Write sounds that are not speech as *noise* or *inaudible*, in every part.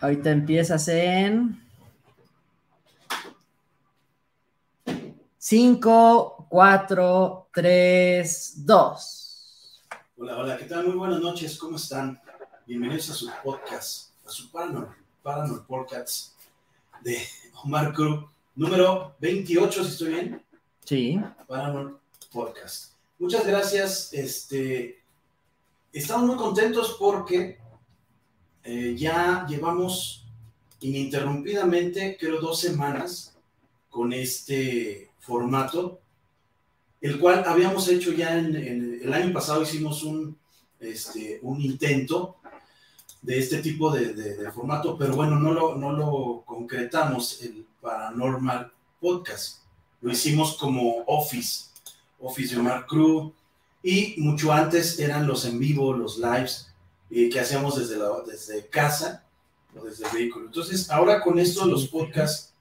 Ahorita empiezas en 5, 4, 3, 2. Hola, hola, ¿qué tal? Muy buenas noches, ¿cómo están? Bienvenidos a su podcast, a su Paranor, Paranor Podcast de Omar Cruz, número 28, si estoy bien. Sí. Paranor Podcast. Muchas gracias, este, estamos muy contentos porque eh, ya llevamos ininterrumpidamente, creo, dos semanas con este formato, el cual habíamos hecho ya en, el año pasado, hicimos un, este, un intento de este tipo de, formato, pero bueno, no lo, no lo concretamos el Paranormal Podcast. Lo hicimos como Office, Office de Omar Crew, y mucho antes eran los en vivo, los lives, que hacíamos desde, la, desde casa o desde el vehículo. Entonces, ahora con esto, los podcasts,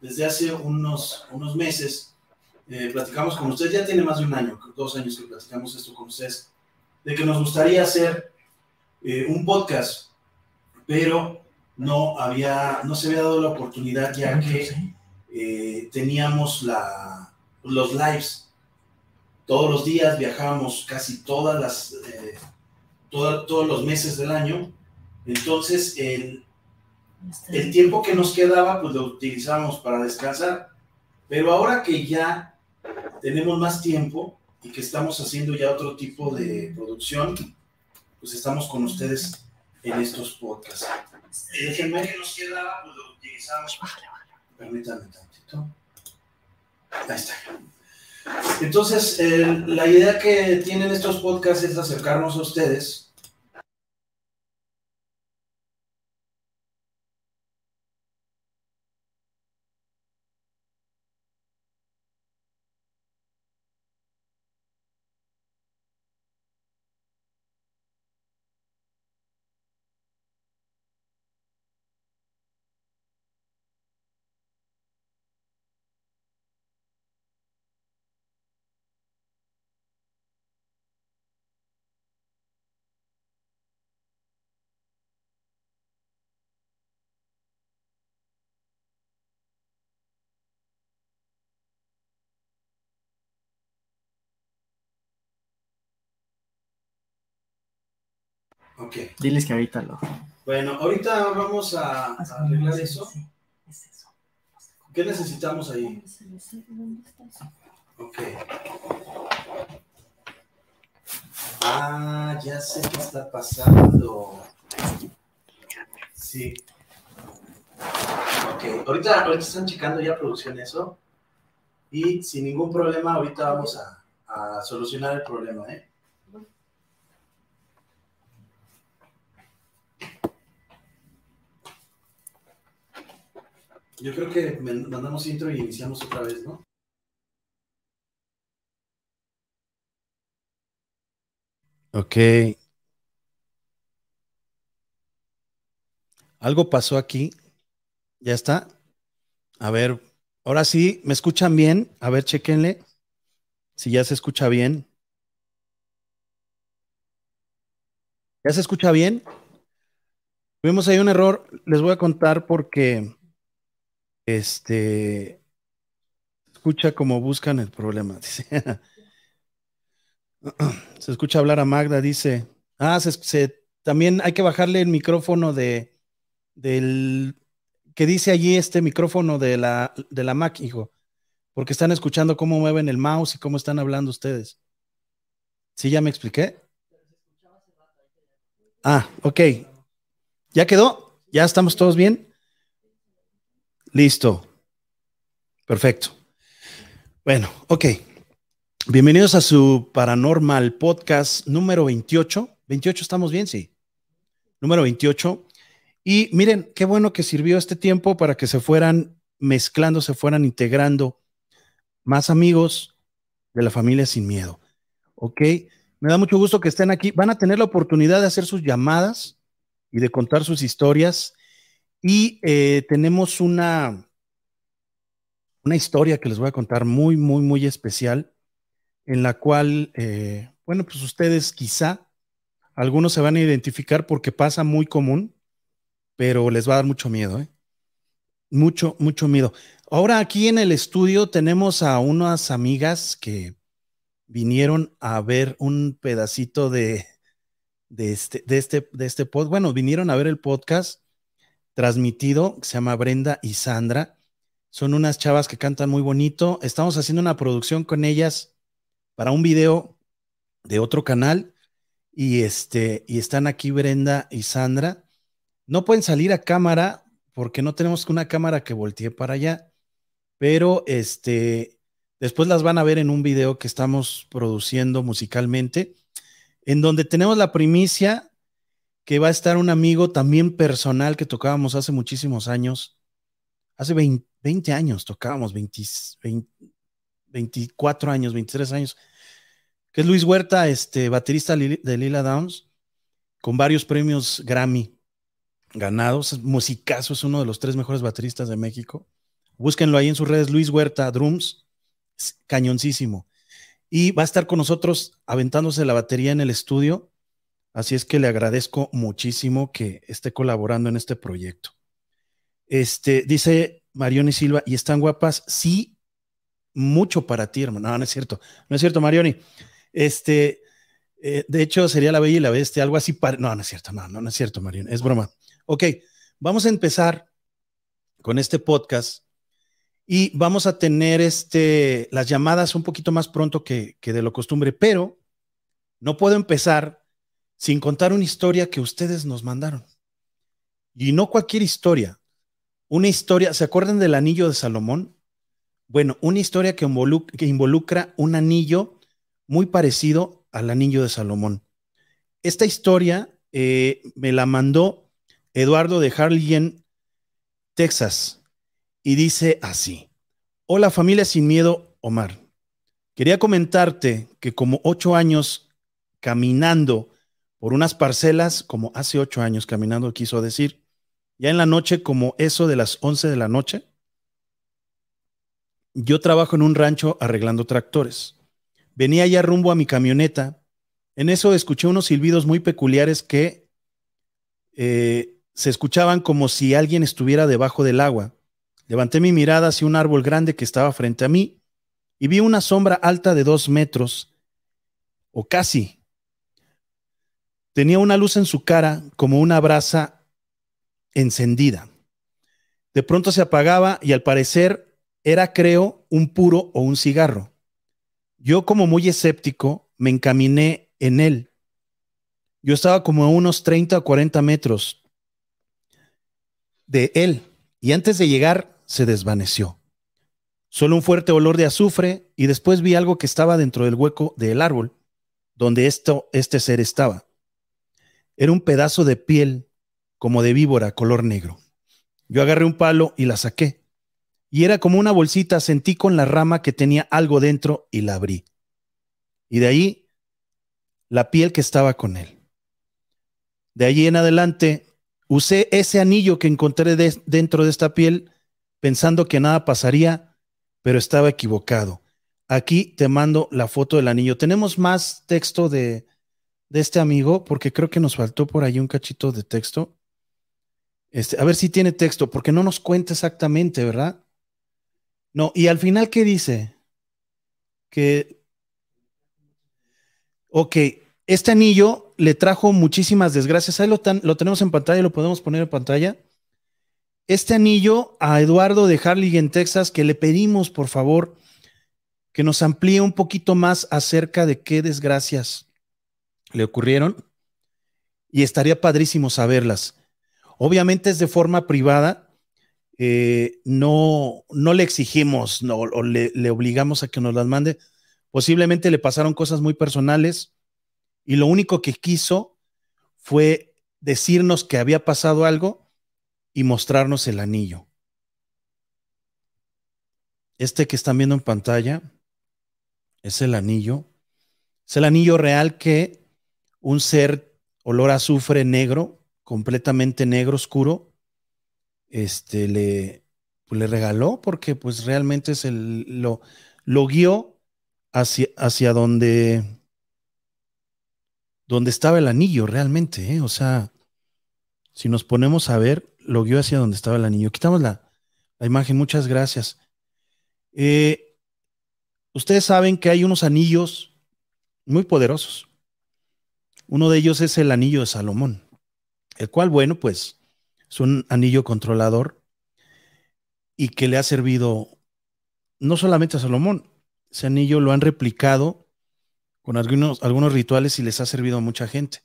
desde hace unos, unos meses, eh, platicamos con ustedes, ya tiene más de un año, dos años que platicamos esto con ustedes, de que nos gustaría hacer eh, un podcast, pero no había, no se había dado la oportunidad ya que eh, teníamos la, los lives. Todos los días viajábamos casi todas las todos los meses del año. Entonces, el, el tiempo que nos quedaba, pues lo utilizábamos para descansar. Pero ahora que ya tenemos más tiempo y que estamos haciendo ya otro tipo de producción, pues estamos con ustedes en estos podcasts. Déjenme. que nos quedaba, pues lo utilizamos. Permítanme tantito. Ahí está. Entonces, la idea que tienen estos podcasts es acercarnos a ustedes. Ok. Diles que ahorita lo. Bueno, ahorita vamos a, arreglar eso. ¿Qué necesitamos ahí? Ok. Ah, ya sé qué está pasando. Sí. Ok, ahorita, ahorita están checando ya producción eso. Y sin ningún problema, ahorita vamos a, a solucionar el problema, ¿eh? Yo creo que mandamos intro y iniciamos otra vez, ¿no? Ok. Algo pasó aquí. Ya está. A ver, ahora sí, ¿me escuchan bien? A ver, chequenle. Si ya se escucha bien. ¿Ya se escucha bien? Tuvimos ahí un error. Les voy a contar porque este, escucha como buscan el problema. *laughs* Dice. se escucha hablar a Magda, dice. Ah, también hay que bajarle el micrófono de del que dice allí este micrófono de la, de la Mac, hijo, porque están escuchando cómo mueven el mouse y cómo están hablando ustedes. ¿Sí ya me expliqué? Ah, ok. ¿Ya quedó? ¿Ya estamos todos bien? Listo. Perfecto. Bueno, ok. Bienvenidos a su Paranormal Podcast número 28. 28, ¿estamos bien? Sí. Número 28. Y miren, qué bueno que sirvió este tiempo para que se fueran mezclando, se fueran integrando más amigos de la familia sin miedo. ¿Ok? Me da mucho gusto que estén aquí. Van a tener la oportunidad de hacer sus llamadas y de contar sus historias y eh, tenemos una, una historia que les voy a contar muy, muy, muy especial, en la cual, eh, bueno, pues ustedes quizá, algunos se van a identificar porque pasa muy común, pero les va a dar mucho miedo, ¿eh? Mucho, mucho miedo. Ahora aquí en el estudio tenemos a unas amigas que vinieron a ver un pedacito de, de este, de este, de este. Bueno, vinieron a ver el podcast transmitido, que se llama Brenda y Sandra. Son unas chavas que cantan muy bonito. Estamos haciendo una producción con ellas para un video de otro canal. Y este, y están aquí Brenda y Sandra. No pueden salir a cámara porque no tenemos una cámara que voltee para allá. Pero este, después las van a ver en un video que estamos produciendo musicalmente, en donde tenemos la primicia que va a estar un amigo también personal que tocábamos hace muchísimos años. Hace 20, años tocábamos, 24 años, 23 años, que es Luis Huerta, este baterista de Lila Downs, con varios premios Grammy ganados. musicazo, es uno de los tres mejores bateristas de México. Búsquenlo ahí en sus redes, Luis Huerta Drums, cañoncísimo. Y va a estar con nosotros aventándose la batería en el estudio. Así es que le agradezco muchísimo que esté colaborando en este proyecto. Este, dice Marioni Silva, ¿y están guapas? Sí, mucho para ti, hermano. No, no es cierto. No es cierto, Marioni. Este, eh, de hecho, sería la bella y la bestia, algo así para. No, no es cierto, no, no, no es cierto, Marioni. Es broma. Ok, vamos a empezar con este podcast y vamos a tener este, las llamadas un poquito más pronto que, que de lo costumbre, pero no puedo empezar sin contar una historia que ustedes nos mandaron. Y no cualquier historia, una historia, ¿se acuerdan del anillo de Salomón? Bueno, una historia que involucra, un anillo muy parecido al anillo de Salomón. Esta historia eh, me la mandó Eduardo de Harlingen, Texas, y dice así. Hola familia sin miedo, Omar. Quería comentarte que como ocho años caminando por unas parcelas, como hace ocho años caminando, quiso decir, ya en la noche, como eso de las once de la noche, yo trabajo en un rancho arreglando tractores. Venía ya rumbo a mi camioneta. En eso escuché unos silbidos muy peculiares que eh, se escuchaban como si alguien estuviera debajo del agua. Levanté mi mirada hacia un árbol grande que estaba frente a mí y vi una sombra alta de dos metros, o casi. Tenía una luz en su cara como una brasa encendida. De pronto se apagaba y al parecer era, creo, un puro o un cigarro. Yo como muy escéptico me encaminé en él. Yo estaba como a unos 30 o 40 metros de él y antes de llegar se desvaneció. Solo un fuerte olor de azufre y después vi algo que estaba dentro del hueco del árbol donde esto, este ser estaba. Era un pedazo de piel como de víbora color negro. Yo agarré un palo y la saqué y era como una bolsita, sentí con la rama que tenía algo dentro y la abrí. Y de ahí la piel que estaba con él. De allí en adelante usé ese anillo que encontré dentro de esta piel pensando que nada pasaría, pero estaba equivocado. Aquí te mando la foto del anillo. Tenemos más texto de, de este amigo porque creo que nos faltó por ahí un cachito de texto. Este, a ver si tiene texto, porque no nos cuenta exactamente, ¿verdad? No, y al final, ¿qué dice? Que, ok, este anillo le trajo muchísimas desgracias. Ahí lo, lo tenemos en pantalla, lo podemos poner en pantalla. Este anillo a Eduardo de Harley en Texas, que le pedimos, por favor, que nos amplíe un poquito más acerca de qué desgracias le ocurrieron. Y estaría padrísimo saberlas. Obviamente es de forma privada, eh, no, no le exigimos no, o le, le, obligamos a que nos las mande. Posiblemente le pasaron cosas muy personales y lo único que quiso fue decirnos que había pasado algo y mostrarnos el anillo. Este que están viendo en pantalla es el anillo. Es el anillo real que un ser olor a azufre negro, completamente negro, oscuro, este, le, pues, le regaló porque pues realmente es lo, lo guió hacia, hacia donde, donde estaba el anillo realmente, ¿eh? o sea, si nos ponemos a ver, lo guió hacia donde estaba el anillo. Quitamos la, la imagen, muchas gracias. Eh, ustedes saben que hay unos anillos muy poderosos. Uno de ellos es el anillo de Salomón, el cual, bueno, pues es un anillo controlador y que le ha servido no solamente a Salomón, ese anillo lo han replicado con algunos, algunos rituales y les ha servido a mucha gente.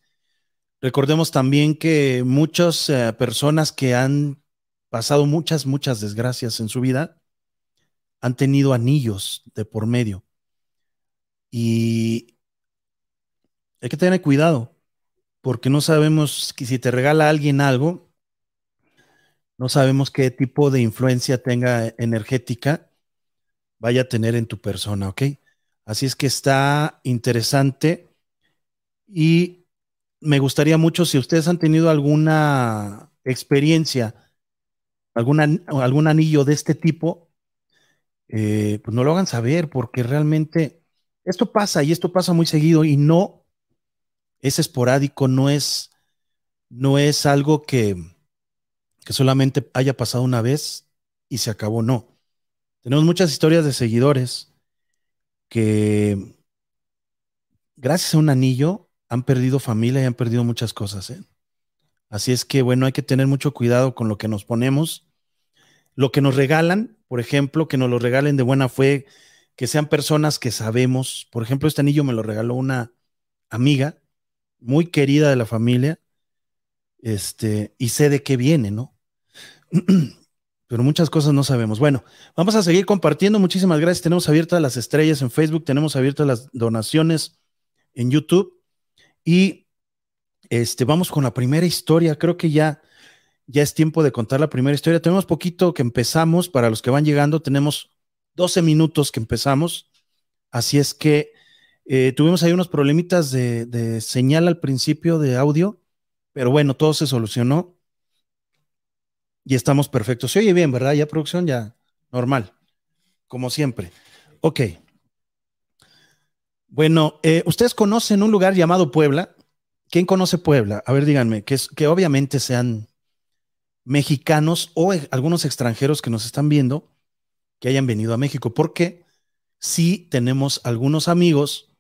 Recordemos también que muchas eh, personas que han pasado muchas, muchas desgracias en su vida han tenido anillos de por medio. Y hay que tener cuidado, porque no sabemos si te regala alguien algo, no sabemos qué tipo de influencia tenga energética vaya a tener en tu persona, ¿ok? Así es que está interesante y me gustaría mucho si ustedes han tenido alguna experiencia, algún anillo de este tipo, eh, pues no lo hagan saber porque realmente esto pasa y esto pasa muy seguido y no es esporádico, no es, no es algo que, que solamente haya pasado una vez y se acabó, no. Tenemos muchas historias de seguidores que gracias a un anillo han perdido familia y han perdido muchas cosas. ¿eh? Así es que, bueno, hay que tener mucho cuidado con lo que nos ponemos. Lo que nos regalan, por ejemplo, que nos lo regalen de buena fe, que sean personas que sabemos. Por ejemplo, este anillo me lo regaló una amiga muy querida de la familia, este, y sé de qué viene, ¿no? *clears throat* pero muchas cosas no sabemos. Bueno, vamos a seguir compartiendo. Muchísimas gracias. Tenemos abiertas las estrellas en Facebook, tenemos abiertas las donaciones en YouTube y este vamos con la primera historia. Creo que ya ya es tiempo de contar la primera historia. Tenemos poquito que empezamos para los que van llegando. Tenemos 12 minutos que empezamos. Así es que eh, tuvimos ahí unos problemitas de, señal al principio de audio, pero bueno, todo se solucionó y estamos perfectos. Se oye bien, ¿verdad? Ya producción, ya normal, como siempre. Ok. Bueno, eh, ustedes conocen un lugar llamado Puebla. ¿Quién conoce Puebla? A ver, díganme, que, es, que obviamente sean mexicanos o e, algunos extranjeros que nos están viendo que hayan venido a México, porque sí tenemos algunos amigos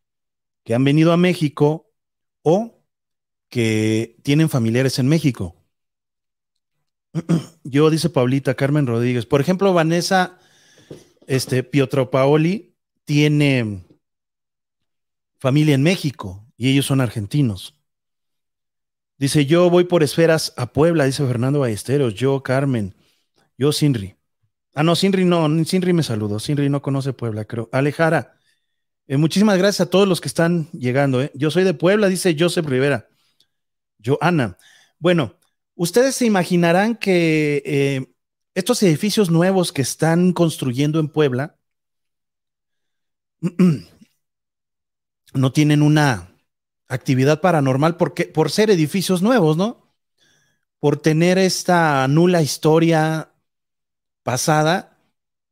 que han venido a México o que tienen familiares en México. *clears throat* Yo, dice Paulita Carmen Rodríguez. Por ejemplo, Vanessa este, Pietro Paoli tiene familia en México y ellos son argentinos. Dice, yo voy por esferas a Puebla, dice Fernando Ballesteros. Yo, Carmen. Yo, Sinri. Ah, no, Sinri no, Sinri me saludo. Sinri no conoce Puebla, creo. Alejara. Eh, muchísimas gracias a todos los que están llegando. Eh. Yo soy de Puebla, dice Joseph Rivera. Yo, Ana. Bueno, Ustedes se imaginarán que eh, estos edificios nuevos que están construyendo en Puebla *clears throat* no tienen una actividad paranormal porque, por ser edificios nuevos, ¿no? Por tener esta nula historia pasada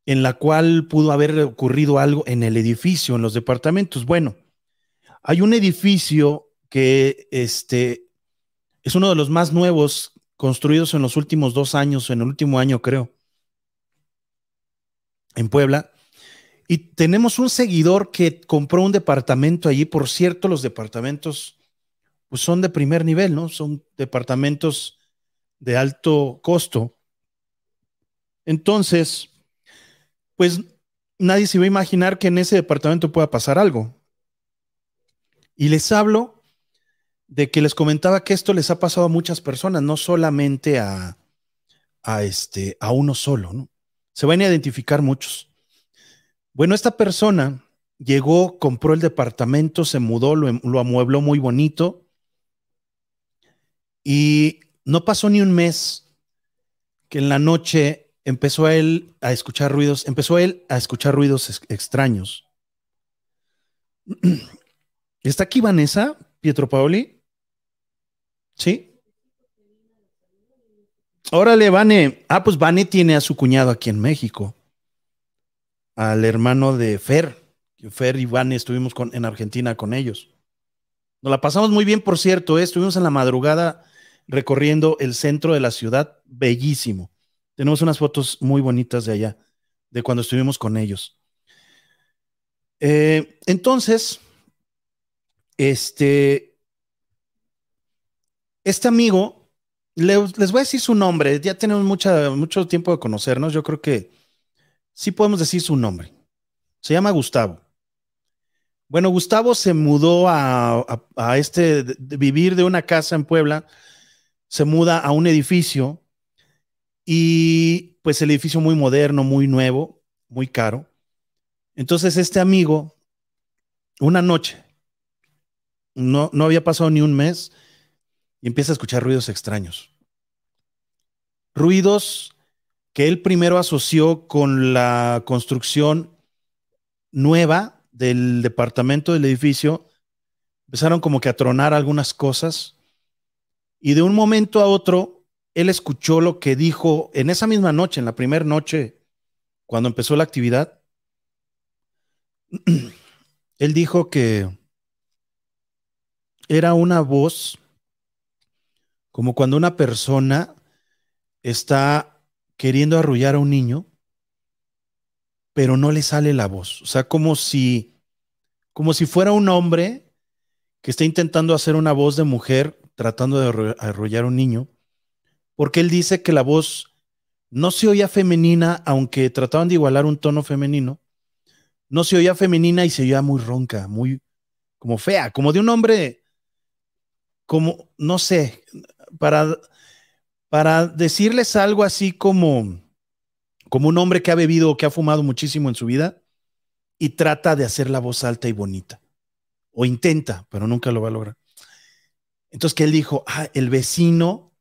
en la cual pudo haber ocurrido algo en el edificio, en los departamentos. Bueno, hay un edificio que este, es uno de los más nuevos construidos en los últimos dos años, en el último año creo, en Puebla. Y tenemos un seguidor que compró un departamento allí. Por cierto, los departamentos pues son de primer nivel, ¿no? Son departamentos de alto costo. Entonces, pues nadie se va a imaginar que en ese departamento pueda pasar algo. Y les hablo de que les comentaba que esto les ha pasado a muchas personas, no solamente a, a, este, a uno solo, ¿no? Se van a identificar muchos. Bueno, esta persona llegó, compró el departamento, se mudó, lo, lo amuebló muy bonito y no pasó ni un mes que en la noche empezó a él a escuchar ruidos, empezó él a escuchar ruidos extraños. *clears throat* ¿Está aquí Vanessa, Pietro Paoli? Sí. Órale, Vane. Ah, pues Vane tiene a su cuñado aquí en México. Al hermano de Fer. Fer y Vane estuvimos con, en Argentina con ellos. Nos la pasamos muy bien, por cierto. ¿eh? Estuvimos en la madrugada recorriendo el centro de la ciudad, bellísimo. Tenemos unas fotos muy bonitas de allá, de cuando estuvimos con ellos. Eh, entonces, este, este amigo, les, voy a decir su nombre, ya tenemos mucha, mucho tiempo de conocernos, yo creo que sí podemos decir su nombre. Se llama Gustavo. Bueno, Gustavo se mudó a, este, de vivir de una casa en Puebla, se muda a un edificio y pues el edificio muy moderno, muy nuevo, muy caro. Entonces este amigo, una noche, no, no había pasado ni un mes y empieza a escuchar ruidos extraños. Ruidos que él primero asoció con la construcción nueva del departamento del edificio, empezaron como que a tronar algunas cosas y de un momento a otro él escuchó lo que dijo en esa misma noche, en la primera noche, cuando empezó la actividad. *clears throat* Él dijo que era una voz como cuando una persona está queriendo arrullar a un niño pero no le sale la voz. O sea, como si, como si fuera un hombre que está intentando hacer una voz de mujer tratando de arrollar a un niño, porque él dice que la voz no se oía femenina, aunque trataban de igualar un tono femenino, no se oía femenina y se oía muy ronca, muy como fea, como de un hombre, como, no sé, para, para decirles algo así como, como un hombre que ha bebido o que ha fumado muchísimo en su vida y trata de hacer la voz alta y bonita. O intenta, pero nunca lo va a lograr. Entonces que él dijo, ah, el vecino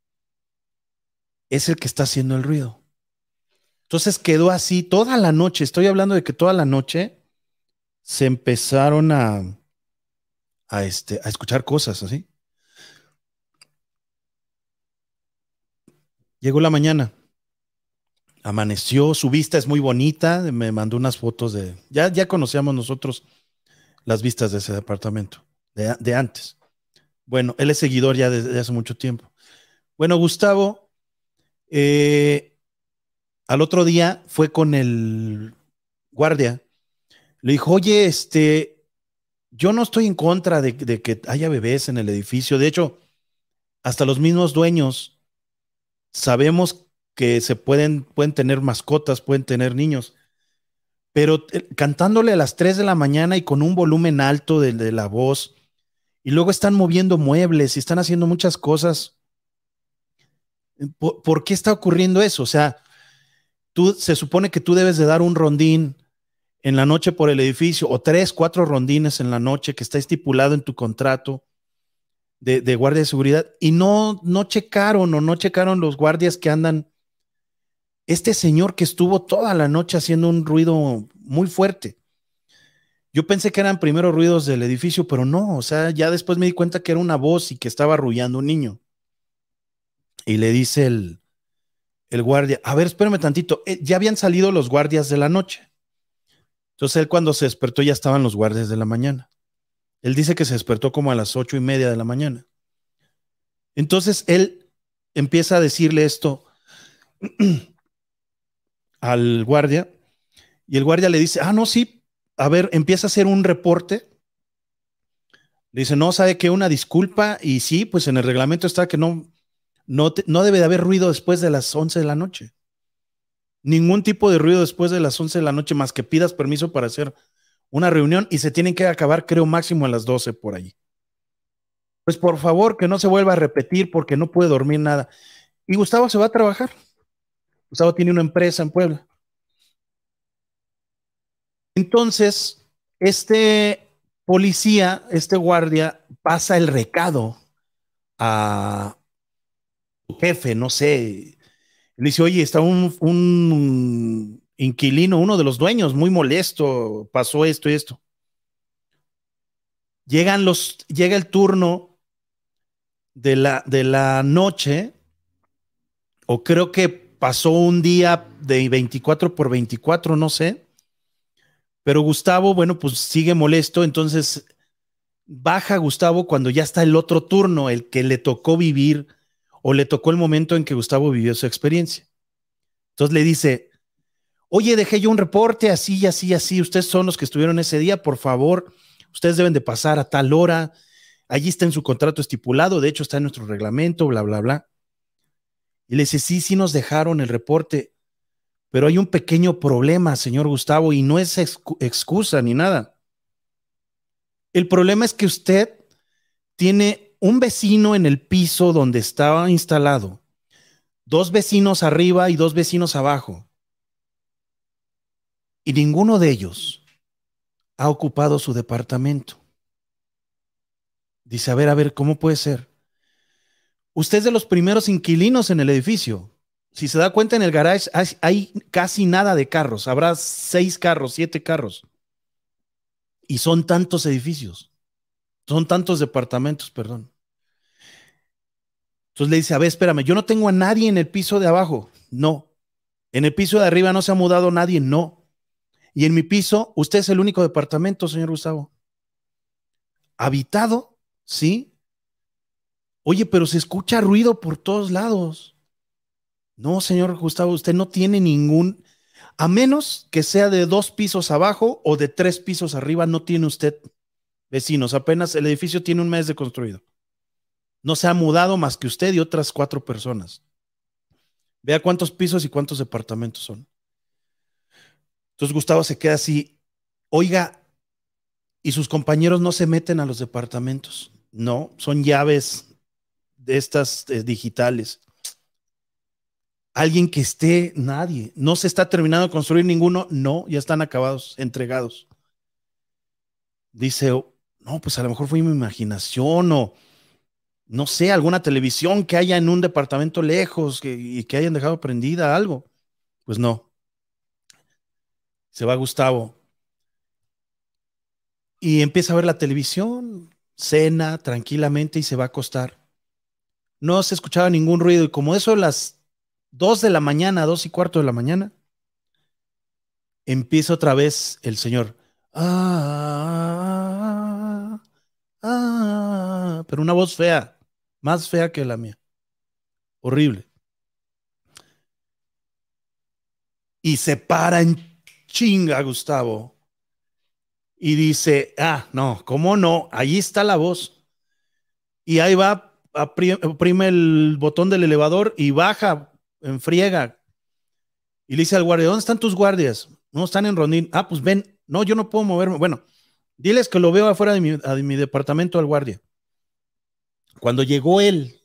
es el que está haciendo el ruido. Entonces quedó así toda la noche, estoy hablando de que toda la noche se empezaron a, a, este, a escuchar cosas así. Llegó la mañana amaneció, su vista es muy bonita, me mandó unas fotos de, ya, ya conocíamos nosotros las vistas de ese departamento, de, antes. Bueno, él es seguidor ya desde hace mucho tiempo. Bueno, Gustavo, eh, al otro día fue con el guardia, le dijo, oye, este, yo no estoy en contra de, que haya bebés en el edificio, de hecho, hasta los mismos dueños sabemos que se pueden, pueden tener mascotas, pueden tener niños, pero eh, cantándole a las 3 de la mañana y con un volumen alto de, la voz, y luego están moviendo muebles y están haciendo muchas cosas. ¿Por, qué está ocurriendo eso? O sea, tú se supone que tú debes de dar un rondín en la noche por el edificio o tres, cuatro rondines en la noche que está estipulado en tu contrato de, guardia de seguridad y no, no checaron o no checaron los guardias que andan este señor que estuvo toda la noche haciendo un ruido muy fuerte. Yo pensé que eran primero ruidos del edificio, pero no, o sea, ya después me di cuenta que era una voz y que estaba arrullando un niño. Y le dice el, el guardia, a ver, espérame tantito, eh, ya habían salido los guardias de la noche. Entonces él cuando se despertó ya estaban los guardias de la mañana. Él dice que se despertó como a las ocho y media de la mañana. Entonces él empieza a decirle esto *clears throat* al guardia y el guardia le dice, ah, no, sí, a ver, empieza a hacer un reporte. Le dice, no, sabe que una disculpa y sí, pues en el reglamento está que no, no, debe de haber ruido después de las 11 de la noche. Ningún tipo de ruido después de las 11 de la noche más que pidas permiso para hacer una reunión y se tienen que acabar, creo, máximo a las 12 por allí. Pues por favor, que no se vuelva a repetir porque no puede dormir nada. Y Gustavo se va a trabajar. Gustavo tiene una empresa en Puebla. Entonces, este policía, este guardia, pasa el recado a jefe, no sé. Le dice, oye, está un, un inquilino, uno de los dueños, muy molesto, pasó esto y esto. Llegan los, llega el turno de la, de la noche, o creo que pasó un día de 24 por 24, no sé. Pero Gustavo, bueno, pues sigue molesto, entonces baja Gustavo cuando ya está el otro turno, el que le tocó vivir o le tocó el momento en que Gustavo vivió su experiencia. Entonces le dice, oye, dejé yo un reporte así así así, ustedes son los que estuvieron ese día, por favor, ustedes deben de pasar a tal hora, allí está en su contrato estipulado, de hecho está en nuestro reglamento, bla, bla, bla. Y le dice, sí, sí nos dejaron el reporte, pero hay un pequeño problema, señor Gustavo, y no es excusa ni nada. El problema es que usted tiene un vecino en el piso donde estaba instalado, dos vecinos arriba y dos vecinos abajo, y ninguno de ellos ha ocupado su departamento. Dice, a ver, a ver, ¿cómo puede ser? Usted es de los primeros inquilinos en el edificio. Si se da cuenta, en el garage hay, casi nada de carros. Habrá seis carros, siete carros. Y son tantos edificios. Son tantos departamentos, perdón. Entonces le dice, a ver, espérame, yo no tengo a nadie en el piso de abajo. No. En el piso de arriba no se ha mudado nadie. No. Y en mi piso, usted es el único departamento, señor Gustavo. Habitado, sí. Oye, pero se escucha ruido por todos lados. No, señor Gustavo, usted no tiene ningún, a menos que sea de dos pisos abajo o de tres pisos arriba, no tiene usted vecinos. Apenas el edificio tiene un mes de construido. No se ha mudado más que usted y otras cuatro personas. Vea cuántos pisos y cuántos departamentos son. Entonces Gustavo se queda así, oiga, y sus compañeros no se meten a los departamentos. No, son llaves de estas eh, digitales alguien que esté, nadie. No se está terminando de construir ninguno, no, ya están acabados, entregados. Dice, no, pues a lo mejor fue mi imaginación o no sé, alguna televisión que haya en un departamento lejos y que hayan dejado prendida algo. Pues no. Se va Gustavo. Y empieza a ver la televisión, cena tranquilamente y se va a acostar. No se escuchaba ningún ruido y como eso las Dos de la mañana, dos y cuarto de la mañana, empieza otra vez el Señor. Ah, ah, pero una voz fea, más fea que la mía. Horrible. Y se para en chinga, Gustavo. Y dice, ah, no, ¿cómo no? Allí está la voz. Y ahí va, oprime el botón del elevador y baja en friega. Y le dice al guardia, ¿dónde están tus guardias? No, están en Rondín. Ah, pues ven. No, yo no puedo moverme. Bueno, diles que lo veo afuera de mi departamento al guardia. Cuando llegó él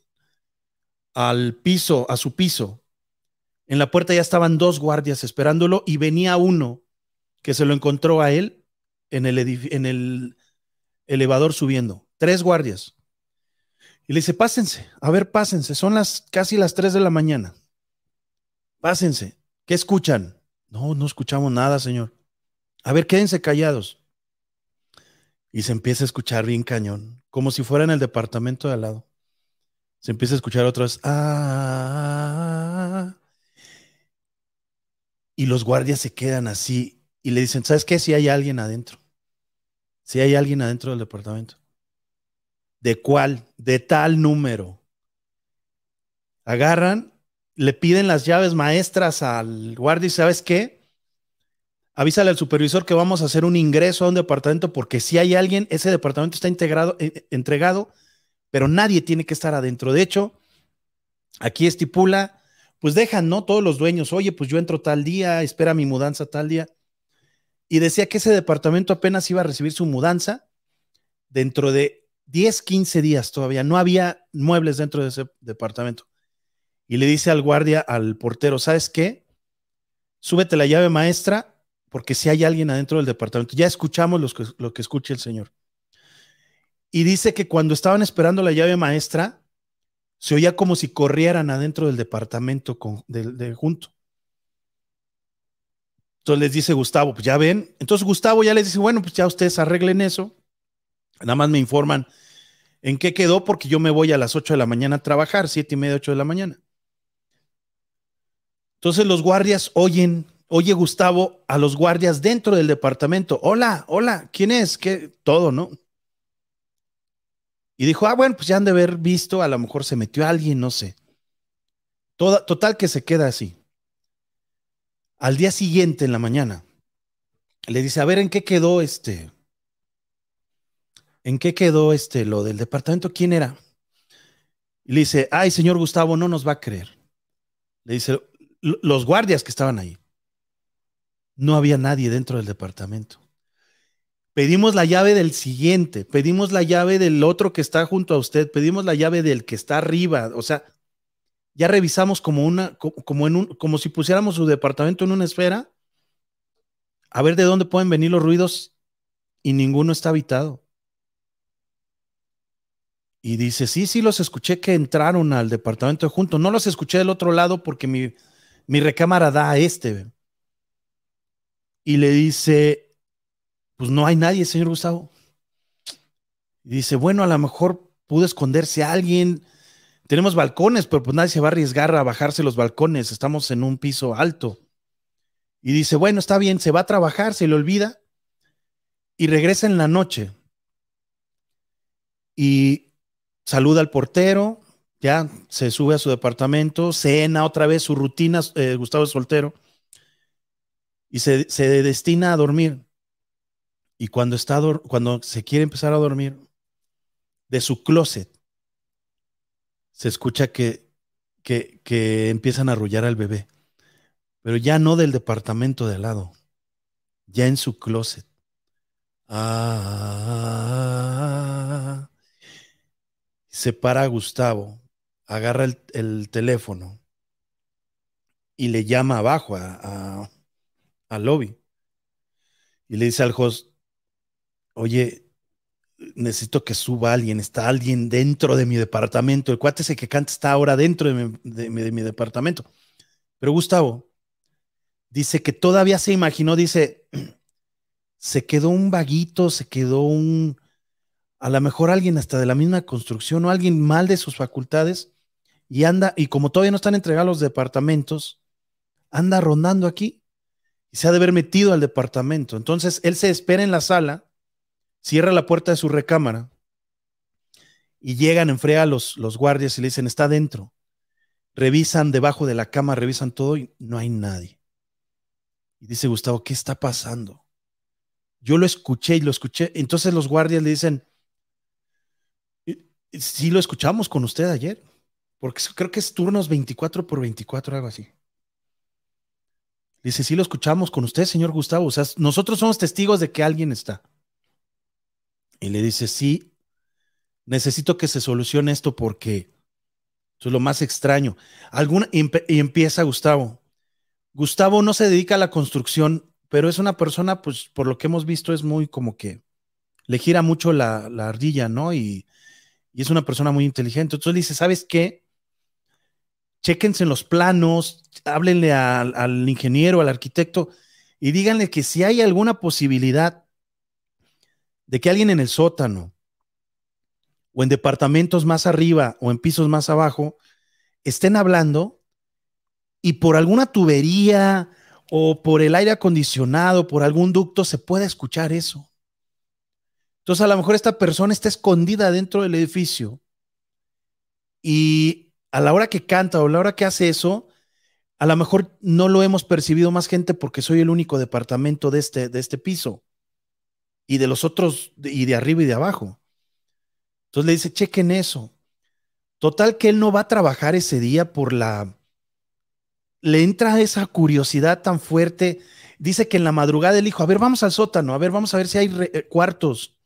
al piso, a su piso, en la puerta ya estaban dos guardias esperándolo y venía uno que se lo encontró a él en el, elevador subiendo. Tres guardias. Y le dice, pásense, a ver, pásense, son las casi las tres de la mañana. Pásense. ¿Qué escuchan? No, no escuchamos nada, señor. A ver, quédense callados. Y se empieza a escuchar bien cañón, como si fuera en el departamento de al lado. Se empieza a escuchar otra vez. Ah, y los guardias se quedan así y le dicen, ¿sabes qué? Si hay alguien adentro. Si hay alguien adentro del departamento. ¿De cuál? De tal número. Agarran le piden las llaves maestras al guardia y ¿sabes qué? Avísale al supervisor que vamos a hacer un ingreso a un departamento porque si hay alguien, ese departamento está integrado, eh, entregado, pero nadie tiene que estar adentro. De hecho, aquí estipula, pues dejan, ¿no? Todos los dueños, oye, pues yo entro tal día, espera mi mudanza tal día. Y decía que ese departamento apenas iba a recibir su mudanza dentro de 10, 15 días todavía. No había muebles dentro de ese departamento y le dice al guardia, al portero, ¿sabes qué? Súbete la llave maestra porque si hay alguien adentro del departamento, ya escuchamos lo que escuche el señor. Y dice que cuando estaban esperando la llave maestra, se oía como si corrieran adentro del departamento con, de, junto. Entonces les dice Gustavo, pues ya ven. Entonces Gustavo ya les dice, bueno, pues ya ustedes arreglen eso. Nada más me informan en qué quedó porque yo me voy a las 8 de la mañana a trabajar, siete y media, 8 de la mañana. Entonces los guardias oyen, oye Gustavo a los guardias dentro del departamento. Hola, hola, ¿quién es? ¿Qué? Todo, ¿no? Y dijo, ah, bueno, pues ya han de haber visto, a lo mejor se metió alguien, no sé. Toda, total que se queda así. Al día siguiente, en la mañana, le dice, a ver, ¿en qué quedó este? ¿En qué quedó este lo del departamento? ¿Quién era? Y le dice, ay, señor Gustavo, no nos va a creer. Le dice, los guardias que estaban ahí. No había nadie dentro del departamento. Pedimos la llave del siguiente, pedimos la llave del otro que está junto a usted, pedimos la llave del que está arriba, o sea, ya revisamos como una, como en un, como si pusiéramos su departamento en una esfera, a ver de dónde pueden venir los ruidos y ninguno está habitado. Y dice, sí, sí, los escuché que entraron al departamento junto. No los escuché del otro lado porque mi, mi recámara da a este. Y le dice, pues no hay nadie, señor Gustavo. Y dice, bueno, a lo mejor pudo esconderse alguien. Tenemos balcones, pero pues nadie se va a arriesgar a bajarse los balcones. Estamos en un piso alto. Y dice, bueno, está bien, se va a trabajar, se le olvida. Y regresa en la noche. Y saluda al portero, ya se sube a su departamento, cena otra vez su rutina, eh, Gustavo es soltero, y se, se destina a dormir. Y cuando, está, cuando se quiere empezar a dormir, de su closet, se escucha que, que, que empiezan a arrullar al bebé, pero ya no del departamento de al lado, ya en su closet. Ah, se para Gustavo, agarra el, teléfono y le llama abajo a, al lobby y le dice al host, oye, necesito que suba alguien, está alguien dentro de mi departamento, el cuate ese que canta está ahora dentro de mi, departamento. Pero Gustavo dice que todavía se imaginó, dice, *clears throat* se quedó un vaguito, se quedó un, a lo mejor alguien hasta de la misma construcción o alguien mal de sus facultades y anda, y como todavía no están entregados los departamentos, anda rondando aquí se ha de haber metido al departamento. Entonces él se espera en la sala cierra la puerta de su recámara y llegan en frega los, los guardias y le dicen, está dentro. Revisan debajo de la cama, revisan todo y no hay nadie. Y dice Gustavo, ¿qué está pasando? Yo lo escuché y lo escuché. Entonces los guardias le dicen, sí lo escuchamos con usted ayer, porque creo que es turnos 24 por 24, algo así. Dice, sí lo escuchamos con usted, señor Gustavo. O sea, nosotros somos testigos de que alguien está. Y le dice, sí, necesito que se solucione esto porque eso es lo más extraño. Alguna, y empieza Gustavo. Gustavo no se dedica a la construcción, pero es una persona, pues por lo que hemos visto, es muy como que le gira mucho la, ardilla, ¿no? Y, es una persona muy inteligente. Entonces le dice, ¿sabes qué? Chéquense en los planos, háblenle al ingeniero, al arquitecto, y díganle que si hay alguna posibilidad de que alguien en el sótano o en departamentos más arriba o en pisos más abajo estén hablando y por alguna tubería o por el aire acondicionado, por algún ducto, se puede escuchar eso. Entonces a lo mejor esta persona está escondida dentro del edificio y a la hora que canta o a la hora que hace eso, a lo mejor no lo hemos percibido más gente porque soy el único departamento de este, de este piso y de los otros, y de arriba y de abajo. Entonces le dice, chequen eso. Total que él no va a trabajar ese día por la... Le entra esa curiosidad tan fuerte. Dice que en la madrugada él dijo, a ver, vamos al sótano, a ver, vamos a ver si hay eh, cuartos.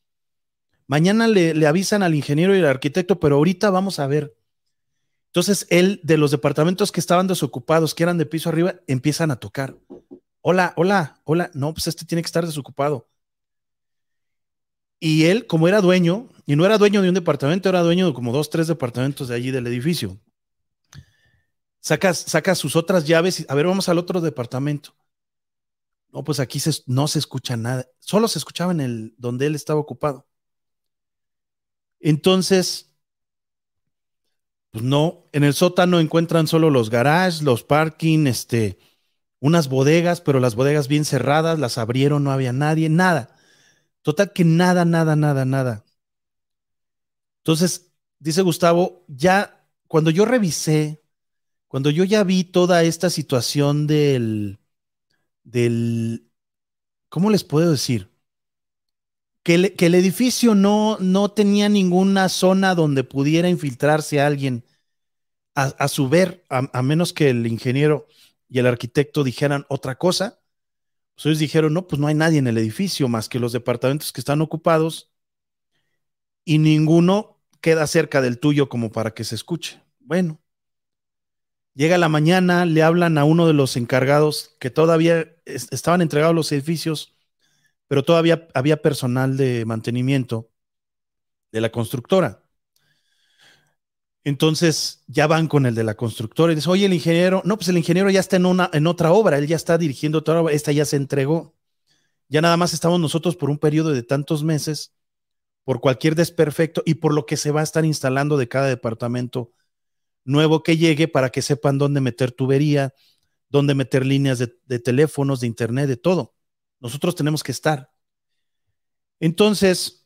Mañana le, le avisan al ingeniero y al arquitecto, pero ahorita vamos a ver. Entonces él, de los departamentos que estaban desocupados, que eran de piso arriba, empiezan a tocar. Hola, hola, hola. No, pues este tiene que estar desocupado. Y él, como era dueño, y no era dueño de un departamento, era dueño de como dos, tres departamentos de allí del edificio. Saca, saca sus otras llaves y, a ver, vamos al otro departamento. No, pues aquí no se escucha nada. Solo se escuchaba en el donde él estaba ocupado. Entonces, pues no, en el sótano encuentran solo los garages, los parking, este, unas bodegas, pero las bodegas bien cerradas, las abrieron, no había nadie, nada. Total que nada, nada, nada, nada. Entonces, dice Gustavo, ya cuando yo revisé, cuando yo ya vi toda esta situación del, del, ¿cómo les puedo decir? Que, el- edificio no, no tenía ninguna zona donde pudiera infiltrarse alguien a, a su ver, a, a menos que el ingeniero y el arquitecto dijeran otra cosa. Pues ellos dijeron, no, pues no hay nadie en el edificio más que los departamentos que están ocupados y ninguno queda cerca del tuyo como para que se escuche. Bueno, llega la mañana, le hablan a uno de los encargados que todavía es- estaban entregados los edificios, pero todavía había personal de mantenimiento de la constructora. Entonces ya van con el de la constructora y dice, oye, el ingeniero, no, pues el ingeniero ya está en, una, en otra obra, él ya está dirigiendo otra obra, esta ya se entregó. Ya nada más estamos nosotros por un periodo de tantos meses, por cualquier desperfecto y por lo que se va a estar instalando de cada departamento nuevo que llegue para que sepan dónde meter tubería, dónde meter líneas de teléfonos, de internet, de todo. Nosotros tenemos que estar. Entonces,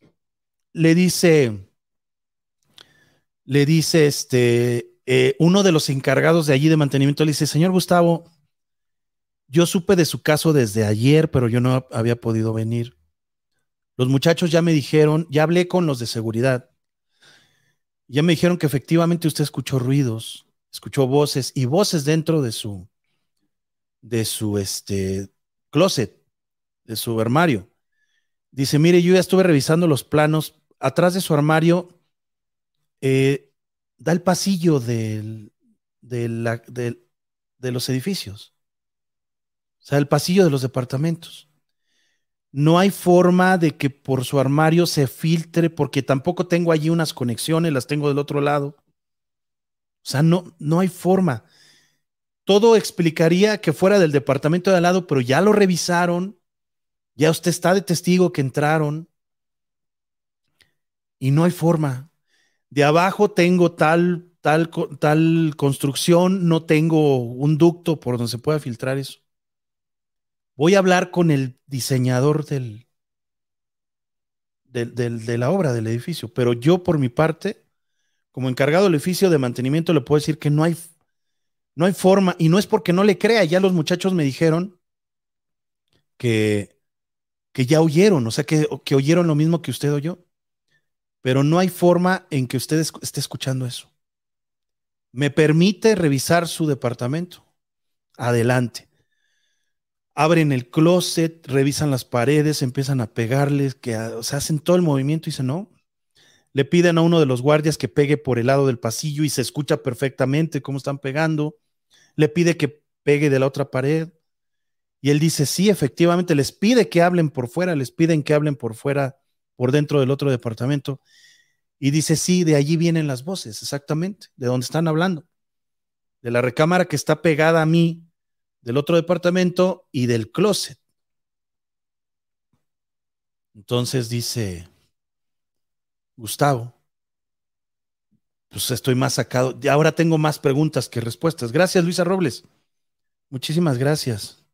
le dice, le dice este, eh, uno de los encargados de allí de mantenimiento, le dice, señor Gustavo, yo supe de su caso desde ayer, pero yo no había podido venir. Los muchachos ya me dijeron, ya hablé con los de seguridad, ya me dijeron que efectivamente usted escuchó ruidos, escuchó voces y voces dentro de su, de su este, closet, de su armario. Dice, mire, yo ya estuve revisando los planos. Atrás de su armario eh, da el pasillo de los edificios. O sea, el pasillo de los departamentos. No hay forma de que por su armario se filtre, porque tampoco tengo allí unas conexiones, las tengo del otro lado. O sea, no, no hay forma. Todo explicaría que fuera del departamento de al lado, pero ya lo revisaron, ya usted está de testigo que entraron y no hay forma. De abajo tengo tal, tal, tal construcción, no tengo un ducto por donde se pueda filtrar eso. Voy a hablar con el diseñador del, del, de la obra, del edificio, pero yo por mi parte, como encargado del edificio de mantenimiento, le puedo decir que no hay, no hay forma, y no es porque no le crea, ya los muchachos me dijeron que, que ya oyeron, o sea, que, que oyeron lo mismo que usted oyó, pero no hay forma en que usted esté escuchando eso. ¿Me permite revisar su departamento? Adelante abren el closet, revisan las paredes, empiezan a pegarles, que o sea, hacen todo el movimiento y dicen, no. Le piden a uno de los guardias que pegue por el lado del pasillo y se escucha perfectamente cómo están pegando. Le pide que pegue de la otra pared. Y él dice, sí, efectivamente, les pide que hablen por fuera, les piden que hablen por fuera, por dentro del otro departamento. Y dice, sí, de allí vienen las voces, exactamente, de donde están hablando. De la recámara que está pegada a mí, del otro departamento y del closet. Entonces dice Gustavo, pues estoy más sacado. Ahora tengo más preguntas que respuestas. Gracias, Luisa Robles. Muchísimas gracias.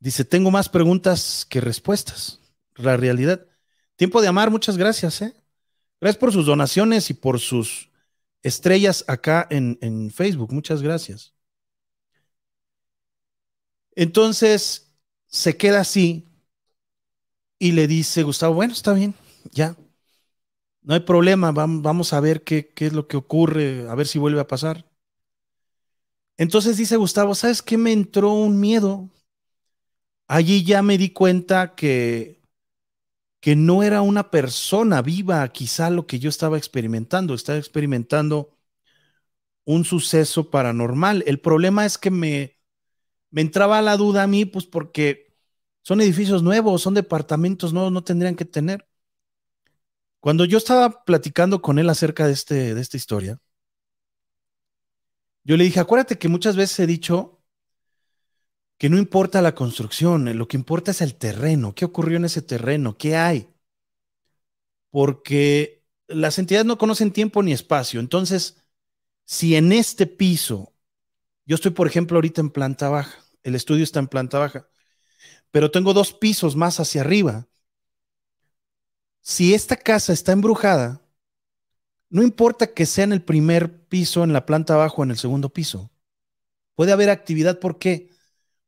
Dice, tengo más preguntas que respuestas. La realidad. Tiempo de amar, muchas gracias. ¿eh? Gracias por sus donaciones y por sus estrellas acá en, en Facebook. Muchas gracias. Entonces se queda así y le dice Gustavo, bueno, está bien, ya, no hay problema, vamos a ver qué, qué, es lo que ocurre, a ver si vuelve a pasar. Entonces dice Gustavo, ¿sabes qué? Me entró un miedo. Allí ya me di cuenta que, que no era una persona viva quizá lo que yo estaba experimentando, estaba experimentando un suceso paranormal. El problema es que me, me entraba la duda a mí, pues porque son edificios nuevos, son departamentos nuevos, no tendrían que tener. Cuando yo estaba platicando con él acerca de, este, de esta historia, yo le dije, acuérdate que muchas veces he dicho que no importa la construcción, lo que importa es el terreno, qué ocurrió en ese terreno, qué hay. Porque las entidades no conocen tiempo ni espacio. Entonces, si en este piso yo estoy, por ejemplo, ahorita en planta baja. El estudio está en planta baja. Pero tengo dos pisos más hacia arriba. Si esta casa está embrujada, No importa que sea en el primer piso, en la planta abajo, en el segundo piso. Puede haber actividad, ¿por qué?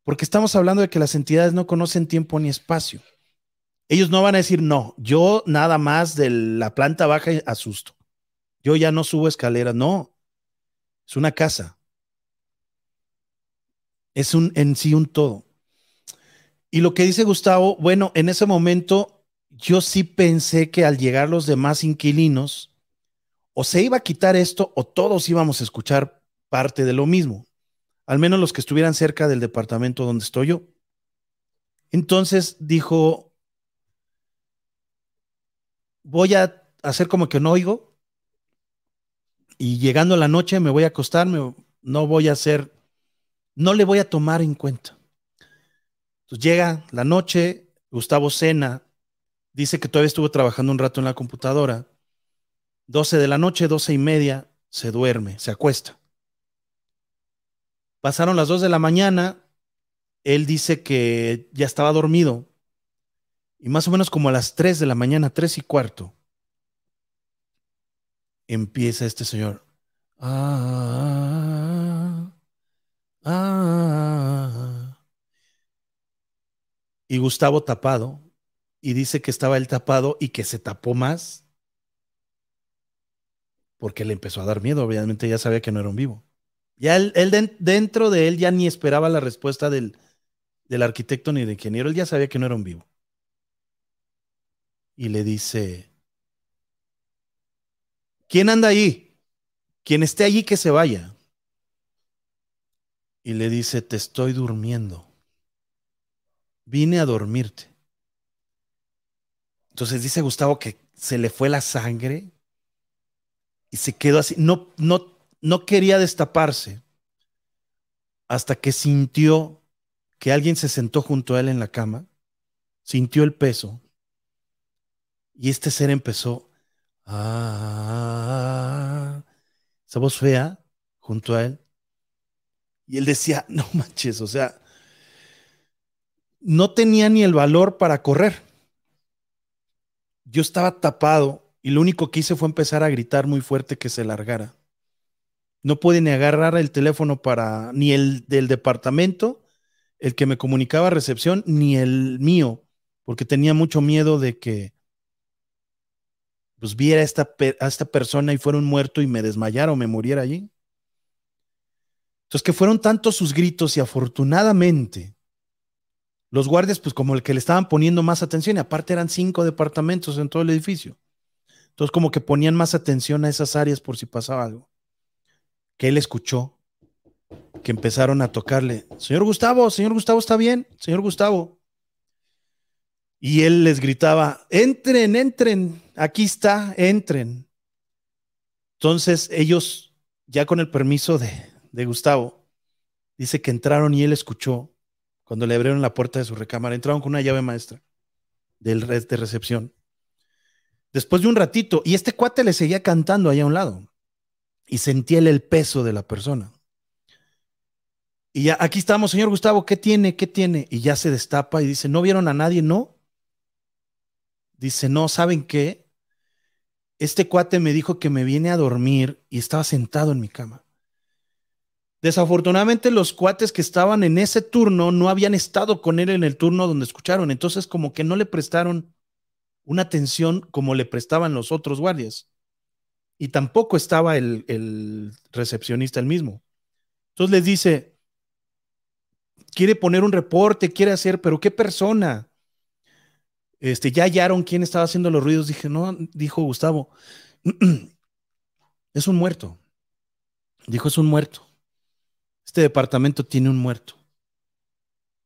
Porque estamos hablando de que las entidades no conocen tiempo ni espacio. Ellos no van a decir, no, yo nada más de la planta baja asusto. Yo ya no subo escaleras, no. Es una casa. Es un en sí un todo. Y lo que dice Gustavo, bueno, en ese momento yo sí pensé que al llegar los demás inquilinos, o se iba a quitar esto o todos íbamos a escuchar parte de lo mismo, al menos los que estuvieran cerca del departamento donde estoy yo. Entonces dijo, voy a hacer como que no oigo y llegando la noche me voy a acostar, no voy a hacer, no le voy a tomar en cuenta. Entonces llega la noche, Gustavo cena, dice que todavía estuvo trabajando un rato en la computadora. 12 de la noche, 12 y media, se duerme, se acuesta. Pasaron las 2 de la mañana, él dice que ya estaba dormido. Y más o menos como a las 3 de la mañana, 3 y cuarto, empieza este señor. Ah, ah, y Gustavo tapado, y dice que estaba él tapado y que se tapó más porque le empezó a dar miedo, obviamente ya sabía que no era un vivo. Ya él, dentro de él ya ni esperaba la respuesta del, del arquitecto ni del ingeniero, él ya sabía que no era un vivo. Y le dice, ¿quién anda ahí? Quien esté allí que se vaya. Y le dice, te estoy durmiendo. Vine a dormirte. Entonces dice Gustavo que se le fue la sangre y se quedó así. No, no, no quería destaparse hasta que sintió que alguien se sentó junto a él en la cama, sintió el peso y este ser empezó a... esa voz fea junto a él. Y él decía, *laughs* no manches, o sea, no tenía ni el valor para correr. Yo estaba tapado y lo único que hice fue empezar a gritar muy fuerte que se largara. No pude ni agarrar el teléfono para ni el del departamento, el que me comunicaba recepción, ni el mío, porque tenía mucho miedo de que pues viera a esta, esta persona y fuera un muerto y me desmayara o me muriera allí. Entonces que fueron tantos sus gritos y afortunadamente los guardias, pues como el que le estaban poniendo más atención, y aparte eran cinco departamentos en todo el edificio. Entonces como que ponían más atención a esas áreas por si pasaba algo. Que él escuchó, que empezaron a tocarle, señor Gustavo, señor Gustavo, ¿está bien? Señor Gustavo. Y él les gritaba, entren, entren, aquí está, entren. Entonces ellos, ya con el permiso de, de Gustavo, dice que entraron y él escuchó cuando le abrieron la puerta de su recámara. Entraron con una llave maestra del de recepción. Después de un ratito, y este cuate le seguía cantando allá a un lado, y sentía el peso de la persona. Y ya, aquí estamos, señor Gustavo, ¿qué tiene? ¿Qué tiene? Y ya se destapa y dice, ¿no vieron a nadie? No. Dice, no, ¿saben qué? Este cuate me dijo que me viene a dormir y estaba sentado en mi cama. Desafortunadamente los cuates que estaban en ese turno no habían estado con él en el turno donde escucharon, entonces como que no le prestaron una atención como le prestaban los otros guardias. Y tampoco estaba el, recepcionista el mismo. Entonces les dice, quiere poner un reporte, quiere hacer, pero ¿qué persona? Este, ya hallaron quién estaba haciendo los ruidos. Dije, no, dijo Gustavo, *clears throat* es un muerto. Dijo, es un muerto este departamento tiene un muerto.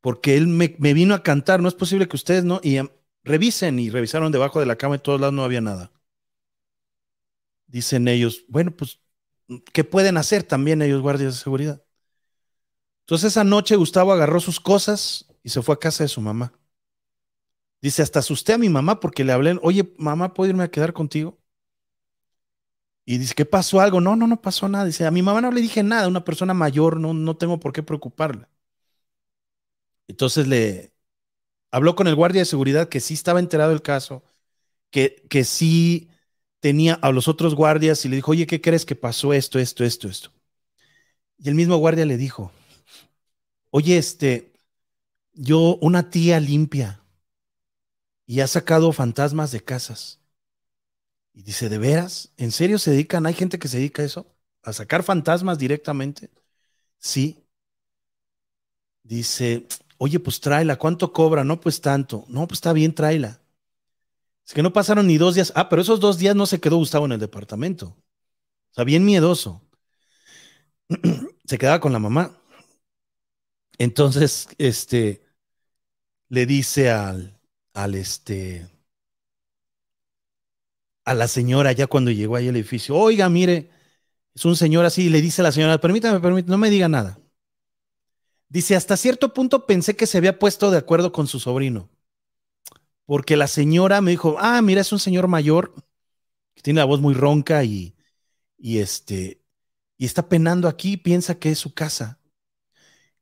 Porque él me, vino a cantar, no es posible que ustedes no, y em, revisen y revisaron debajo de la cama y todos lados no había nada. Dicen ellos, bueno, pues, ¿qué pueden hacer también ellos guardias de seguridad? Entonces esa noche Gustavo agarró sus cosas y se fue a casa de su mamá. Dice, hasta asusté a mi mamá porque le hablé, oye, mamá, ¿puedo irme a quedar contigo? Y dice, ¿qué pasó algo? No, no, no pasó nada. Dice, a mi mamá no le dije nada, una persona mayor, no, no tengo por qué preocuparla. Entonces le habló con el guardia de seguridad que sí estaba enterado del caso, que, que sí tenía a los otros guardias y le dijo, oye, ¿qué crees que pasó esto, esto, esto, esto? Y el mismo guardia le dijo, oye, este, yo, una tía limpia y ha sacado fantasmas de casas. Y dice, ¿de veras? ¿En serio se dedican? ¿Hay gente que se dedica a eso? ¿A sacar fantasmas directamente? Sí. Dice, oye, pues tráela, ¿cuánto cobra? No, pues tanto. No, pues está bien, tráela. Es que no pasaron ni dos días. Ah, pero esos dos días no se quedó Gustavo en el departamento. O sea, bien miedoso. *clears throat* se quedaba con la mamá. Entonces, este, le dice al, al este, a la señora ya cuando llegó ahí al edificio, oiga, mire, es un señor así, y le dice a la señora, permítame, permítame, no me diga nada. Dice, hasta cierto punto pensé que se había puesto de acuerdo con su sobrino, porque la señora me dijo, ah, mira, es un señor mayor, que tiene la voz muy ronca y, y este, y está penando aquí, piensa que es su casa.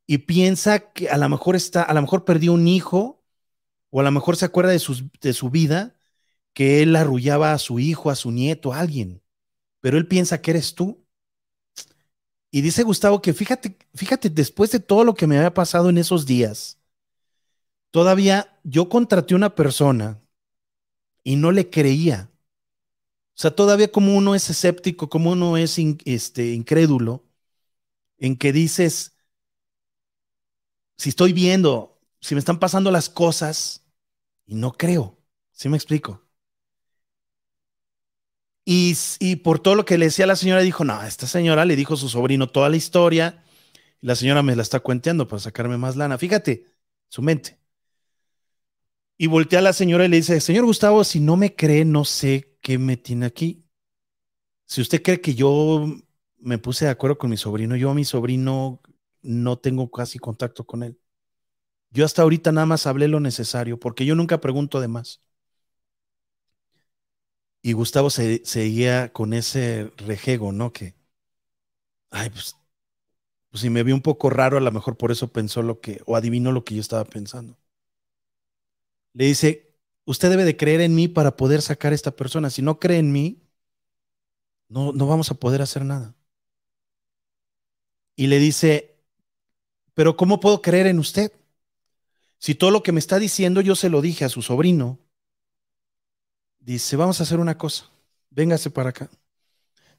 Y piensa que a lo mejor está, a lo mejor perdió un hijo, o a lo mejor se acuerda de, de su vida, que él arrullaba a su hijo, a su nieto, a alguien. Pero él piensa que eres tú. Y dice Gustavo que fíjate, fíjate, después de todo lo que me había pasado en esos días, todavía yo contraté una persona y no le creía. O sea, todavía como uno es escéptico, como uno es este, incrédulo, en que dices, si estoy viendo, si me están pasando las cosas, y no creo, ¿sí me explico? Y, y, por todo lo que le decía la señora, dijo, no, esta señora le dijo a su sobrino toda la historia, y la señora me la está cuenteando para sacarme más lana. Fíjate, su mente. Y voltea a la señora y le dice, señor Gustavo, si no me cree, no sé ¿qué me tiene aquí? Si usted cree que yo me puse de acuerdo con mi sobrino, yo a mi sobrino no tengo casi contacto con él. Yo hasta ahorita nada más hablé lo necesario, porque yo nunca pregunto de más. Y Gustavo se, seguía con ese rejego, ¿no? Que, ay, pues, pues si me vio un poco raro, a lo mejor por eso pensó lo que, o adivinó lo que yo estaba pensando. Le dice, usted debe de creer en mí para poder sacar a esta persona. Si no cree en mí, no, no vamos a poder hacer nada. Y le dice, pero ¿cómo puedo creer en usted? Si todo lo que me está diciendo yo se lo dije a su sobrino. Dice, vamos a hacer una cosa. Véngase para acá.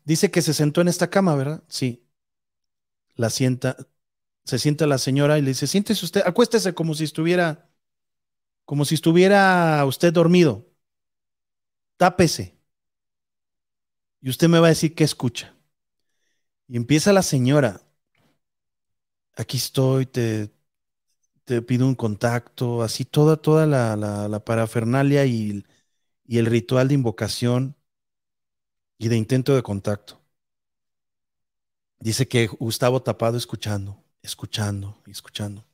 Dice que se sentó en esta cama, ¿verdad? Sí. La sienta, se sienta la señora y le dice, siéntese usted, acuéstese como si estuviera como si estuviera usted dormido. Tápese. Y usted me va a decir qué escucha. Y empieza la señora. Aquí estoy, te, te pido un contacto, así toda, toda la, la, parafernalia y, y el ritual de invocación y de intento de contacto. Dice que Gustavo tapado escuchando, escuchando escuchando.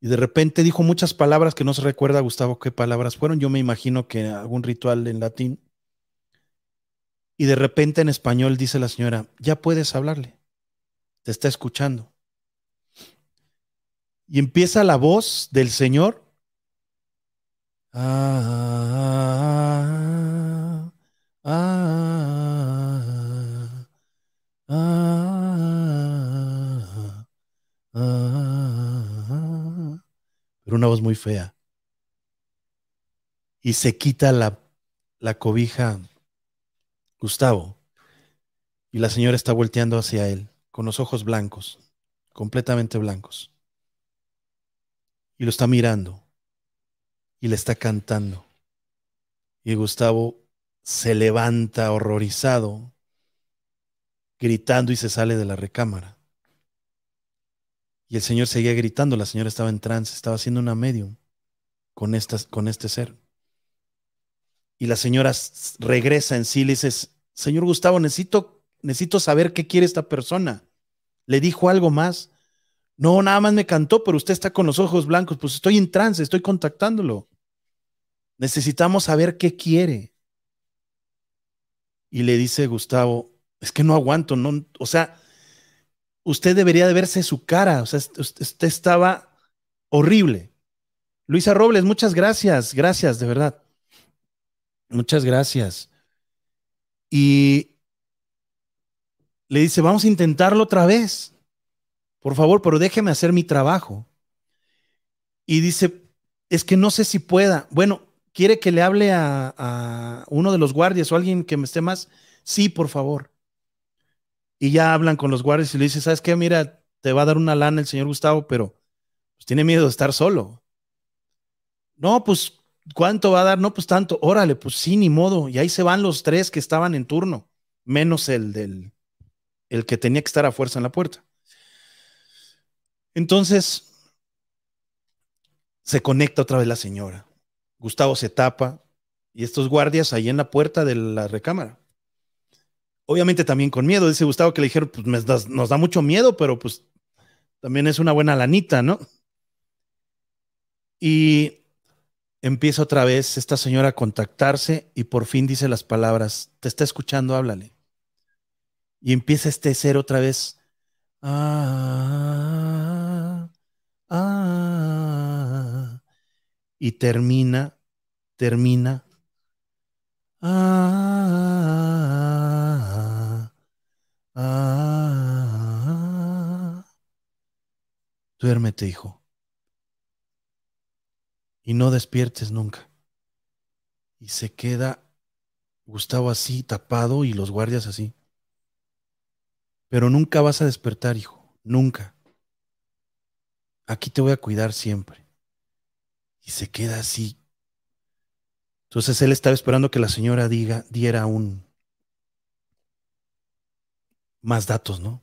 Y de repente dijo muchas palabras que no se recuerda, Gustavo, qué palabras fueron. Yo me imagino que algún ritual en latín. Y de repente en español dice la señora, ya puedes hablarle, te está escuchando. Y empieza la voz del Señor. Ah, ah, una voz muy fea. Y se quita la, la cobija Gustavo. Y la señora está volteando hacia él, con los ojos blancos, completamente blancos. Y lo está mirando. Y le está cantando. Y Gustavo se levanta horrorizado, gritando y se sale de la recámara. Y el Señor seguía gritando, la señora estaba en trance, estaba haciendo una medium con, con este ser. Y la señora regresa en sí y le dice, Señor Gustavo, necesito, necesito saber qué quiere esta persona. ¿Le dijo algo más? No, nada más me cantó, pero usted está con los ojos blancos. Pues estoy en trance, estoy contactándolo. Necesitamos saber qué quiere. Y le dice Gustavo, es que no aguanto, no, o sea, usted debería de verse su cara, o sea, usted estaba horrible. Luisa Robles, muchas gracias, gracias, de verdad. Muchas gracias. Y le dice, vamos a intentarlo otra vez. Por favor, pero déjeme hacer mi trabajo. Y dice, es que no sé si pueda. Bueno, ¿quiere que le hable a, uno de los guardias o alguien que me esté más? Sí, por favor. Y ya hablan con los guardias y le dice, ¿sabes qué? Mira, te va a dar una lana el señor Gustavo, pero pues, tiene miedo de estar solo. No, pues, ¿cuánto va a dar? No, pues tanto. Órale, pues sí, ni modo. Y ahí se van los tres que estaban en turno, menos el del, el que tenía que estar a fuerza en la puerta. Entonces, se conecta otra vez la señora. Gustavo se tapa y estos guardias ahí en la puerta de la recámara. Obviamente también con miedo, dice Gustavo que le dijeron, pues nos da mucho miedo, pero pues también es una buena lanita, ¿no? Y empieza otra vez esta señora a contactarse y por fin dice las palabras, te está escuchando, háblale. Y empieza este ser otra vez. Ah, ah, y termina, termina. Ah, ah, duérmete, hijo. Y no despiertes nunca. Y se queda Gustavo así, tapado, y los guardias así. Pero nunca vas a despertar, hijo, nunca. Aquí te voy a cuidar siempre. Y se queda así. Entonces él estaba esperando que la señora diga, diera un más datos, ¿no?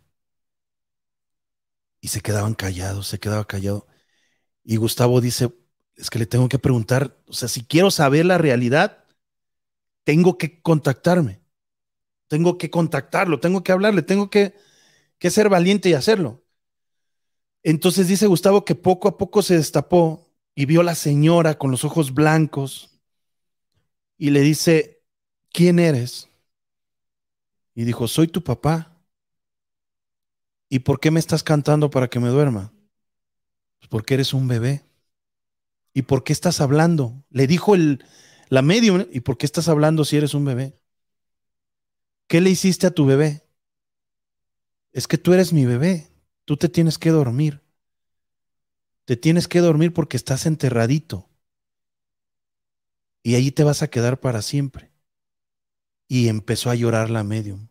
Y se quedaban callados, se quedaba callado. Y Gustavo dice, es que le tengo que preguntar, o sea, si quiero saber la realidad, tengo que contactarme tengo que contactarlo, tengo que hablarle, tengo que, que ser valiente y hacerlo. Entonces dice Gustavo que poco a poco se destapó y vio a la señora con los ojos blancos y le dice, ¿quién eres? Y dijo, soy tu papá. ¿Y por qué me estás cantando para que me duerma? Pues porque eres un bebé. ¿Y por qué estás hablando? Le dijo el, la medium, ¿y por qué estás hablando si eres un bebé? ¿Qué le hiciste a tu bebé? Es que tú eres mi bebé, tú te tienes que dormir. Te tienes que dormir porque estás enterradito. Y ahí te vas a quedar para siempre. Y empezó a llorar la medium.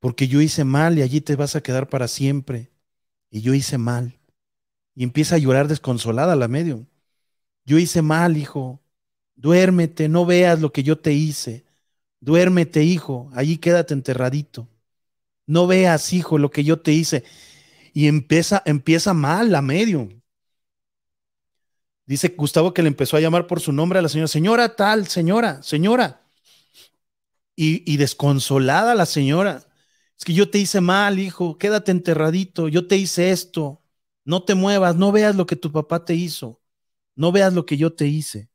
Porque yo hice mal y allí te vas a quedar para siempre. Y yo hice mal. Y empieza a llorar desconsolada la medium. Yo hice mal, hijo. Duérmete, no veas lo que yo te hice. Duérmete, hijo, allí quédate enterradito. No veas, hijo, lo que yo te hice. Y empieza, empieza mal la medium. Dice Gustavo que le empezó a llamar por su nombre a la señora, señora tal, señora, señora. Y, y desconsolada la señora. Es que yo te hice mal, hijo, quédate enterradito, yo te hice esto. No te muevas, no veas lo que tu papá te hizo. No veas lo que yo te hice.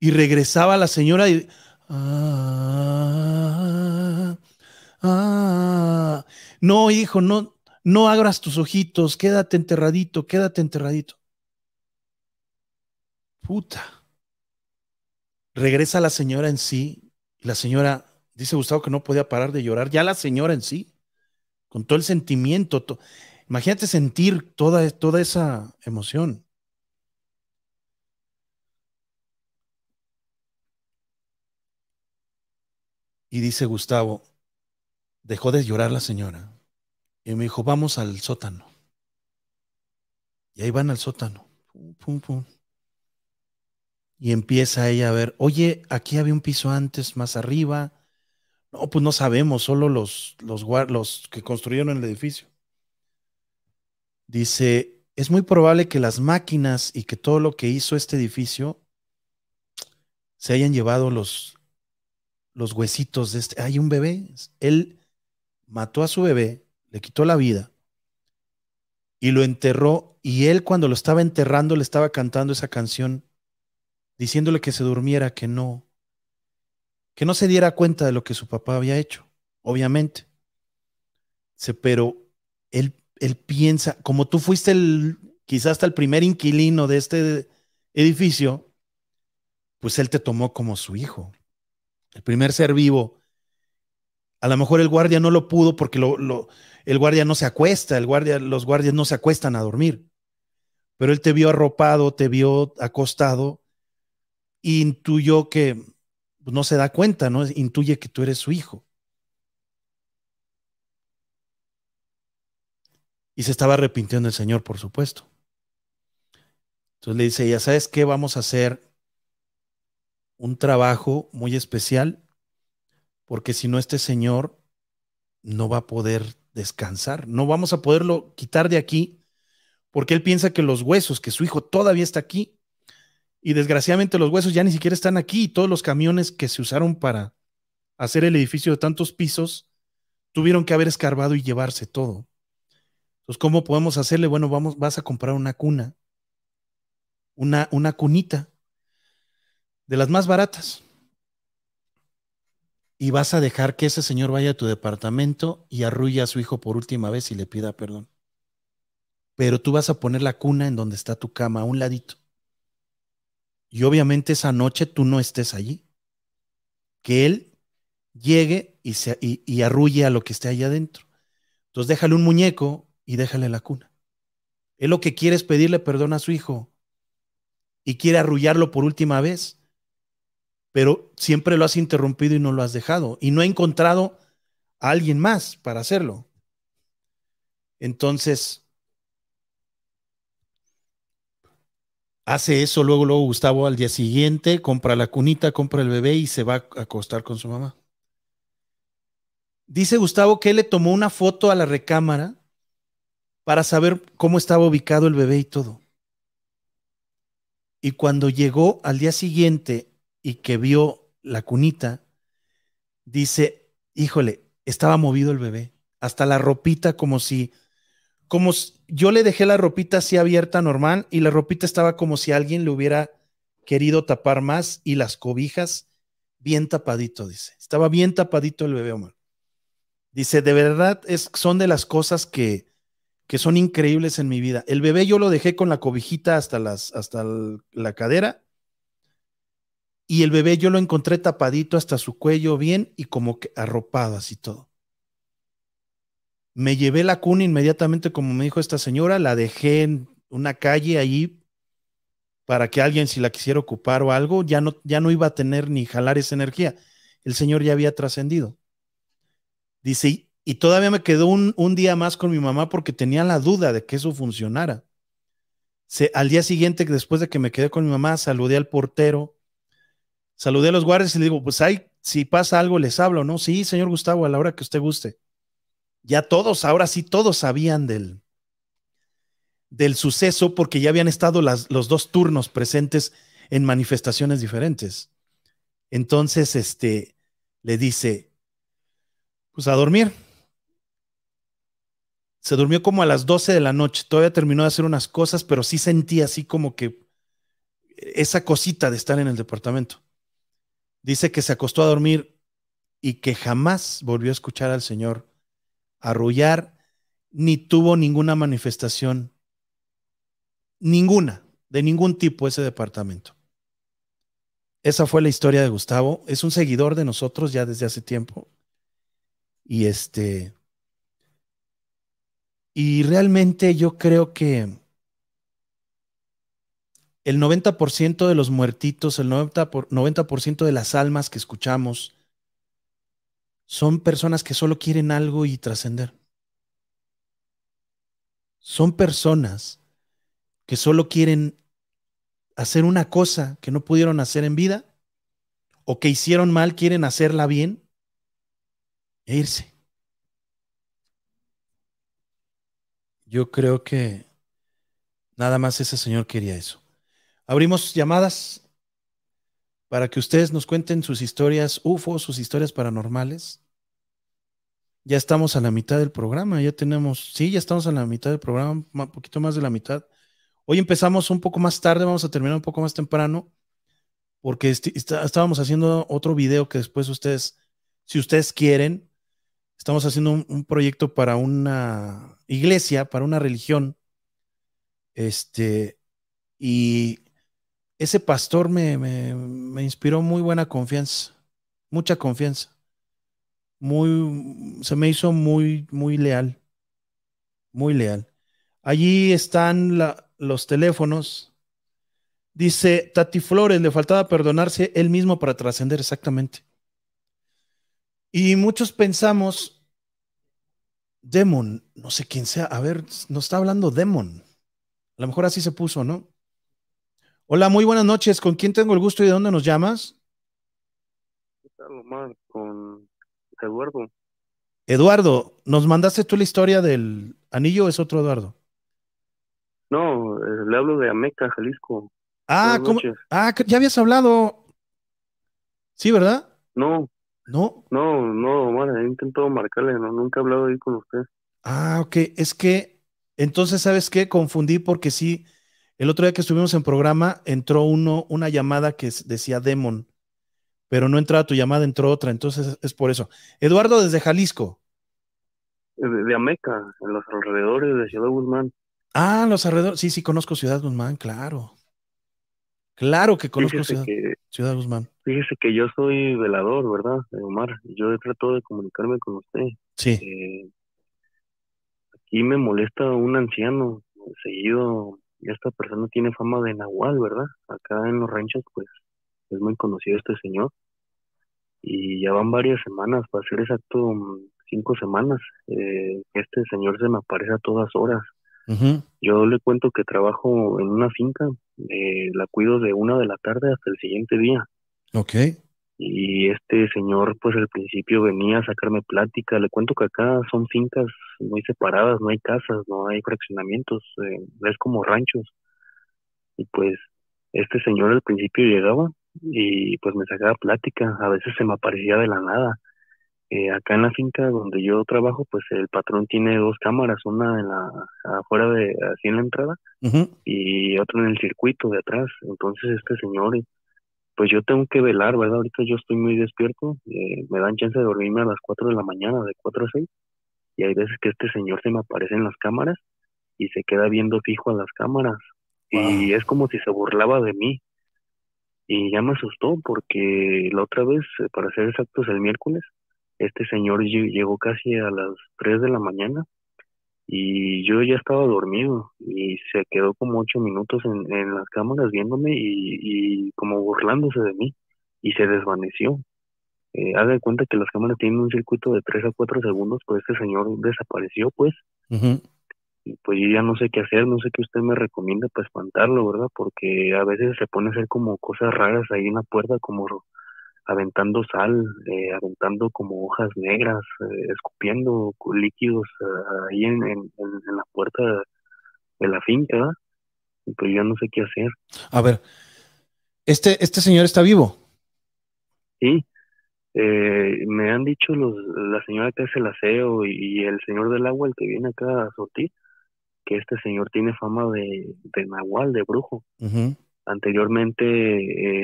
Y regresaba la señora y... Ah, ah, no, hijo, no, no abras tus ojitos, quédate enterradito, quédate enterradito. Puta. Regresa la señora en sí, la señora, dice Gustavo que no podía parar de llorar, ya la señora en sí, con todo el sentimiento. imagínate sentir toda, toda esa emoción. Y dice Gustavo, dejó de llorar la señora. Y me dijo, vamos al sótano. Y ahí van al sótano. Y empieza ella a ver, oye, aquí había un piso antes, más arriba. No, pues no sabemos, solo los, los, que construyeron el edificio. Dice, es muy probable que las máquinas y que todo lo que hizo este edificio se hayan llevado los, los huesitos de este. Hay un bebé. Él mató a su bebé, le quitó la vida y lo enterró. Y él, cuando lo estaba enterrando, le estaba cantando esa canción, diciéndole que se durmiera, que no, que no se diera cuenta de lo que su papá había hecho, obviamente. Pero él, él piensa, como tú fuiste quizás hasta el primer inquilino de este edificio, pues él te tomó como su hijo. El primer ser vivo. A lo mejor el guardia no lo pudo porque lo, lo, el guardia no se acuesta, el guardia, los guardias no se acuestan a dormir. Pero él te vio arropado, te vio acostado, e intuyó que pues, no se da cuenta, ¿no? Intuye que tú eres su hijo. Y se estaba arrepintiendo el Señor, por supuesto. Entonces le dice, ya sabes qué, vamos a hacer un trabajo muy especial, porque si no, este Señor no va a poder descansar, no vamos a poderlo quitar de aquí, porque él piensa que los huesos, que su hijo todavía está aquí, y desgraciadamente los huesos ya ni siquiera están aquí, y todos los camiones que se usaron para hacer el edificio de tantos pisos, tuvieron que haber escarbado y llevarse todo. Entonces, ¿cómo podemos hacerle? Bueno, vamos, vas a comprar una cuna, una, una cunita de las más baratas. Y vas a dejar que ese señor vaya a tu departamento y arrulle a su hijo por última vez y le pida perdón. Pero tú vas a poner la cuna en donde está tu cama, a un ladito. Y obviamente esa noche tú no estés allí. Que él llegue y, se, y, arrulle a lo que esté allá adentro. Entonces déjale un muñeco y déjale la cuna. Él lo que quiere es pedirle perdón a su hijo y quiere arrullarlo por última vez, pero siempre lo has interrumpido y no lo has dejado y no ha encontrado a alguien más para hacerlo. Entonces, hace eso, luego, luego Gustavo al día siguiente compra la cunita, compra el bebé y se va a acostar con su mamá. Dice Gustavo que él le tomó una foto a la recámara para saber cómo estaba ubicado el bebé y todo. Y cuando llegó al día siguiente y que vio la cunita, dice, híjole, estaba movido el bebé, hasta la ropita como si, como yo le dejé la ropita así abierta normal y la ropita estaba como si alguien le hubiera querido tapar más y las cobijas bien tapadito, dice. Estaba bien tapadito el bebé, Omar. Dice, de verdad es, son de las cosas que, que son increíbles en mi vida. El bebé yo lo dejé con la cobijita hasta, las, hasta la cadera y el bebé yo lo encontré tapadito hasta su cuello bien y como que arropado así todo. Me llevé la cuna inmediatamente, como me dijo esta señora, la dejé en una calle allí para que alguien si la quisiera ocupar o algo, ya no, ya no iba a tener ni jalar esa energía. El Señor ya había trascendido. Dice, y todavía me quedó un, un, día más con mi mamá porque tenía la duda de que eso funcionara. Al día siguiente, después de que me quedé con mi mamá, saludé al portero, saludé a los guardias y le digo, pues hay, si pasa algo, les hablo, ¿no? Sí, señor Gustavo, a la hora que usted guste. Ya todos, ahora sí, todos sabían del, del suceso porque ya habían estado los dos turnos presentes en manifestaciones diferentes. Entonces, este, le dice, pues a dormir se durmió como a las 12 de la noche, todavía terminó de hacer unas cosas, pero sí sentía así como que esa cosita de estar en el departamento. Dice que se acostó a dormir y que jamás volvió a escuchar al Señor arrullar, ni tuvo ninguna manifestación, ninguna, de ningún tipo ese departamento. Esa fue la historia de Gustavo. Es un seguidor de nosotros ya desde hace tiempo. Y este, y realmente yo creo que el 90% de los muertitos, el 90%, 90 de las almas que escuchamos, son personas que solo quieren algo y trascender. Son personas que solo quieren hacer una cosa que no pudieron hacer en vida o que hicieron mal, quieren hacerla bien e irse. Yo creo que nada más ese señor quería eso. Abrimos llamadas para que ustedes nos cuenten sus historias UFO, sus historias paranormales. Ya estamos a la mitad del programa, ya tenemos, sí, ya estamos a la mitad del programa, un poquito más de la mitad. Hoy empezamos un poco más tarde, vamos a terminar un poco más temprano, porque estábamos haciendo otro video que después ustedes, si ustedes quieren, estamos haciendo un proyecto para una iglesia, para una religión. Este, y ese pastor me, me, me inspiró muy buena confianza, mucha confianza. Muy, se me hizo muy, muy leal, muy leal. Allí están los teléfonos. Dice Tati Flores, le faltaba perdonarse él mismo para trascender, exactamente. Y muchos pensamos, Demon, no sé quién sea, a ver, nos está hablando Demon. A lo mejor así se puso, ¿no? Hola, muy buenas noches. ¿Con quién tengo el gusto y de dónde nos llamas? ¿Qué tal, Omar? Con Eduardo. Eduardo, ¿nos mandaste tú la historia del anillo o es otro Eduardo? No, eh, le hablo de Ameca, Jalisco. Ah. Ah, ya habías hablado. Sí, ¿verdad? No, No. no, no, Omar, he intentado marcarle, no, nunca he hablado ahí con usted. Ah, ok. Es que, entonces, ¿sabes qué? Confundí porque sí, el otro día que estuvimos en programa entró uno, una llamada que decía Demon, pero no entraba tu llamada, entró otra, entonces es por eso. Eduardo desde Jalisco. Eh, De, de Ameca, en los alrededores de Ciudad Guzmán. Ah, los alrededores. Sí, sí, conozco Ciudad Guzmán, claro. Claro que conozco Ciudad, que, Ciudad Guzmán. fíjese que yo soy velador, ¿verdad, Omar? Yo trato de comunicarme con usted. Sí. Eh, aquí me molesta un anciano, seguido, esta persona tiene fama de nahual, ¿verdad? Acá en los ranchos, pues, es muy conocido este señor. Y ya van varias semanas, para ser exacto, mm, cinco semanas, eh, este señor se me aparece a todas horas. Yo le cuento que trabajo en una finca, eh, la cuido de una de la tarde hasta el siguiente día. Ok. Y este señor, pues al principio venía a sacarme plática. Le cuento que acá son fincas muy separadas, no hay casas, no hay fraccionamientos, eh, es como ranchos. Y pues este señor al principio llegaba y pues me sacaba plática. A veces se me aparecía de la nada. Eh, acá en la finca donde yo trabajo, pues el patrón tiene dos cámaras, una en la afuera de así en la entrada y otra en el circuito de atrás. Entonces este señor, pues yo tengo que velar, ¿verdad? Ahorita yo estoy muy despierto, eh, me dan chance de dormirme a las 4 de la mañana, de 4 a 6, y hay veces que este señor se me aparece en las cámaras y se queda viendo fijo a las cámaras. Y es como si se burlaba de mí. Y ya me asustó porque la otra vez, eh, para ser exactos, el miércoles, este señor lle- llegó casi a las 3 de la mañana y yo ya estaba dormido y se quedó como ocho minutos en, en las cámaras viéndome y, y como burlándose de mí y se desvaneció. Eh, haga de cuenta que las cámaras tienen un circuito de 3 a 4 segundos, pues este señor desapareció, pues, y pues yo ya no sé qué hacer, no sé qué usted me recomienda para espantarlo, ¿verdad? Porque a veces se pone a hacer como cosas raras ahí en la puerta, como aventando sal, eh, aventando como hojas negras, eh, escupiendo cu- líquidos eh, ahí en, en, en- la puerta de la finca, ¿verdad? Y pues yo no sé qué hacer. A ver, este, este señor está vivo. Sí, eh, me han dicho los, la señora que hace el aseo y, y el señor del agua, el que viene acá a sortir, que este señor tiene fama de, de nahual, de brujo. Anteriormente,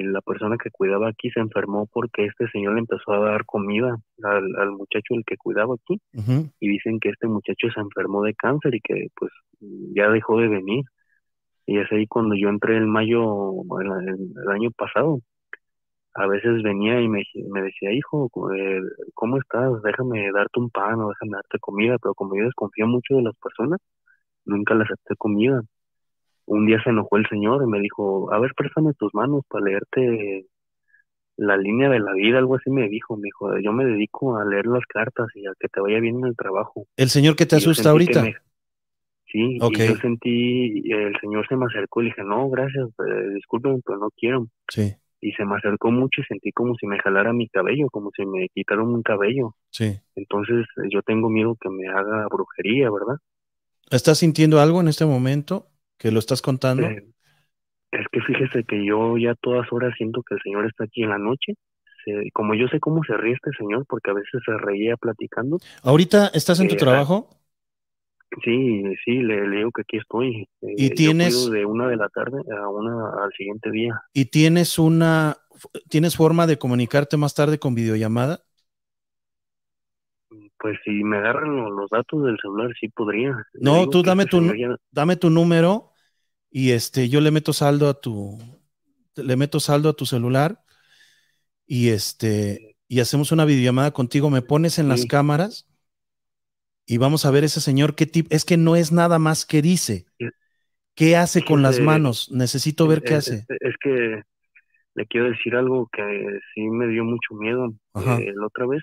eh, la persona que cuidaba aquí se enfermó porque este señor le empezó a dar comida al, al muchacho el que cuidaba aquí y dicen que este muchacho se enfermó de cáncer y que pues ya dejó de venir. Y es ahí cuando yo entré en mayo el, el- el año pasado. A veces venía y me, me decía, hijo, eh, ¿cómo estás? Déjame darte un pan o déjame darte comida, pero como yo desconfío mucho de las personas, nunca les acepté comida. Un día se enojó el señor y me dijo, a ver, préstame tus manos para leerte la línea de la vida, algo así me dijo, me dijo, yo me dedico a leer las cartas y a que te vaya bien en el trabajo. El señor que te asusta que ahorita. me- Sí, Ok. y yo sentí, el señor se me acercó y le dije, no, gracias, eh, discúlpeme, pero no quiero. Sí, Y se me acercó mucho y sentí como si me jalara mi cabello, como si me quitaran un cabello. sí. Entonces yo tengo miedo que me haga brujería, ¿verdad? ¿Estás sintiendo algo en este momento que lo estás contando? Eh, es que fíjese que yo ya todas horas siento que el señor está aquí en la noche. Se- como yo sé cómo se ríe este señor, porque a veces se reía platicando. ¿Ahorita estás en tu eh, trabajo? Sí, sí, le, le digo que aquí estoy. Eh, ¿Y tienes- de una de la tarde a una al siguiente día. ¿Y tienes una, tienes forma de comunicarte más tarde con videollamada? Pues si me agarran lo- los datos del celular, sí podría. No, digo tú dame este tu ya- Dame tu número y este, yo le meto saldo a tu, le meto saldo a tu celular y este y hacemos una videollamada contigo, me pones en las cámaras y vamos a ver ese señor qué tipo, es que no es nada más que dice. ¿Qué hace con las manos? Necesito ver qué hace. es- que le quiero decir algo que sí me dio mucho miedo eh, la otra vez.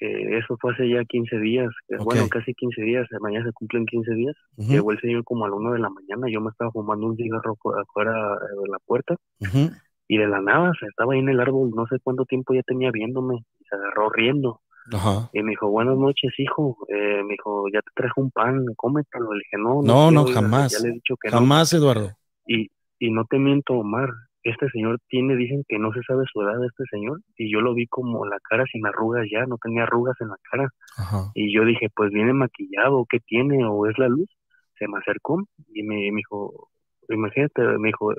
Eh, eso fue hace ya 15 días, eh, bueno, casi 15 días, mañana se cumplen 15 días. Llegó el señor como a la una de la mañana, yo me estaba fumando un cigarro fu- afuera eh, de la puerta y de la nada se estaba ahí en el árbol, no sé cuánto tiempo ya tenía viéndome y se agarró riendo. Y me dijo, buenas noches, hijo. Eh, me dijo, ya te traje un pan, cómetelo. Le dije, no, No, no, jamás. Ya le he dicho que no. Jamás, Eduardo. Y, y no te miento, Omar, este señor tiene, dicen que no se sabe su edad de este señor, y yo lo vi como la cara sin arrugas ya, no tenía arrugas en la cara. Ajá. Y yo dije, pues viene maquillado, ¿qué tiene? ¿O es la luz? Se me acercó y me, me dijo, imagínate, me dijo,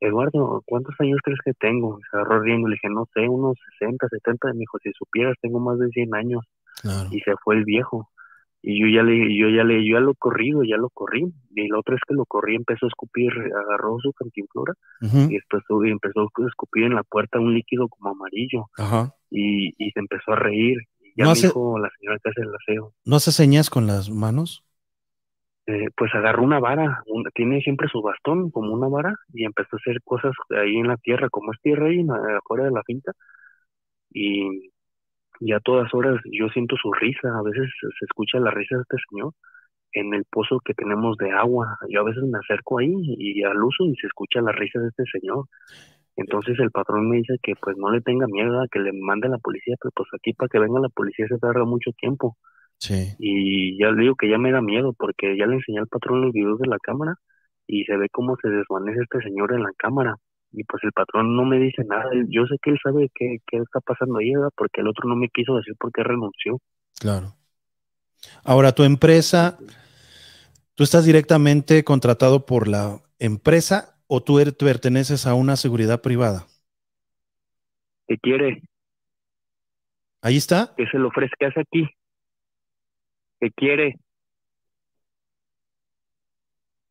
Eduardo, ¿cuántos años crees que tengo? Se agarró riendo, le dije, no sé, unos 60, 70. Me dijo, si supieras, tengo más de 100 años Claro. y se fue el viejo. Y yo ya le, yo ya le, yo ya lo corrido, ya lo corrí. Y la otra es que lo corrí, empezó a escupir, agarró su cantinflora y después y empezó a escupir en la puerta un líquido como amarillo y, y se empezó a reír. Y ya No hace- dijo la señora que hace el aseo, ¿No hace señas con las manos? eh, pues agarró una vara, un- tiene siempre su bastón como una vara y empezó a hacer cosas ahí en la tierra, como es tierra ahí afuera de la finca. Y ya a todas horas yo siento su risa, a veces se escucha la risa de este señor en el pozo que tenemos de agua. Yo a veces me acerco ahí y al uso y se escucha la risa de este señor. Entonces el patrón me dice que pues no le tenga miedo, que le mande a la policía, pero pues aquí para que venga la policía se tarda mucho tiempo. Sí. Y ya le digo que ya me da miedo porque ya le enseñé al patrón los videos de la cámara y se ve cómo se desvanece este señor en la cámara. Y pues el patrón no me dice nada. Yo sé que él sabe qué, qué está pasando ahí, ¿verdad? porque el otro no me quiso decir por qué renunció. Claro. Ahora, tu empresa, ¿tú estás directamente contratado por la empresa o tú er- perteneces a una seguridad privada? ¿Qué quiere? Ahí está. ¿Qué se? ¿Qué hace aquí? ¿Qué quiere?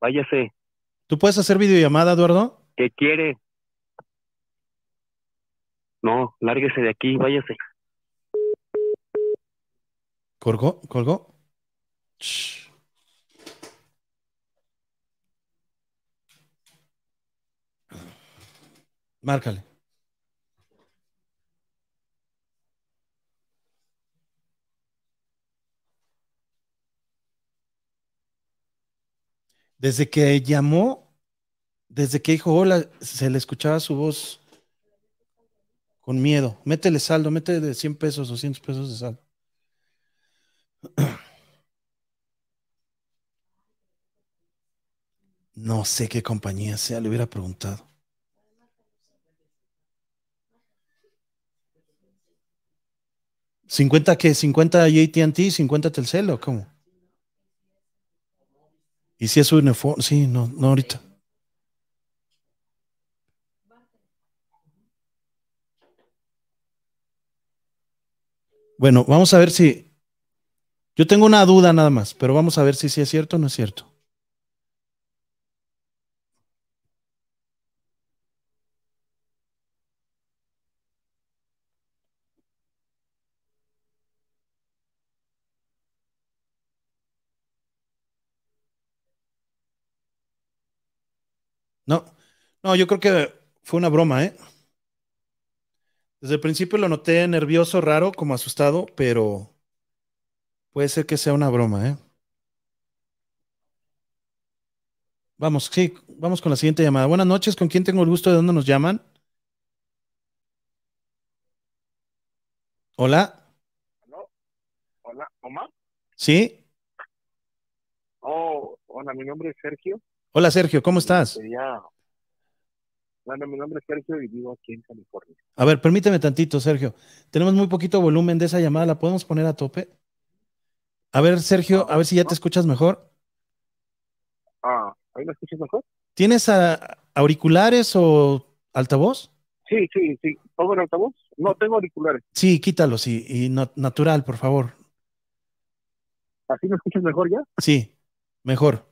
Váyase. ¿Tú puedes hacer videollamada, Eduardo? ¿Qué quiere? No, lárguese de aquí, váyase. ¿Colgó? ¿Colgó? Márcale. Desde que llamó, desde que dijo hola, se le escuchaba su voz con miedo. Métele saldo, métele de 100 pesos, 200 pesos de saldo. *clears throat* No sé qué compañía sea, le hubiera preguntado. ¿50 qué? ¿50 AT&T? ¿50 Telcel o cómo? ¿Y si es un uniforme? Sí, no, no ahorita. Bueno, vamos a ver si... Yo tengo una duda nada más, pero vamos a ver si sí es cierto o no es cierto. No, no, yo creo que fue una broma, ¿eh? Desde el principio lo noté nervioso, raro, como asustado, pero puede ser que sea una broma, ¿eh? Vamos, sí, vamos con la siguiente llamada. Buenas noches, ¿con quién tengo el gusto? ¿De dónde nos llaman? Hola, Hola, Omar. ¿sí? Oh, hola, mi nombre es Sergio. Hola Sergio, ¿cómo estás? Bueno, mi nombre es Sergio y vivo aquí en California. A ver, permíteme tantito, Sergio. Tenemos muy poquito volumen de esa llamada, ¿la podemos poner a tope? A ver, Sergio, a ver si ya te escuchas mejor. Ah, ¿ahí me escuchas mejor? ¿Tienes ah, auriculares o altavoz? Sí, sí, sí. ¿Pongo el altavoz? No, tengo auriculares. Sí, quítalos y, y no- natural, por favor. ¿Así me escuchas mejor ya? Sí, mejor.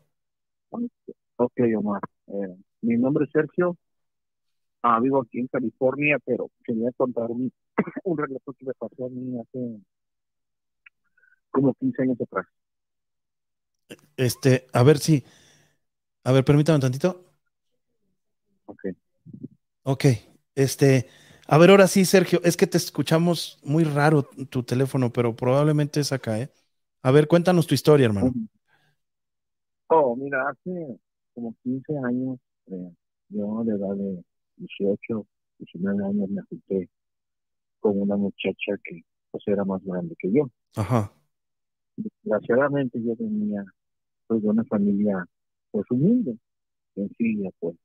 Ok, Omar. Eh, mi nombre es Sergio Ah, vivo aquí en California, pero quería contar un, *coughs* un relato que me pasó a mí hace como 15 años atrás. Este, a ver si. A ver, permítame un tantito. Ok. Ok. Este. A ver, ahora sí, Sergio, es que te escuchamos muy raro tu teléfono, pero probablemente es acá, ¿eh? A ver, cuéntanos tu historia, hermano. Oh, mira, hace como 15 años, eh, yo de edad de 18, 19 años me junté con una muchacha que pues era más grande que yo. Ajá. Desgraciadamente yo venía pues de una familia pues humilde, sencilla pues,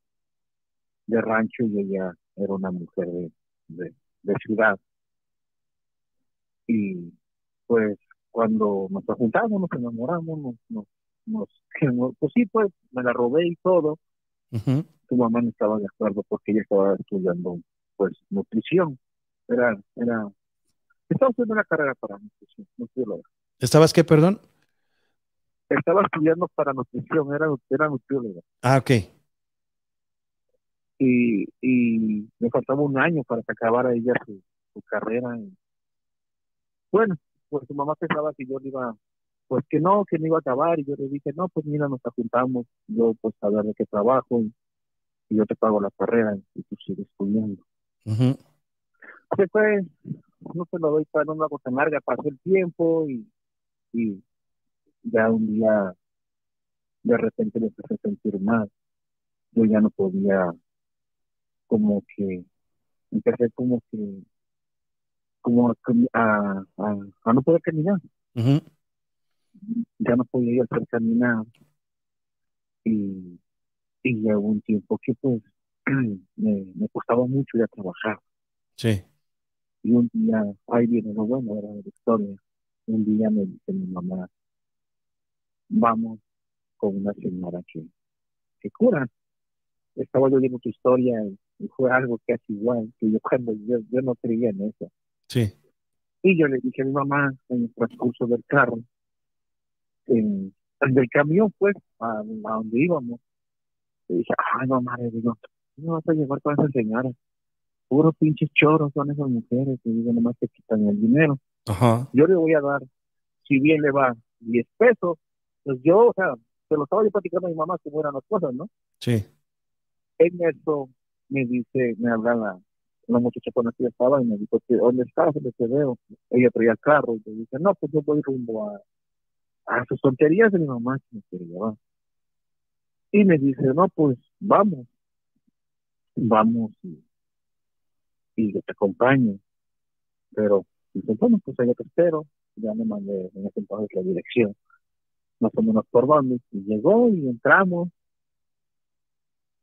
de rancho y ella era una mujer de, de, de ciudad. Y pues cuando nos juntamos, nos enamoramos, nos, nos, nos, *laughs* pues sí, pues me la robé y todo. Ujú. Tu mamá no estaba de acuerdo porque ella estaba estudiando pues nutrición. Era, era, estaba haciendo una carrera para nutrición, nutrióloga. ¿Estabas qué, perdón? Estaba estudiando para nutrición, era, era nutrióloga. Ah, ok. y, y me faltaba un año para que acabara ella su, su carrera. Y, bueno, pues su mamá pensaba que yo le iba, pues que no, que no iba a acabar, y yo le dije, no, pues mira, nos juntamos, yo pues a ver de qué trabajo, y, y yo te pago la carrera, y tú sigues estudiando. Fue, no se lo doy para una cosa larga, pasó el tiempo, y, y ya un día, de repente me empecé a sentir mal, yo ya no podía como que empecé como que como a, a, a, a no poder caminar. Ya no podía ir hacer caminar. Y y llegó un tiempo que pues *clears throat* me, me costaba mucho ir a trabajar Sí. y un día ahí viene lo bueno era la historia un día me dice mi mamá vamos con una señora que que cura estaba yo viendo tu historia y, fue algo casi igual que yo *laughs* cuando yo, yo no creía en eso Sí. Y yo le dije a mi mamá en el transcurso del carro, en, del camión, pues, a, a donde íbamos. Le dije, ay, mamá, le digo, ¿qué me vas a llevar con esa señora? Puros pinches choros son esas mujeres, y digo, nomás te quitan el dinero. Ajá. Yo le voy a dar, si bien le va 10 pesos, pues yo, o sea, se lo estaba yo platicando a mi mamá cómo eran las cosas, ¿no? Sí. En eso me dice, me habla la, la muchacha con la que yo estaba y me dijo, "¿Qué- ¿dónde estás? ¿Dónde te veo? Ella traía el carro y le dice, no, pues yo voy rumbo a, a sus tonterías de mi mamá que me quiere llevar. Y me dice, no, pues vamos, vamos y, yo te acompaño. Pero dice, bueno, pues allá te espero. Ya me mandé en ese entonces la dirección, más o menos por dónde. Y llegó y entramos.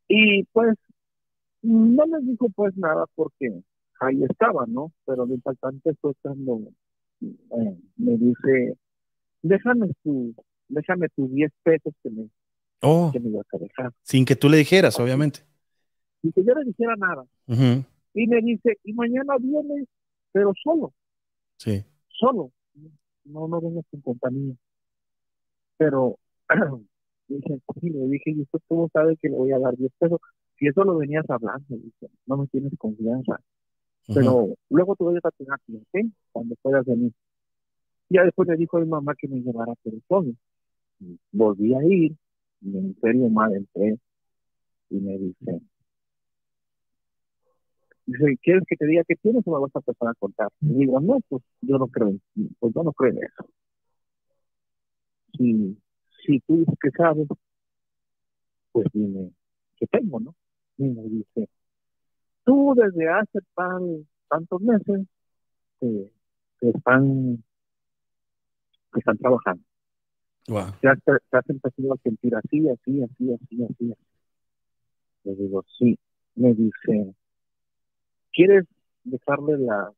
Y pues no me dijo pues nada porque ahí estaba, ¿no? Pero lo impactante fue cuando eh, me dice, déjame tu, déjame tus 10 pesos que me, Oh, que me ibas a dejar. sin que tú le dijeras, obviamente. Y que yo le dijera nada. Y me dice, y mañana vienes, pero solo, Sí. solo. No, no vengas con compañía. Pero *clears throat* dije, sí, le dije, y usted cómo sabe que le voy a dar 10 pesos. Si eso lo venías hablando, dice, no me tienes confianza. Pero luego te voy a tener aquí, ¿ok? Cuando puedas venir. Ya después le dijo a mi mamá que me llevara solo. Y Volví a ir, serio mal entré, y me dice, ¿quieres que te diga qué tienes o me vas a empezar a contar? Y digo, no, pues yo no creo, pues yo no creo en eso. Si, si tú dices que sabes, pues dime qué tengo, ¿no? Y me dice, tú desde hace tan, tantos meses que, que están que están trabajando. Guau. Te has, te has empezado a sentir así, así, así, así, así. Le digo, sí. Me dice, ¿quieres dejarle la...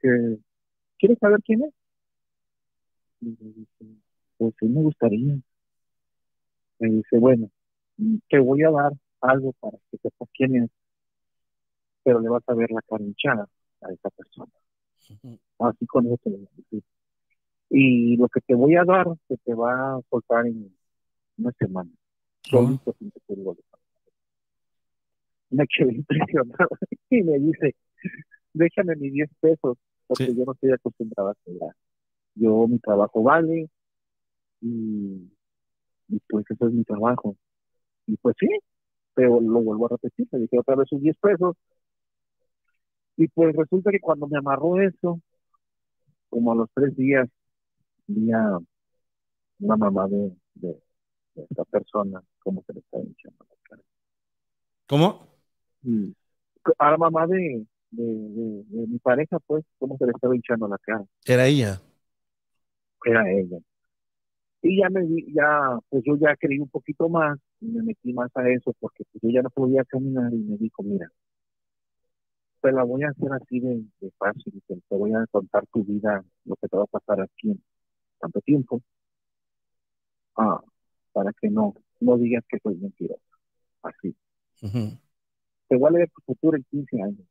que ¿Quieres saber quién es? Y le dice, pues sí me gustaría. Me dice, bueno, te voy a dar algo para que sepas quién es, pero le vas a ver la cara hinchada a esa persona. Así con eso te lo voy a decir. Y lo que te voy a dar se te va a soltar en una semana. Solito, sin que te me quedé *laughs* impresionado y me dice, déjame mis 10 pesos, porque Sí. yo no estoy acostumbrada a cobrar. Yo, mi trabajo vale, y, y pues eso es mi trabajo. Y pues sí, pero lo vuelvo a repetir, le dije otra vez sus 10 pesos. Y pues resulta que cuando me amarró eso, como a los tres días, vi a una mamá de, de, de esta persona, como se le está hinchando la cara. ¿Cómo? Y a la mamá de, de, de, de mi pareja, pues, cómo se le estaba hinchando la cara. Era ella. Era ella. Y ya me di, ya, pues yo ya creí un poquito más y me metí más a eso porque pues, yo ya no podía caminar y me dijo, mira, te la voy a hacer así de, de fácil, te, te voy a contar tu vida, lo que te va a pasar aquí tanto tiempo, ah, para que no, no digas que soy mentiroso. Así. Te voy a leer tu futuro en 15 años.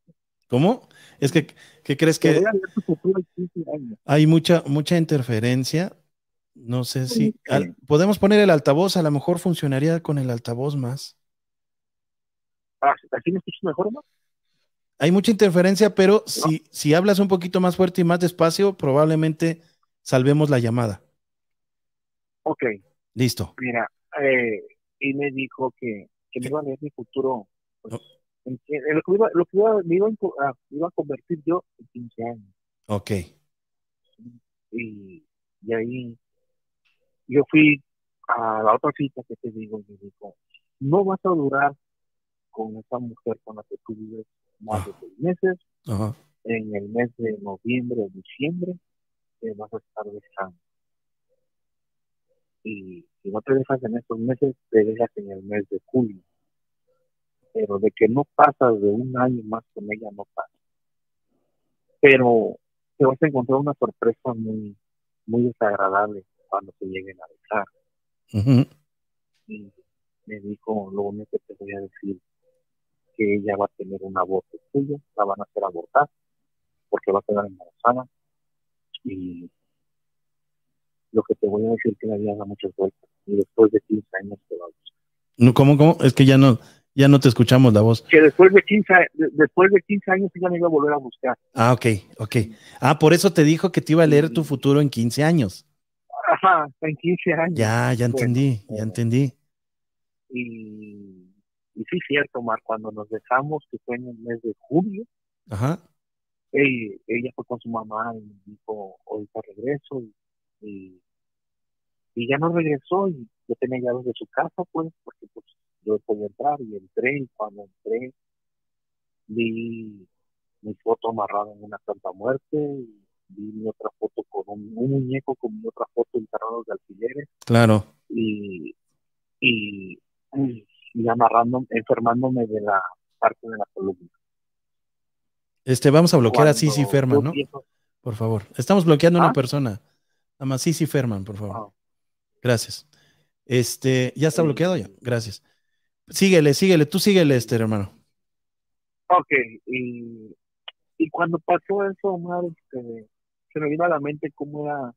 ¿Cómo? Es que, ¿qué crees Te que voy a leer tu futuro en 15 años. hay mucha, mucha interferencia? No sé si. Al- podemos poner el altavoz, a lo mejor funcionaría con el altavoz más. Ah, ¿Así me escuchas mejor, no? Hay mucha interferencia, pero si, si hablas un poquito más fuerte y más despacio, probablemente salvemos la llamada. Ok. Listo. Mira, eh, y me dijo que, que me iba a leer mi futuro, pues, No. en, en lo que, iba, lo que iba, me iba, a inco- a, iba a convertir yo en 15 años. Ok. Y, y ahí yo fui a la otra cita que te digo, y me dijo, no vas a durar con esa mujer con la que tú vives más de seis meses, Ajá. en el mes de noviembre o diciembre, te vas a estar dejando. Y si no te dejas en estos meses, te dejas en el mes de julio. Pero de que no pasas de un año más con ella, no pasa. Pero te vas a encontrar una sorpresa muy, muy desagradable cuando te lleguen a dejar. Ujú. Y me dijo, lo único que te voy a decir, que ella va a tener un aborto tuyo, la van a hacer abortar, porque va a quedar embarazada. Y lo que te voy a decir que la vida da muchas vueltas. Y después de 15 años te va a buscar. No, ¿Cómo, cómo? Es que ya no, ya no te escuchamos la voz. Que después de 15, a- de- después de 15 años ella me iba a volver a buscar. Ah, ok, ok. Ah, por eso te dijo que te iba a leer tu futuro en 15 años. Ajá, en 15 años. Ya, ya Bueno, entendí, ya eh, entendí. Y, y sí, cierto, Mar, cuando nos dejamos, que fue en el mes de julio, Ajá. Ella, ella fue con su mamá y me dijo, ahorita regreso. Y, y, y ya no regresó y yo tenía llaves de su casa, pues, porque pues yo podía entrar y entré y cuando entré vi mi foto amarrada en una santa muerte y vi mi otra foto con un, un muñeco con mi otra foto enterrados de alfileres Claro. y, y, y amarrando, enfermándome de la parte de la columna. Este, vamos a bloquear a Sisi Cuando Ferman, ¿no? Por favor. Estamos bloqueando a una ¿Ah? persona. Nada más Sisi Ferman, por favor. Ah. Gracias. Este, ya está Sí. bloqueado ya. Gracias. Síguele, síguele, tú síguele, este hermano. Ok, y, y cuando pasó eso, Omar, este, se me vino a la mente cómo era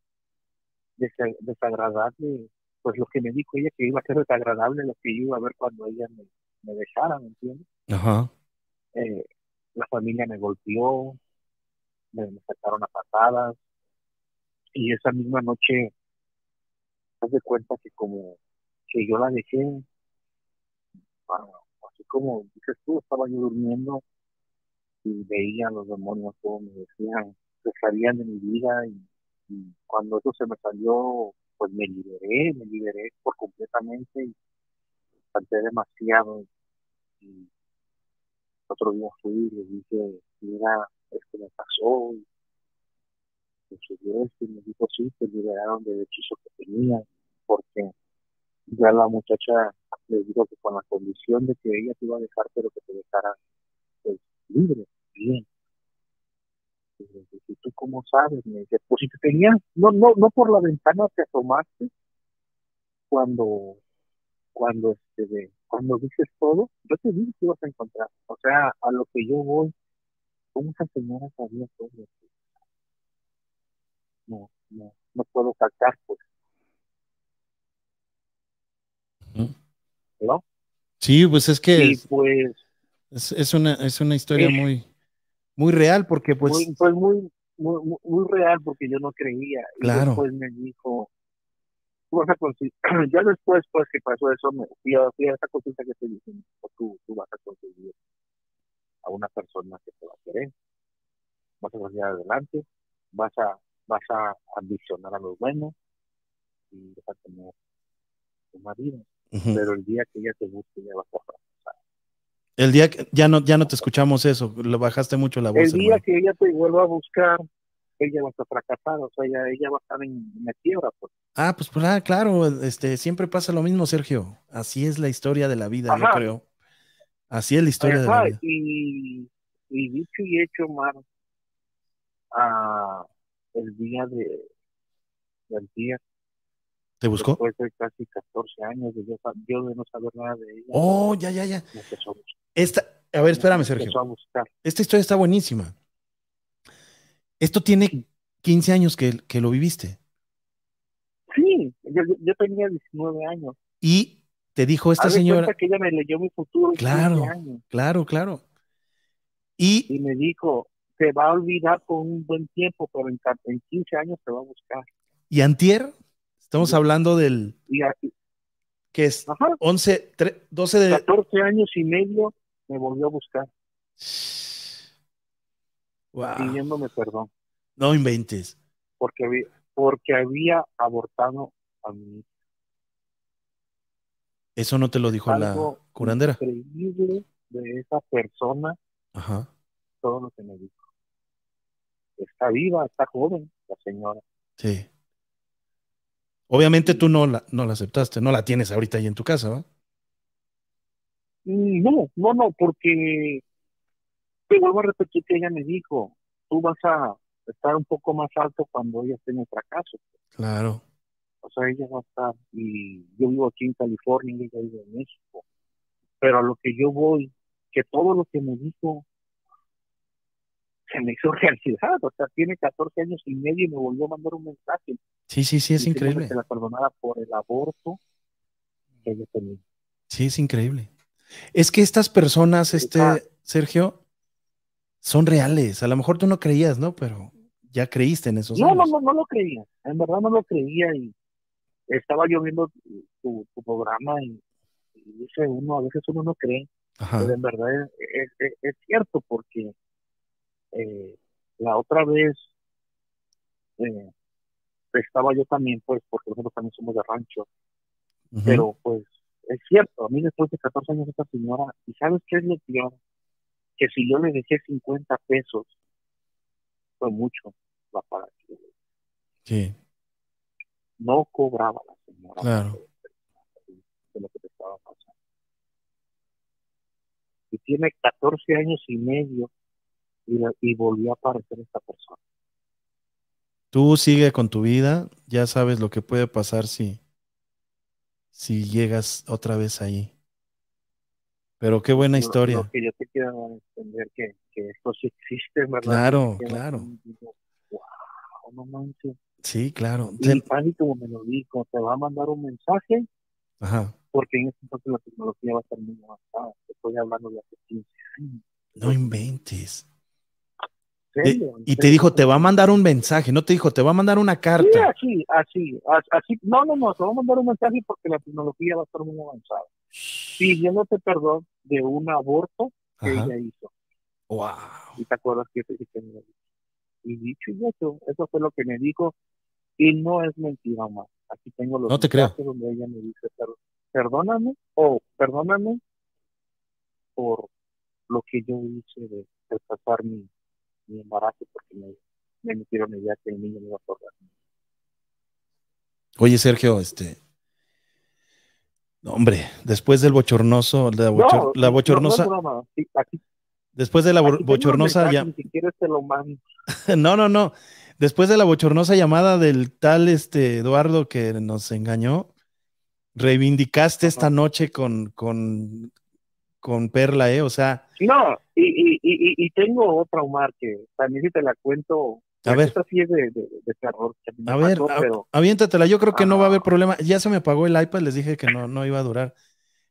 desa- desagradable, pues lo que me dijo ella, que iba a ser desagradable lo que iba a ver cuando ella me, me dejara, ¿me entiendes? Ajá. Eh, la familia me golpeó, me, sacaron a patadas, y esa misma noche, haz de cuenta que como que yo la dejé, así como dices tú, estaba yo durmiendo y veía a los demonios como me decían, se salían de mi vida y, y cuando eso se me salió, pues me liberé, me liberé por completamente y canté demasiado y otro día fui y le dije, mira, esto me pasó me subió esto y me dijo, sí, te liberaron del hechizo que tenía porque ya la muchacha le dijo que con la condición de que ella te iba a dejar, pero que te dejara pues, libre, bien. Y le dije, ¿y tú cómo sabes? Me dice, pues si te tenías, no, no, no por la ventana te asomaste cuando, cuando este de, cuando dices todo, yo te dije que ibas a encontrar. O sea, a lo que yo voy, ¿cómo esa señora sabía todo? No, no, no puedo sacar, pues. ¿No? Sí, pues es que Y pues, Es, es una, es una historia Sí. muy, muy real porque pues, muy, pues muy, muy, muy- real porque yo no creía. Y Claro. después me dijo, tú vas a conseguir, *clears throat* ya después pues que pasó eso, me fui a, fui a esa consulta que te dijo, tú, tú vas a conseguir a una persona que te va a querer, vas a salir adelante, vas a, vas a ambicionar a lo bueno y vas a tener una vida. Pero el día que ella te busque ya vas a fracasar. el día que ya no, ya no te escuchamos eso, lo bajaste mucho la voz. El día hermano. que ella te vuelva a buscar, ella va a fracasar, o sea, ella, ella va a estar en, en la quiebra, pues. Ah, pues, pues, ah, claro, este, siempre pasa lo mismo, Sergio. Así es la historia de la vida, yo Ajá. creo. Así es la historia de la Ajá, vida. y, y dicho y hecho, Mar, ah, el día de del día, ¿Te buscó? después de casi 14 años de yo, yo de no saber nada de ella, Oh, ya, ya, ya. me empezó a buscar. Esta, a ver, espérame, me Sergio. empezó a buscar. Esta historia está buenísima. Esto tiene 15 años que, que lo viviste. Sí, yo, yo- tenía 19 años. Y te dijo esta señora, que ella me leyó mi futuro Claro. 15 años. claro, claro. Y y me dijo, te va a olvidar por un buen tiempo, pero en, en 15 años te va a buscar. Y antier, estamos Sí. hablando del, que es ajá, 11, tre- 12 de... 14 años y medio me volvió a buscar, Wow. pidiéndome perdón, No inventes. porque había, porque había abortado a mi hija. Eso no te lo dijo la curandera. increíble de esa persona, Ajá. todo lo que me dijo. Está viva, está joven, la señora. Sí. Obviamente tú no la, no la aceptaste, no la tienes ahorita ahí en tu casa, ¿va? Mm, No, no, no, porque te vuelvo a repetir que ella me dijo, tú vas a estar un poco más alto cuando ella esté en el fracaso. Claro. O sea, ella va a estar, y yo vivo aquí en California y ella vive en México. Pero a lo que yo voy, que todo lo que me dijo se me hizo *laughs* realidad. O sea, tiene 14 años y medio y me volvió a mandar un mensaje. Sí, sí, sí, es increíble. Que la perdonara por el aborto que ella tenía. Sí, es increíble. Es que estas personas, este. Sergio, son reales. A lo mejor tú no creías, ¿no? Pero ya creíste en esos No, no, años. no, no lo creía. En verdad no lo creía y estaba yo viendo tu, tu programa y, y dice uno, a veces uno no cree, Ajá. pero en verdad es, es- cierto porque eh, la otra vez eh, estaba yo también, pues, porque nosotros también somos de rancho, pero pues es cierto, a mí después de 14 años esta señora, ¿y sabes qué es lo peor? Que si yo le dejé 50 pesos, fue mucho la para Sí, no cobraba la señora Claro. de lo que te estaba pasando. Y tiene 14 años y medio y volvió a aparecer esta persona. Tú sigue con tu vida, ya sabes lo que puede pasar si, si llegas otra vez ahí. Pero qué buena Lo- historia. Lo, que yo te quiero entender que, que esto sí existe, ¿verdad? Claro, Que claro. digo, wow, no manches. Sí, claro. Y Ten- Fanny, como me lo dijo, te va a mandar un mensaje Ajá. porque en este entonces la tecnología va a estar muy avanzada. Te estoy hablando de hace 15 años. No inventes. ¿En serio? ¿En y te dijo, te va a mandar un mensaje, no te dijo, te va a mandar una Sí, carta. así, así, as- así. No, no, no, te voy a mandar un mensaje porque la tecnología va a estar muy avanzada. Pidiéndote perdón de un aborto que Ajá. ella hizo. Wow. Y te acuerdas que te dije. Y dicho y hecho, eso fue lo que me dijo. Y no es mentira más. Aquí tengo los No te creo. donde ella me dice, "Per- perdóname, o perdóname por lo que yo hice de retrasar mi, mi embarazo porque me, me metieron idea que el niño me iba a correr. Oye, Sergio, este. Hombre, después del bochornoso, la, bochor- la bochornosa, No, no. Sí, aquí- después de la bo- bochornosa, ya, Ni siquiera te lo mando. *laughs* no, no, no, después de la bochornosa llamada del tal este Eduardo que nos engañó, reivindicaste esta noche con, con, con Perla, ¿eh? O sea, No, y, y, y, y tengo otra, Omar, que también si te la cuento. A ver. Esta sí es de, de, de terror. que me a ver, pasó, pero aviéntatela, yo creo que no va a haber Ah. problema, ya se me apagó el iPad, les dije que no, no iba a durar.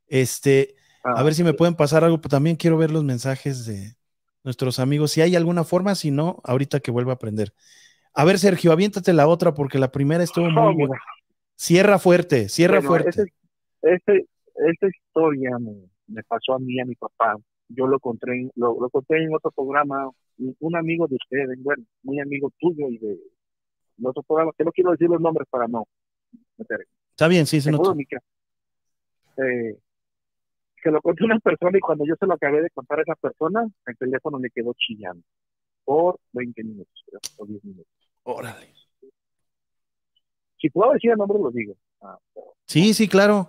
Este, A Ah, ver si me pueden pasar algo, pero también quiero ver los mensajes de nuestros amigos. Si hay alguna forma, si no, ahorita que vuelva a aprender. A ver, Sergio, aviéntate la otra porque la primera estuvo muy buena. Cierra fuerte, cierra Bueno, fuerte. ese- ese- esta historia me, me pasó a mí y a mi papá. Yo lo conté, en- lo, lo conté en otro programa, un, amigo de ustedes, bueno, muy amigo tuyo y de, de otro programa, que no quiero decir los nombres para no meter. Está bien, sí, se. Mica. Eh, que lo conté a una persona y cuando yo se lo acabé de contar a esa persona, el teléfono me quedó chillando por 20 minutos creo, o 10 minutos. Órale. Si puedo decir el nombre, lo digo. Ah, Sí, sí, claro.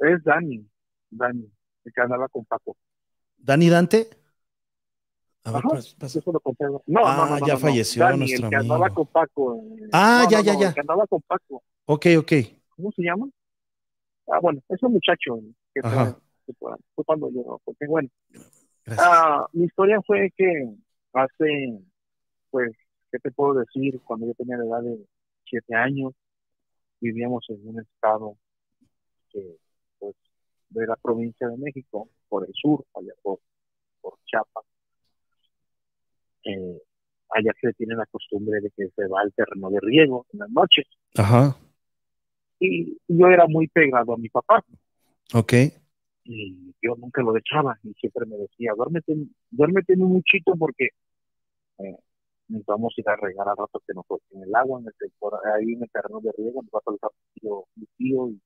es Dani, Dani, que andaba con Paco. Dani Dante. A ver, Ajá. pas- pas- Yo se lo conté. No, Ah, no, no, ya no, falleció Dani, nuestro el que andaba amigo. con Paco. eh, Ah, ya, ya, ya. El que andaba con Paco. Ok, ok. ¿Cómo se llama? Ah, bueno, ese muchacho que fue, Ajá. que fue, fue cuando yo, porque bueno, ah, mi historia fue que hace, pues, ¿qué te puedo decir? Cuando yo tenía la edad de siete años, vivíamos en un estado que, de la provincia de México, por el sur, allá por, por Chiapas. Eh, allá se tiene la costumbre de que se va al terreno de riego en las noches. Ajá. Y yo era muy pegado a mi papá. Ok. y yo nunca lo dejaba y siempre me decía, duérmete, duérmete en un muchito porque eh, nos vamos a ir a regar al rato que nos en el agua, en el, tempor- ahí en el terreno de riego, nos va a soltar mi tío, mi tío y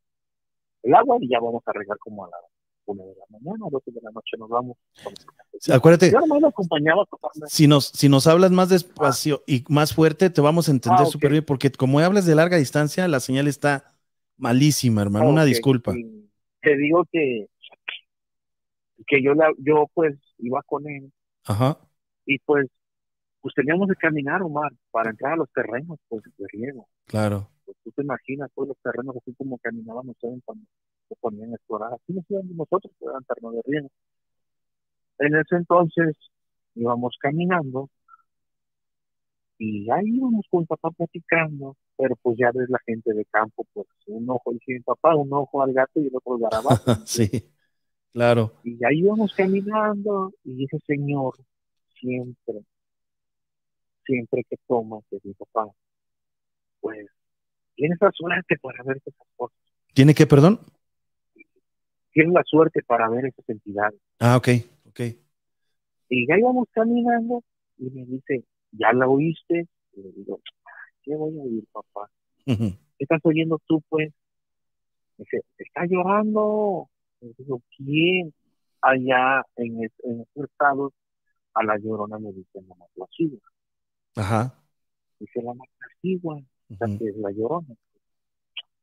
el agua y ya vamos a regar como a las una de la mañana, doce de la noche nos vamos. Acuérdate, Yo nomás lo acompañaba a tomarme. si nos, si nos hablas más despacio y más fuerte, te vamos a entender Ah, súper bien, porque como hablas de larga distancia, la señal está malísima, hermano. Una disculpa. y Te digo que que yo la, yo pues iba con él Ajá. y pues pues teníamos que caminar Omar para entrar a los terrenos pues de riego Claro. Pues tú te imaginas todos los terrenos así como caminaban ustedes cuando se ponían a explorar así nos íbamos nosotros que eran terrenos de riego en ese entonces íbamos caminando y ahí íbamos con papá platicando pero pues ya ves la gente de campo pues un ojo dice mi papá un ojo al gato y el otro al garabato *laughs* sí. Claro. y ahí íbamos caminando y ese señor siempre, siempre que toma, que mi papá, pues tiene esa suerte para ver esas cosas, ¿Tiene que, perdón? tiene la suerte para ver esas entidades. Ah, ok. Ok. Y ya íbamos caminando y me dice, ¿ya la oíste? Y le digo, ¿qué voy a oír, papá? ¿Qué estás oyendo tú, pues? Me dice, está llorando. Le digo, ¿quién? Allá en, es- en esos estados, a la llorona me dice, la sigua. Ajá. Dice, la la que es la llorona.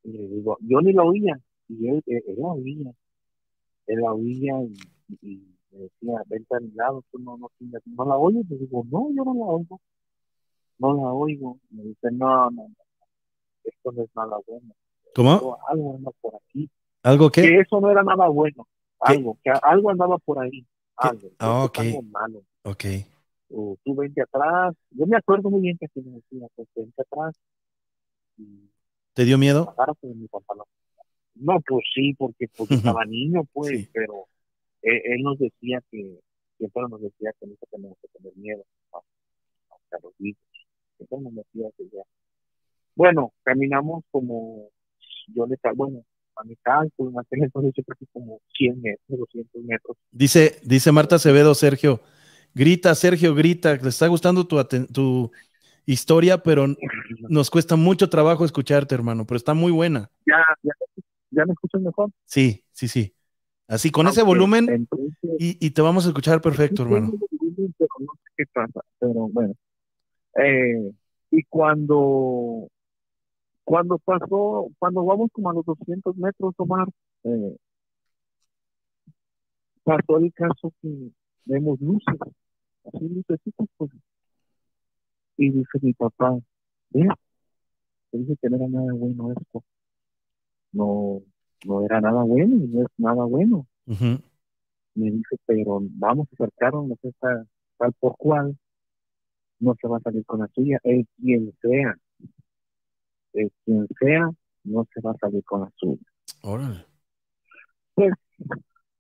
Y le digo, yo ni la oía. Y él, él, él la oía. Él la oía y, y me decía, vente a mi lado, tú no, no, no la oyes. Le digo, no, yo no la oigo. No la oigo. Me dice, no, no, no, esto no es nada bueno. ¿Cómo? Algo- Algo anda por aquí. ¿Algo qué? que eso no era nada bueno, ¿Qué? algo, que algo andaba por ahí, algo, Ah, ok. algo malo, Ok. o tú vente atrás, yo me acuerdo muy bien que así me decía, pues vente atrás ¿Te dio miedo? No, pues sí, porque pues, estaba *laughs* niño, pues, Sí. pero él, él nos decía que, siempre nos decía que nunca tenemos que tener miedo a, a los hijos, siempre nos decía que ya. Bueno, caminamos como, yo le bueno, a mi cálculo, en aquel entonces yo creo que como 100 metros, 200 metros. Dice, dice Marta Acevedo, Sergio. Grita, Sergio, grita. Le está gustando tu, tu historia, pero nos cuesta mucho trabajo escucharte, hermano, pero está muy buena. Ya, ya, ya me escuchas mejor. Sí, sí, sí. Así, con ese Ok, volumen entonces, y, y te vamos a escuchar perfecto, sí, hermano. pero no sé qué pasa, pero bueno. Eh, y cuando, cuando pasó, cuando vamos como a los 200 metros, Omar, eh, pasó el caso que vemos luces, así lucecitas, pues. Y dice mi papá, mira, te dije que no era nada bueno esto. No, no era nada bueno, y no es nada bueno me dice, pero vamos a acercarnos a esta tal por cual no se va a salir con la suya, el quien sea, el quien sea, no se va a salir con la suya. Órale.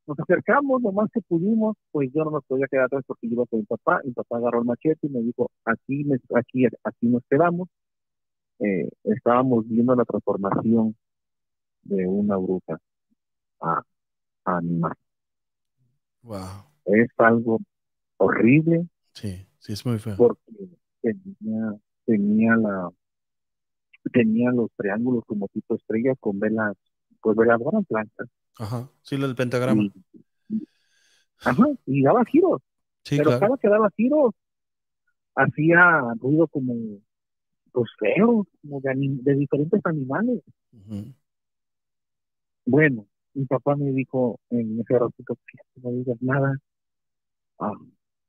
Nos acercamos lo más que pudimos, pues yo no me podía quedar atrás porque yo iba con mi papá, mi papá agarró el machete y me dijo, aquí, me- aquí, aquí nos quedamos. Eh, estábamos viendo la transformación de una bruja a, a animal. Wow. Es algo horrible Sí, sí, es muy feo. porque tenía, tenía la tenía los triángulos como tipo estrellas con velas, pues veladoras blancas. Ajá. Sí, lo del pentagrama. Y, ajá, y daba giros, Sí, pero claro. cada que daba giros hacía ruido como pues como de, de diferentes animales. Bueno, mi papá me dijo en ese ratito, "Fíjate, no digas nada. Ah,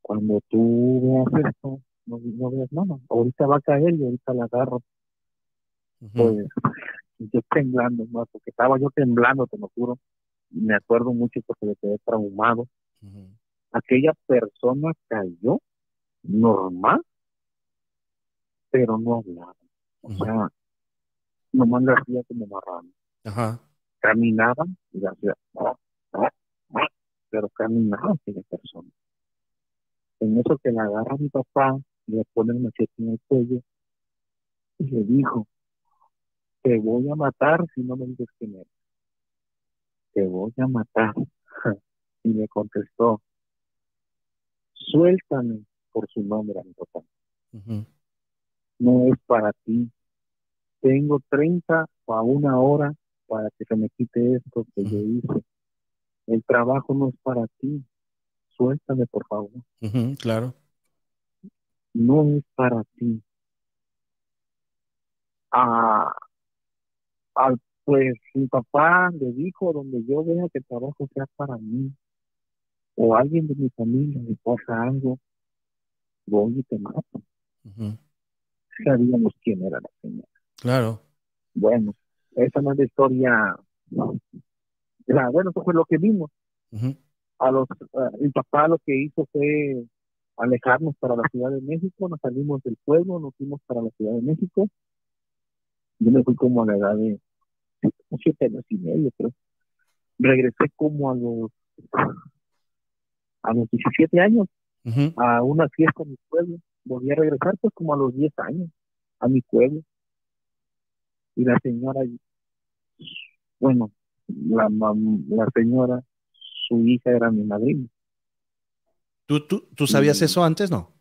cuando tú veas esto, no, no veas nada. Ahorita va a caer y ahorita la agarro. Pues yo temblando, ¿no? porque estaba yo temblando, te lo juro. Me acuerdo mucho porque me quedé traumado. Aquella persona cayó normal, pero no hablaba. O sea, nomás le hacía como marrano. Ajá. caminaba y hacía, "Ah, ah, ah", pero caminaba aquella persona. En eso que la agarra mi papá, le pone el machete en el cuello y le dijo, te voy a matar si no me dices quién eres. Te voy a matar. Y le contestó, suéltame por su nombre a mi papá. Ujú. no es para ti. Tengo 30 a una hora para que se me quite esto que yo hice. El trabajo no es para ti. Suéltame, por favor. Claro. No es para ti. Ah, al- pues mi papá le dijo, donde yo vea que el trabajo sea para mí, o alguien de mi familia le pasa algo, voy y te mato. Sabíamos quién era la señora. Claro. Bueno, esa no es la historia. La- bueno, eso fue lo que vimos. Ujú. A los, a- mi papá lo que hizo fue alejarnos para la Ciudad de México, nos salimos del pueblo, nos fuimos para la Ciudad de México. Yo me fui como a la edad de siete años y medio, creo. Regresé como a los a los 17 años a una fiesta en mi pueblo. Volví a regresar pues como a los 10 años a mi pueblo. Y la señora, bueno, la, la señora, su hija era mi madrina. ¿Tú, tú, ¿Tú sabías eso antes? No.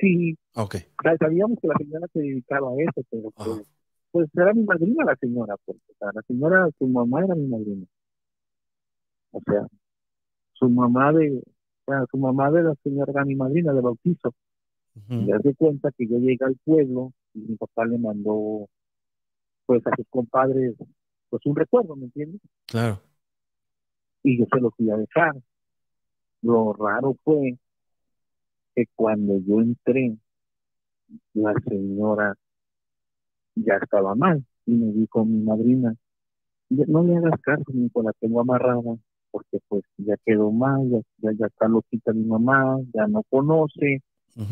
Sí, Ok. sa- sabíamos que la señora se dedicaba a eso, pero pues, pues era mi madrina la señora, porque o sea, la señora, su mamá era mi madrina. O sea, su mamá de, o sea, su mamá de la señora era mi madrina de bautizo. Ujú. Y haz de cuenta que yo llegué al pueblo y mi papá le mandó pues a sus compadres pues un recuerdo, ¿me entiendes? Claro. Y yo se lo fui a dejar. Lo raro fue que cuando yo entré, la señora ya estaba mal. Y me dijo mi madrina, "Ya no le hagas caso, hijo, la tengo amarrada porque pues ya quedó mal, ya, ya, ya está loquita mi mamá, ya no conoce,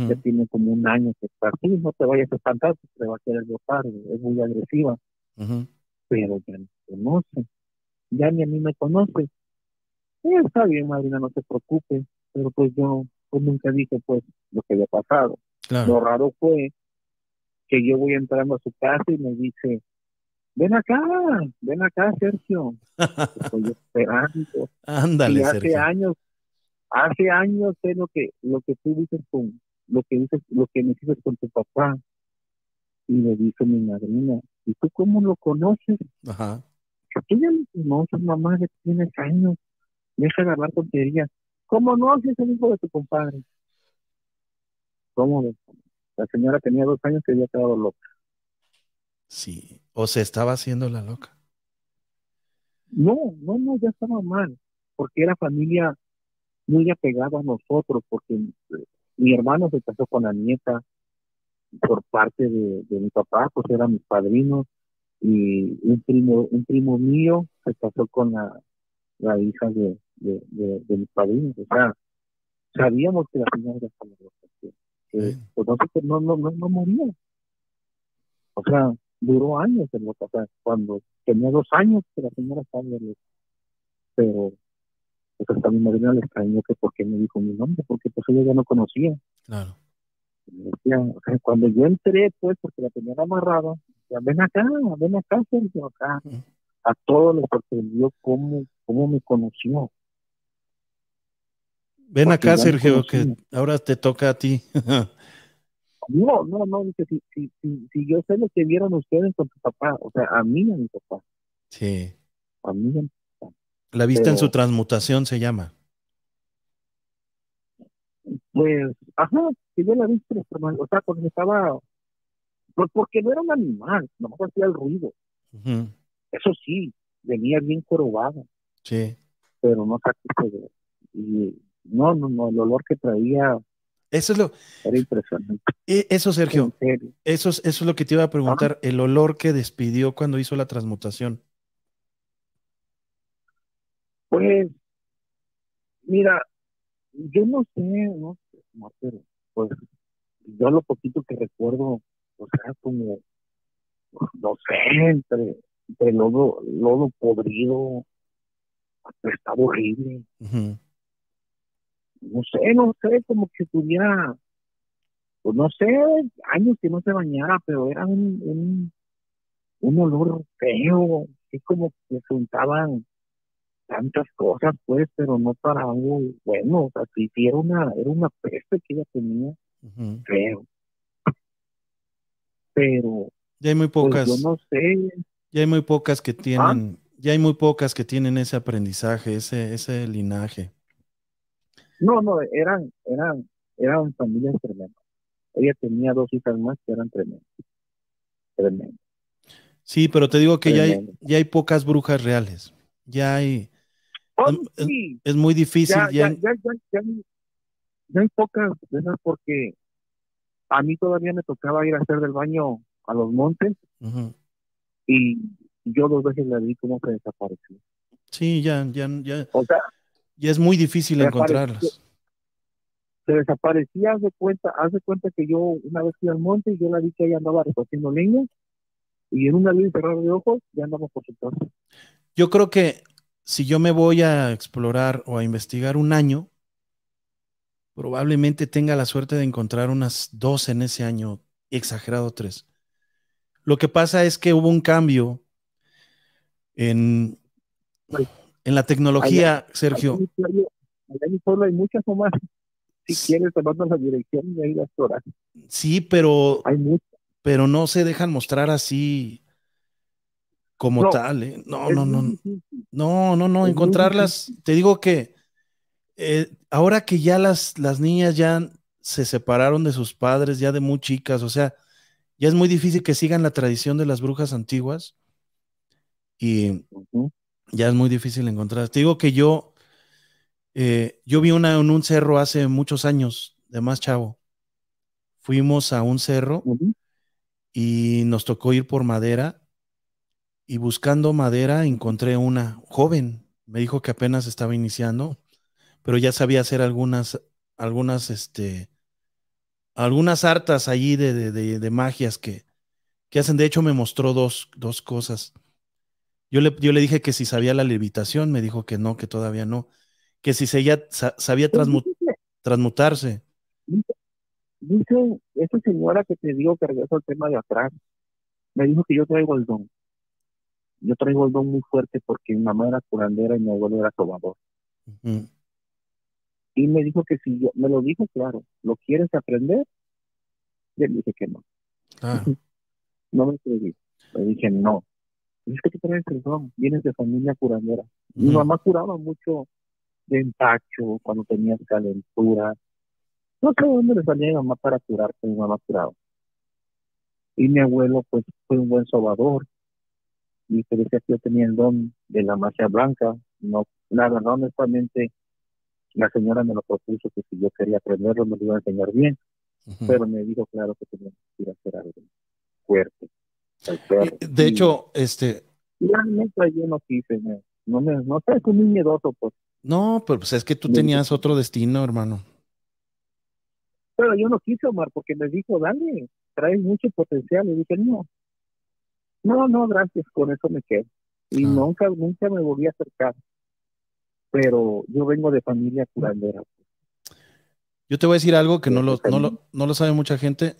ya tiene como un año que está así, no te vayas a espantar, porque te va a querer botar, es muy agresiva, pero ya no conoce, ya ni a mí me conoce. Eh, está bien, madrina, no se preocupe, pero pues yo pues nunca dije pues lo que había pasado. Lo raro fue que yo voy entrando a su casa y me dice, ven acá, ven acá, Sergio. Estoy *laughs* esperando. Ándale, y hace Sergio. años, hace años sé lo que, lo que tú dices con, lo que dices, lo que me dices con tu papá. Y me dice mi madrina, ¿y tú cómo lo conoces? Ajá. Tú ya lo conoces, mamá, ya tienes años. Deja de hablar tonterías. ¿Cómo no? Si es el hijo de tu compadre. ¿Cómo ves? La señora tenía dos años que había quedado loca. Sí. O se estaba haciendo la loca. No, no, no, ya estaba mal. Porque era familia muy apegada a nosotros, porque eh, mi hermano se casó con la nieta por parte de, de mi papá, pues eran mis padrinos, y un primo, un primo mío se casó con la, la hija de, de, de, de mis padrinos. O sea, sabíamos que la señora estaba loca, Bueno. pues no, no, no, no, moría. O sea, duró años en loca. O sea, cuando tenía dos años que la señora estaba pero pues hasta mi madrina le extrañó que por qué me dijo mi nombre, porque pues ella ya no conocía. Claro. Me decía, o sea, cuando yo entré, pues, porque la tenían amarrada, decía, ven acá, ven acá, Sergio, acá. A todos les sorprendió cómo, cómo me conoció. Ven Porque acá, Sergio, que ahora te toca a ti. *laughs* No, no, no, dice, si, si, si, si yo sé lo que vieron ustedes con tu papá, o sea, a mí, a mi papá, sí. a mí, a mi- La vista en su transmutación se llama. pues, ajá, que yo la vi, o sea, cuando estaba, pues porque no era un animal, nomás hacía el ruido. Eso sí, venía bien corobada, Sí. pero no sacó de Y no, no, no, el olor que traía Eso es lo, era impresionante. e- eso, Sergio, eso es, eso es lo que te iba a preguntar, el olor que despidió cuando hizo la transmutación. Pues, mira, yo no sé, no sé, no, pero pues yo lo poquito que recuerdo, o sea, como, no sé, entre, entre lodo, lodo podrido, estaba horrible, Ujú. No sé, no sé, como que tuviera, pues no sé, años que no se bañara, pero era un, un, un olor feo, así como que se untaban tantas cosas, pues, pero no para algo bueno, o sea, sí, sí era una, era una peste que ella tenía, feo. Pero, Ya hay muy pues pocas, yo no sé, ya hay muy pocas que tienen, ya hay muy pocas que tienen ese aprendizaje, ese, ese linaje. No, no, eran, eran, eran familias tremendas. Ella tenía dos hijas más que eran tremendas. Tremendas. Sí, pero te digo que ya hay, ya hay pocas brujas reales. Ya hay, Oh, Es- sí, es muy difícil. ya, ya- ya, ya, hay pocas de esas porque a mí todavía me tocaba ir a hacer del baño a los montes y yo dos veces la vi como que desapareció. Sí, ya, ya, ya, O sea, ya es muy difícil encontrarlas. se desaparecía, haz de cuenta, haz de cuenta que yo una vez fui al monte y yo la vi que ella andaba recogiendo leña y en una vez cerrar de ojos ya andaba por su casa. Yo creo que si yo me voy a explorar o a investigar un año, probablemente tenga la suerte de encontrar unas dos en ese año, exagerado tres. Lo que pasa es que hubo un cambio en, en la tecnología, Sergio. Allá en pueblo- allá en mi pueblo hay muchas nomás. Si quieres, te mando la dirección y ahí las horas. Sí, pero, Hay muchas. pero no se dejan mostrar así como No, tal. ¿eh? No, no, no. No, no, no, muy encontrarlas, te digo que eh, ahora que ya las, las niñas ya se separaron de sus padres, ya de muy chicas, o sea, ya es muy difícil que sigan la tradición de las brujas antiguas y. ya es muy difícil encontrarlas. Te digo que yo, eh, yo vi una en un cerro hace muchos años, de más chavo. Fuimos a un cerro y nos tocó ir por madera y buscando madera encontré una joven. Me dijo que apenas estaba iniciando, pero ya sabía hacer algunas, algunas, este, algunas hartas allí de, de, de- de magias que, que hacen. De hecho, me mostró dos, dos cosas. Yo le, yo le dije que si sabía la levitación, me dijo que no, que todavía no. Que si se ya sa- sabía transmu- transmutarse. Dice esa señora que te digo que regreso al tema de atrás, me dijo que yo traigo el don. Yo traigo el don muy fuerte porque mi mamá era curandera y mi abuelo era sobador. Ujú. Y me dijo que si yo, me lo dijo claro, ¿lo quieres aprender? Y él dije que no. Claro. *laughs* No me atreví. Le dije no. Y es que tú traes don, vienes de familia curandera. Mi mamá curaba mucho de empacho cuando tenías calentura. No sé de dónde le salía a mi mamá para curarte, mi mamá curaba. Y mi abuelo, pues, fue un buen sobador. Y se decía que yo tenía el don de la magia blanca. No, la verdad, honestamente, la señora me lo propuso que si yo quería aprenderlo, me lo iba a enseñar bien. Pero me dijo, claro, que tenía que ir a hacer algo fuerte. De hecho, este, yo no quise, no me, no muy miedoso, pues. no, pero pues es que tú tenías otro destino, hermano. Pero yo no quise, Omar, porque me dijo, dale, traes mucho potencial. Y dije, no, no, no, gracias, con eso me quedo. Y Ah. nunca, nunca me volví a acercar. pero yo vengo de familia curandera. Yo te voy a decir algo que no lo, no lo, no lo sabe mucha gente.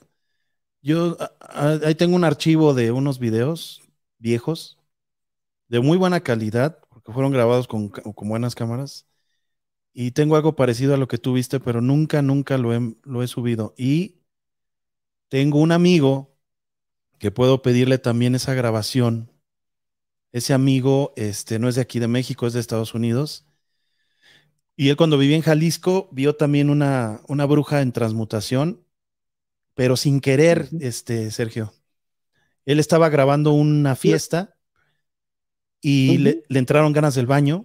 Yo a- a- ahí tengo un archivo de unos videos viejos de muy buena calidad, porque fueron grabados con, con buenas cámaras. Y tengo algo parecido a lo que tú viste, pero nunca, nunca lo he, lo he subido. Y tengo un amigo que puedo pedirle también esa grabación. Ese amigo este, no es de aquí de México, es de Estados Unidos. Y él cuando vivía en Jalisco vio también una, una bruja en transmutación, pero sin querer, este, Sergio. Él estaba grabando una fiesta y le, le entraron ganas del baño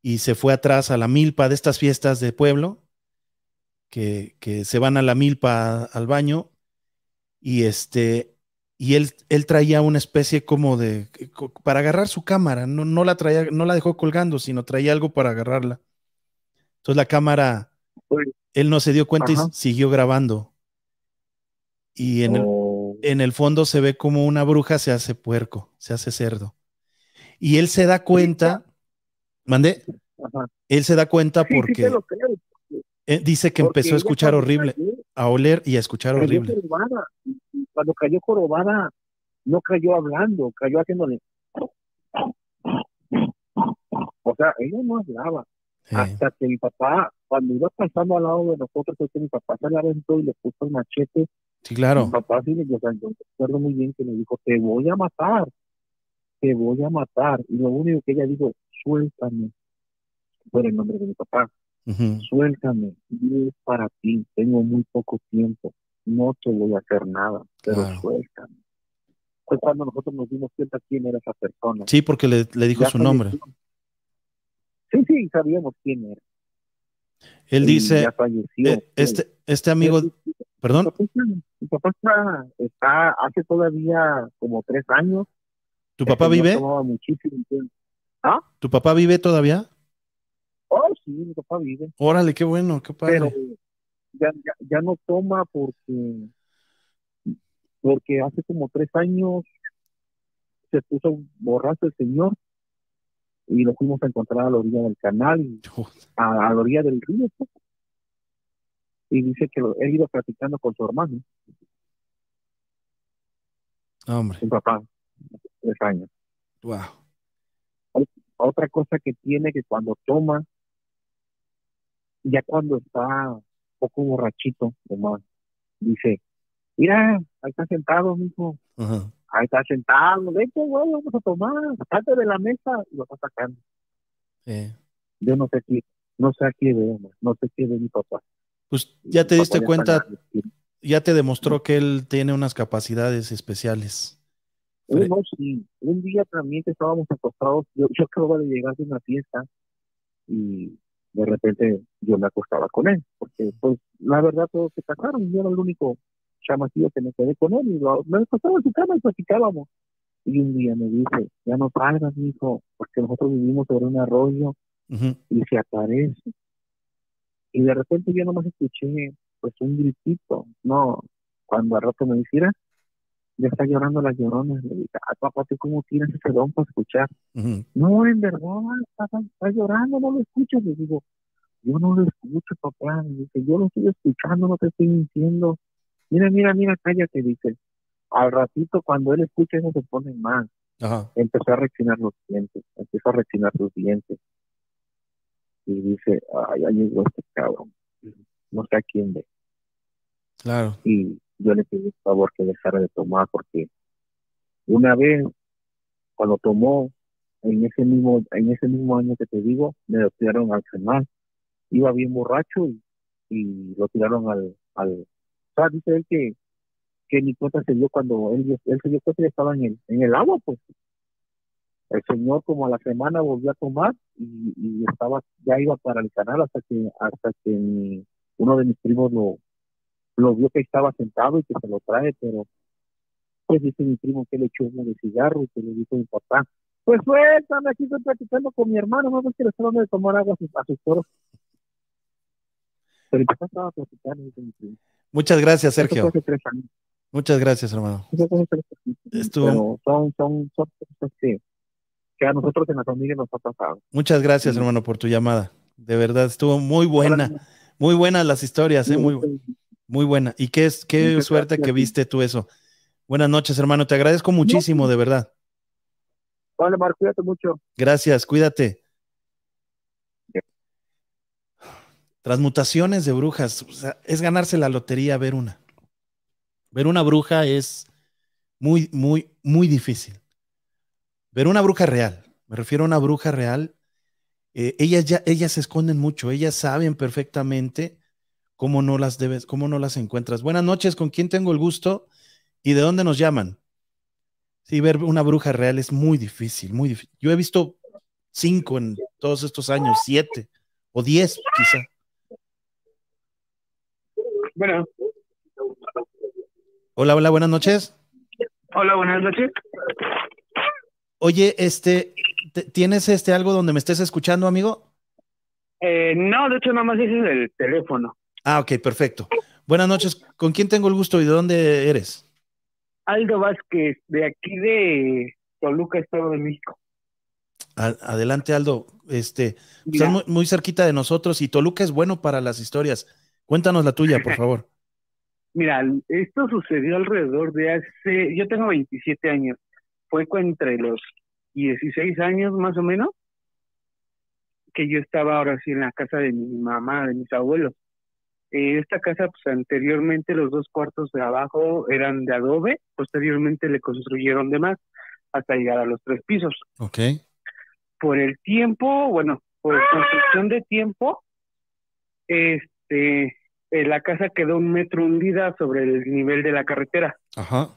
y se fue atrás a la milpa de estas fiestas de pueblo, que, que se van a la milpa al baño y este, y él, él traía una especie como de, para agarrar su cámara, no, no la traía, no la dejó colgando, sino traía algo para agarrarla. Entonces la cámara, él no se dio cuenta Ajá. y siguió grabando. Y en el, o- en el fondo se ve como una bruja se hace puerco, se hace cerdo. Y él se da cuenta, mandé, ajá. él se da cuenta Sí, sí porque creo, eh, dice que porque empezó a escuchar horrible, cayó, a oler y a escuchar cayó horrible. y Cuando cayó jorobada, no cayó hablando, cayó haciéndole. O sea, ella no hablaba. Eh, Hasta que mi papá, cuando iba pasando al lado de nosotros, fue que mi papá se la aventó y le puso el machete. Sí, claro. Mi papá sí le dijo, yo recuerdo muy bien que le dijo, te voy a matar, te voy a matar. Y lo único que ella dijo, suéltame. Fue el nombre de mi papá, Ujú. suéltame, y es para ti, tengo muy poco tiempo, no te voy a hacer nada, pero Claro. suéltame. Fue cuando nosotros nos dimos cuenta quién era esa persona. Sí, porque le, le dijo Ya su nombre. falleció. Sí, sí, sabíamos quién era. Él Y dice, ya falleció. eh, este, este amigo, perdón, Mi papá está- está, hace todavía como tres años. ¿tu papá señor vive? muchísimo tiempo. ¿Tu papá vive todavía? Oh, sí, mi papá vive, Órale, qué bueno, qué padre. pero ya, ya, ya no toma porque porque hace como tres años se puso borracho el señor y lo fuimos a encontrar a la orilla del canal y *laughs* a, a la orilla del río pues. Y dice que lo- él iba platicando con su hermano, Hombre, su papá, tres años. wow. Otra cosa que tiene que cuando toma, ya cuando está un poco borrachito, nomás, dice, mira, ahí está sentado, mijo, Ajá. ahí está sentado, vete, güey, vamos a tomar, salte de la mesa y lo está sacando. Eh, Yo no sé qué, no sé a qué veo, no sé qué ve mi papá. Pues ya te diste cuenta, ya te demostró que él tiene unas capacidades especiales. Sí, un día también que estábamos acostados, yo, yo acababa de llegar de una fiesta y de repente yo me acostaba con él, porque pues la verdad todos se casaron, yo era el único chamaquillo que me quedé con él y lo- me acostaba en su cama y platicábamos. Y un día me dice, ya no salgas, hijo, porque nosotros vivimos sobre un arroyo y se aparece. Y de repente yo nomás escuché pues un gritito, no, cuando al rato me dice, "Mira, ya está llorando la llorona, le dije, ah, papá, ¿tú cómo tienes ese don para escuchar? No, en verdad, está, está llorando, no lo escuchas. Le digo, yo no lo escucho, papá. Le dice, yo lo estoy escuchando, no te estoy mintiendo. Mira, mira, mira, cállate, dice. Al ratito, cuando él escucha eso, se pone mal. Ajá. Empezó a reaccionar los dientes, empezó a reaccionar sus dientes. Y dice, ay, ya llegó este cabrón. No sé a quién ve. Claro. y yo le pedí por favor que dejara de tomar porque una vez cuando tomó en ese mismo en ese mismo año que te digo me lo tiraron al canal iba bien borracho y, y lo tiraron al al o sea dice él que que ni cuenta se dio cuando él, él se dio cuenta que estaba en el en el agua pues el señor como a la semana volvió a tomar y, y estaba ya iba para el canal hasta que hasta que mi- uno de mis primos lo lo vio que estaba sentado y que se lo trae, pero pues dice mi primo que le echó uno de cigarro y que le dijo mi papá, pues suéltame, aquí estoy platicando con mi hermano, no que le está dando de tomar agua a sus, a sus toros. Pero mi papá estaba platicando, dice mi primo. Muchas gracias, Sergio. Muchas gracias, hermano. Estuvo- Pero son, son, son cosas que, que a nosotros en la familia nos ha pasado. Muchas gracias, Sí. hermano, por tu llamada. De verdad, estuvo muy buena. Muy buenas las historias, ¿eh? muy, muy buena. Y qué, es- qué Muchas suerte gracias que viste tú eso. Buenas noches, hermano. Te agradezco muchísimo, de verdad. Vale, Mar, cuídate mucho. Gracias, cuídate. Transmutaciones de brujas. o sea, es ganarse la lotería ver una. Ver una bruja es muy, muy, muy difícil. Ver una bruja real. Me refiero a una bruja real. eh, ellas ya, ellas se esconden mucho. Ellas saben perfectamente cómo no las debes, cómo no las encuentras. Buenas noches, ¿con quién tengo el gusto? ¿Y de dónde nos llaman? Sí, ver una bruja real es muy difícil, muy difícil. Yo he visto cinco en todos estos años, siete o diez quizá. Bueno, Hola, hola, buenas noches. hola, buenas noches. Oye, este, ¿te- ¿tienes este algo donde me estés escuchando, amigo? Eh, no, de hecho, nada más ese es el teléfono. Ah, ok, perfecto. Buenas noches. ¿Con quién tengo el gusto y de dónde eres? Aldo Vázquez, de aquí de Toluca, Estado de México. Adelante, Aldo. Este, estás muy, muy cerquita de nosotros y Toluca es bueno para las historias. Cuéntanos la tuya, por *laughs* favor. mira, esto sucedió alrededor de hace, yo tengo 27 años, fue entre los 16 años más o menos, que yo estaba ahora sí en la casa de mi mamá, de mis abuelos. Eh, esta casa, pues anteriormente los dos cuartos de abajo eran de adobe, posteriormente le construyeron de más hasta llegar a los tres pisos. Ok. por el tiempo, bueno, por construcción de tiempo, este, eh, la casa quedó un metro hundida sobre el nivel de la carretera. Ajá.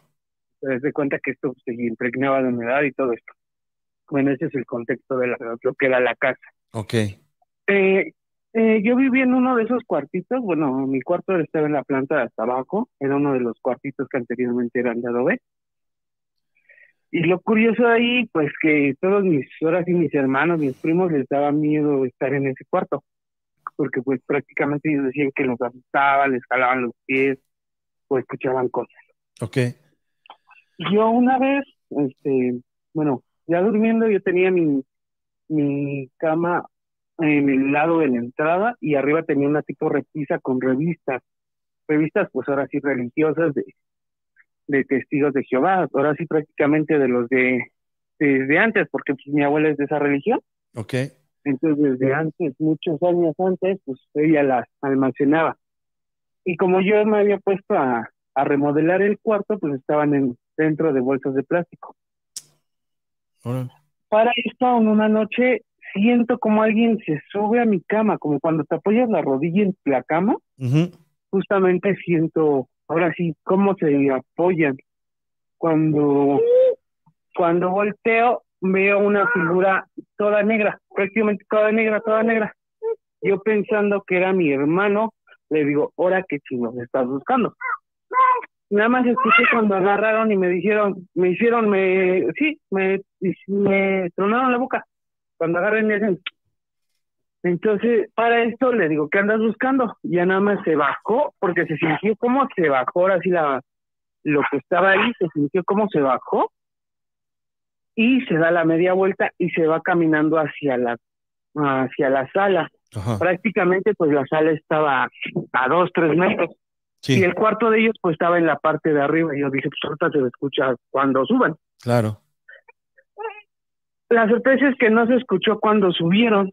Se das cuenta que esto se impregnaba de humedad y todo esto. Bueno, ese es el contexto de la, lo que era la casa. Ok. Eh, eh, yo vivía en uno de esos cuartitos, bueno, mi cuarto estaba en la planta de hasta abajo, era uno de los cuartitos que anteriormente eran de adobe. Y lo curioso ahí, pues que todos mis, ahora sí mis hermanos, mis primos, les daba miedo estar en ese cuarto, porque pues prácticamente ellos decían que los asustaban, les jalaban los pies, o escuchaban cosas. Ok. Yo una vez, este, bueno, ya durmiendo yo tenía mi, mi cama en el lado de la entrada y arriba tenía una tipo repisa con revistas, revistas pues ahora sí religiosas de, de testigos de Jehová, ahora sí prácticamente de los de desde antes, porque pues mi abuela es de esa religión, Ok. entonces desde antes, muchos años antes, pues ella las almacenaba. Y como yo me había puesto a, a remodelar el cuarto, pues estaban en, dentro de bolsas de plástico. Para esto, en una noche, siento como alguien se sube a mi cama, como cuando te apoyas la rodilla en la cama, justamente siento, ahora sí, cómo se apoyan. Cuando, cuando volteo, veo una figura toda negra, prácticamente toda negra, toda negra. Yo pensando que era mi hermano, le digo, ahora que chingos estás buscando. Nada más escuché cuando agarraron y me dijeron, me hicieron, me, sí, me, me tronaron la boca. Cuando agarran y hacen. Entonces, para esto le digo, ¿qué andas buscando? Ya nada más se bajó, porque se sintió como se bajó, ahora sí la, lo que estaba ahí, se sintió como se bajó y se da la media vuelta y se va caminando hacia la, hacia la sala. Ajá. Prácticamente, pues la sala estaba a dos, tres metros. Sí, Y el cuarto de ellos pues estaba en la parte de arriba y yo dije, pues ahorita se escucha cuando suban. claro. La sorpresa es que no se escuchó cuando subieron,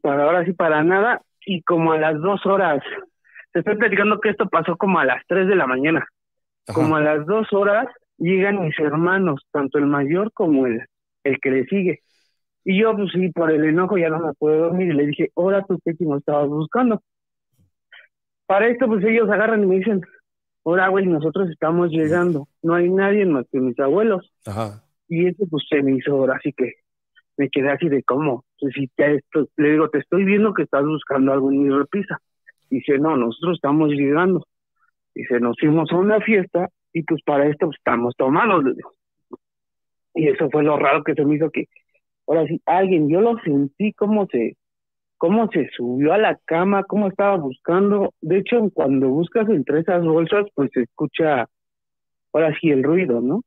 para ahora sí para nada, y como a las dos horas, te estoy platicando que esto pasó como a las tres de la mañana, Ajá. como a las dos horas llegan mis hermanos, tanto el mayor como el, el que le sigue. Y yo pues sí, por el enojo ya no me puedo dormir y le dije, ahora tú qué no estabas buscando. Para esto pues ellos agarran y me dicen, ahora güey, nosotros estamos llegando, no hay nadie más que mis abuelos. Ajá. Y eso pues se me hizo ahora así que me quedé así de cómo. Pues, si te esto, le digo, te estoy viendo que estás buscando algo en mi repisa. Dice, no, nosotros estamos llegando. Dice, nos fuimos a una fiesta y pues para esto pues, estamos tomando. Y eso fue lo raro que se me hizo que, ahora sí, alguien, yo lo sentí cómo se, cómo se subió a la cama, cómo estaba buscando. De hecho, cuando buscas entre esas bolsas, pues se escucha, ahora sí, el ruido, ¿no?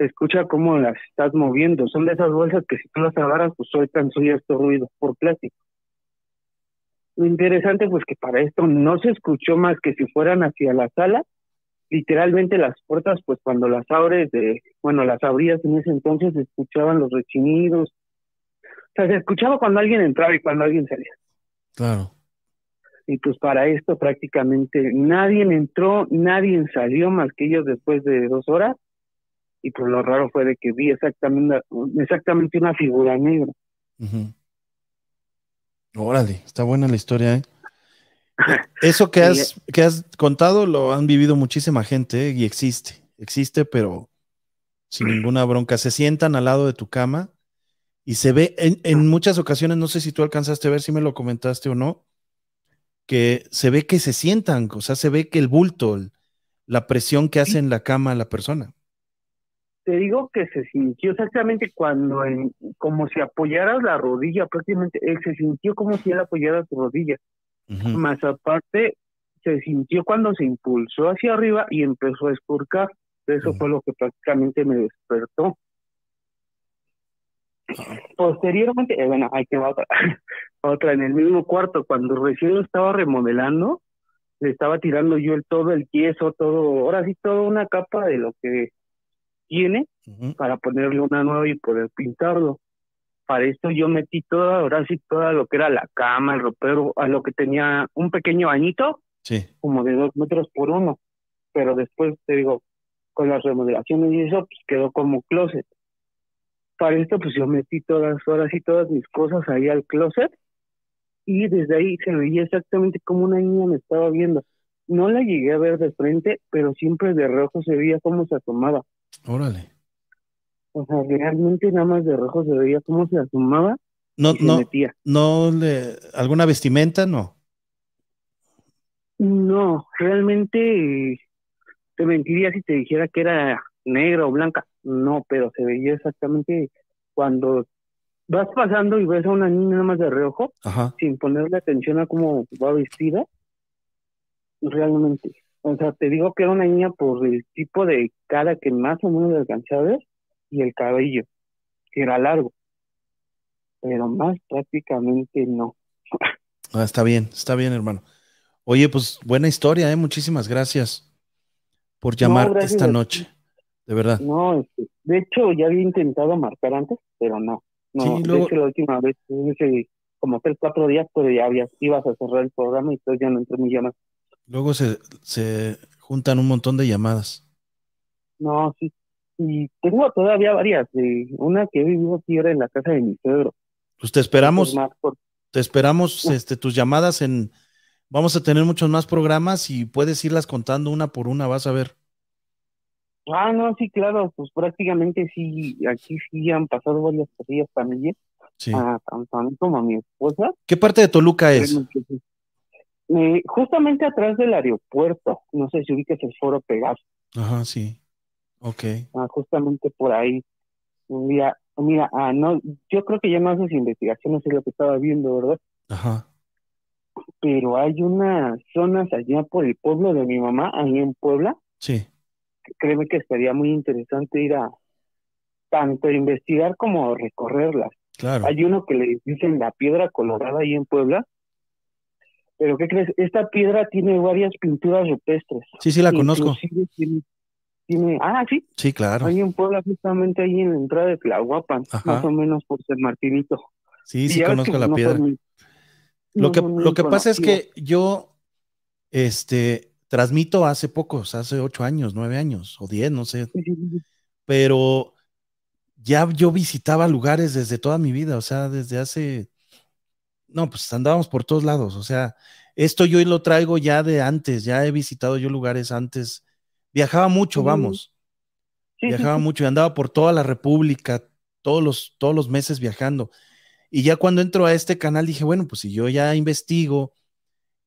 se escucha cómo las estás moviendo. Son de esas bolsas que si tú las agarras, pues sueltan cierto ruido por plástico. Lo interesante, pues que para esto no se escuchó más que si fueran hacia la sala, literalmente las puertas, pues cuando las abres, de, bueno, las abrías en ese entonces, se escuchaban los rechinidos. Sea, se escuchaba cuando alguien entraba y cuando alguien salía. Claro. Y pues para esto prácticamente nadie entró, nadie salió más que ellos después de dos horas. Y pues lo raro fue de que vi exactamente, exactamente una figura negra. Ujú. Órale, está buena la historia, ¿eh? *laughs* Eso que has, que has contado lo han vivido muchísima gente ¿eh? y existe, existe, pero sin ninguna bronca. Se sientan al lado de tu cama y se ve en, en muchas ocasiones, no sé si tú alcanzaste a ver si me lo comentaste o no, que se ve que se sientan, o sea, se ve que el bulto, el- la presión que hace en la cama la persona. Te digo que se sintió exactamente cuando, en, como si apoyaras la rodilla, prácticamente, él se sintió como si él apoyara su rodilla. Más aparte, se sintió cuando se impulsó hacia arriba y empezó a escurcar. Eso fue lo que prácticamente me despertó. Posteriormente, eh, bueno, hay que va otra. *laughs* otra en el mismo cuarto, cuando recién lo estaba remodelando, le estaba tirando yo el todo el yeso, todo, ahora sí, toda una capa de lo que tiene para ponerle una nueva y poder pintarlo. Para esto yo metí toda, ahora sí, toda lo que era la cama, el ropero, a lo que tenía un pequeño bañito, Sí, como de dos metros por uno. Pero después, te digo, con las remodelaciones y eso, pues quedó como closet. Para esto, pues yo metí todas, ahora sí, todas mis cosas ahí al closet. Y desde ahí se veía exactamente como una niña me estaba viendo. No la llegué a ver de frente, pero siempre de reojo se veía cómo se asomaba. órale. O sea, realmente nada más de reojo se veía cómo se asomaba No, y se no, metía. no le, alguna vestimenta, no. No, realmente te mentiría si te dijera que era negra o blanca. No, pero se veía exactamente cuando vas pasando y ves a una niña nada más de reojo, Ajá. sin ponerle atención a cómo va vestida, realmente. O sea, te digo que era una niña por el tipo de cara que más o menos alcancé a ver y el cabello, que era largo. Pero más prácticamente no. Ah, está bien, está bien, hermano. Oye, pues buena historia, ¿eh? Muchísimas gracias por llamar gracias esta noche. De verdad. No, este, de hecho ya había intentado marcar antes, pero no. No, Sí, de luego- hecho la última vez, como tres, cuatro días, pero ya habías, ibas a cerrar el programa y entonces ya no entró mi llamada. Luego se, se juntan un montón de llamadas. No, sí. Y tengo todavía varias. De una que he vivido aquí ahora en la casa de mi suegro. Pues te esperamos, por- te esperamos este, tus llamadas en. Vamos a tener muchos más programas y puedes irlas contando una por una, vas a ver. Ah, no, sí, claro, pues prácticamente sí, aquí sí han pasado varias cosillas también, Sí. a tanto a mí como a mi esposa. ¿Qué parte de Toluca es? Sí. Eh, justamente atrás del aeropuerto, no sé si ubicas el foro Pegaso. Ajá, sí. Ok. Ah, justamente por ahí. Mira, mira, ah, no, yo creo que ya no haces investigaciones, es lo que estaba viendo, ¿verdad? Ajá. Pero hay unas zonas allá por el pueblo de mi mamá, ahí en Puebla, Sí. Créeme que estaría muy interesante ir a tanto investigar como recorrerlas. Claro. Hay uno que le dicen la piedra colorada ahí en Puebla, pero ¿qué crees? Esta piedra tiene varias pinturas rupestres. Sí, sí, la conozco. Tiene, tiene, ah, sí, Sí, claro. ahí en Puebla, justamente ahí en la entrada de Tlahuapan, Ajá. más o menos por San Martinito. Sí, sí conozco la no piedra. Lo no que, lo que pasa es que yo este, transmito hace pocos, hace ocho años, nueve años o diez, no sé, pero ya yo visitaba lugares desde toda mi vida, o sea, desde hace, no, pues andábamos por todos lados, o sea, esto yo lo traigo ya de antes, ya he visitado yo lugares antes, viajaba mucho, Mm. vamos, Sí, sí, viajaba sí. mucho y andaba por toda la República, todos los, todos los meses viajando. Y ya cuando entro a este canal dije, bueno, pues si yo ya investigo,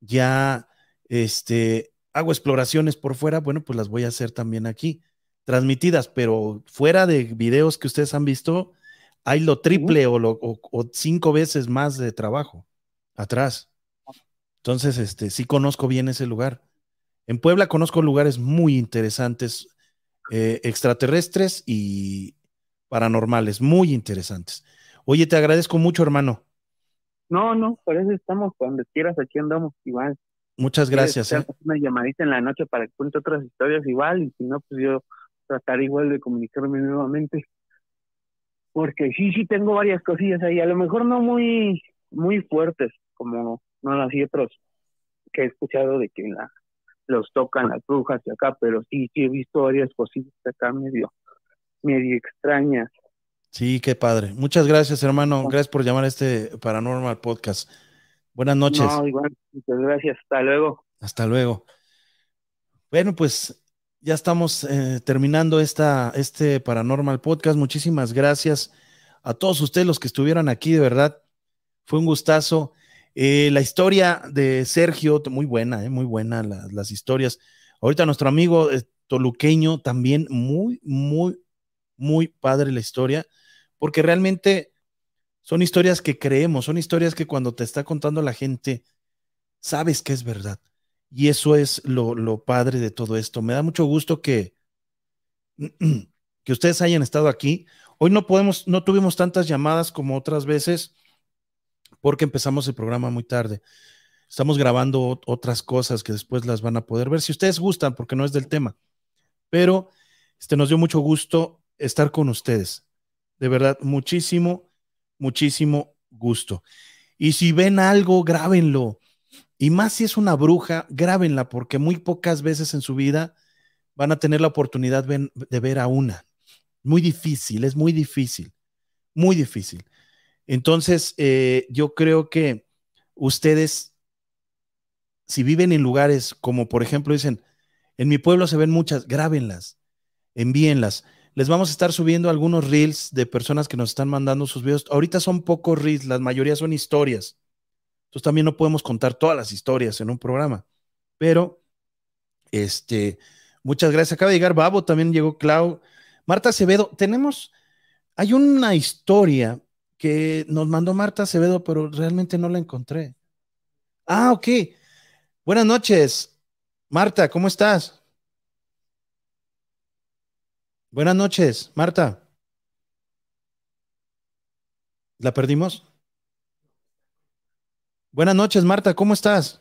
ya este, hago exploraciones por fuera, bueno, pues las voy a hacer también aquí, transmitidas, pero fuera de videos que ustedes han visto, hay lo triple o, lo, o, o cinco veces más de trabajo atrás. Entonces, este, sí conozco bien ese lugar. En Puebla conozco lugares muy interesantes. eh, extraterrestres y paranormales, muy interesantes. Oye, te agradezco mucho, hermano. No, no, por eso estamos, cuando quieras, aquí andamos igual. Muchas gracias. ¿Quieres ¿eh? Una llamadita en la noche para que cuente otras historias igual, y si no, pues yo trataré igual de comunicarme nuevamente. Porque sí, sí tengo varias cosillas ahí, a lo mejor no muy, muy fuertes, como no las y otros que he escuchado de que la, los tocan las brujas y acá, pero sí, sí he visto varias cosillas acá medio, medio extrañas. Sí, qué padre. Muchas gracias, hermano. Gracias por llamar a este Paranormal Podcast. Buenas noches. No, igual, muchas gracias, hasta luego. Hasta luego. Bueno, pues ya estamos eh, terminando esta, este Paranormal Podcast. Muchísimas gracias a todos ustedes los que estuvieron aquí, de verdad. Fue un gustazo. Eh, la historia de Sergio, muy buena, eh, muy buena la- las historias. Ahorita nuestro amigo eh, toluqueño, también muy, muy, muy padre la historia, porque realmente son historias que creemos, son historias que cuando te está contando la gente, sabes que es verdad. Y eso es lo, lo padre de todo esto. Me da mucho gusto que, *clears throat* que ustedes hayan estado aquí. Hoy no podemos, no tuvimos tantas llamadas como otras veces porque empezamos el programa muy tarde. Estamos grabando ot- otras cosas que después las van a poder ver si ustedes gustan, porque no es del tema. Pero este, nos dio mucho gusto estar con ustedes. De verdad, muchísimo, muchísimo gusto. Y si ven algo, grábenlo. Y más si es una bruja, grábenla, porque muy pocas veces en su vida van a tener la oportunidad de ver a una. Muy difícil, es muy difícil, muy difícil. Entonces, eh, yo creo que ustedes, si viven en lugares como, por ejemplo, dicen, en mi pueblo se ven muchas, grábenlas, envíenlas. Les vamos a estar subiendo algunos reels de personas que nos están mandando sus videos. Ahorita son pocos reels, la mayoría son historias. Entonces también no podemos contar todas las historias en un programa. Pero, este, muchas gracias. Acaba de llegar Babo, también llegó Clau. Marta Acevedo, tenemos, hay una historia que nos mandó Marta Acevedo, pero realmente no la encontré. Ah, ok. Buenas noches. Marta, ¿cómo estás? Buenas noches, Marta. ¿La perdimos? Buenas noches, Marta, ¿cómo estás?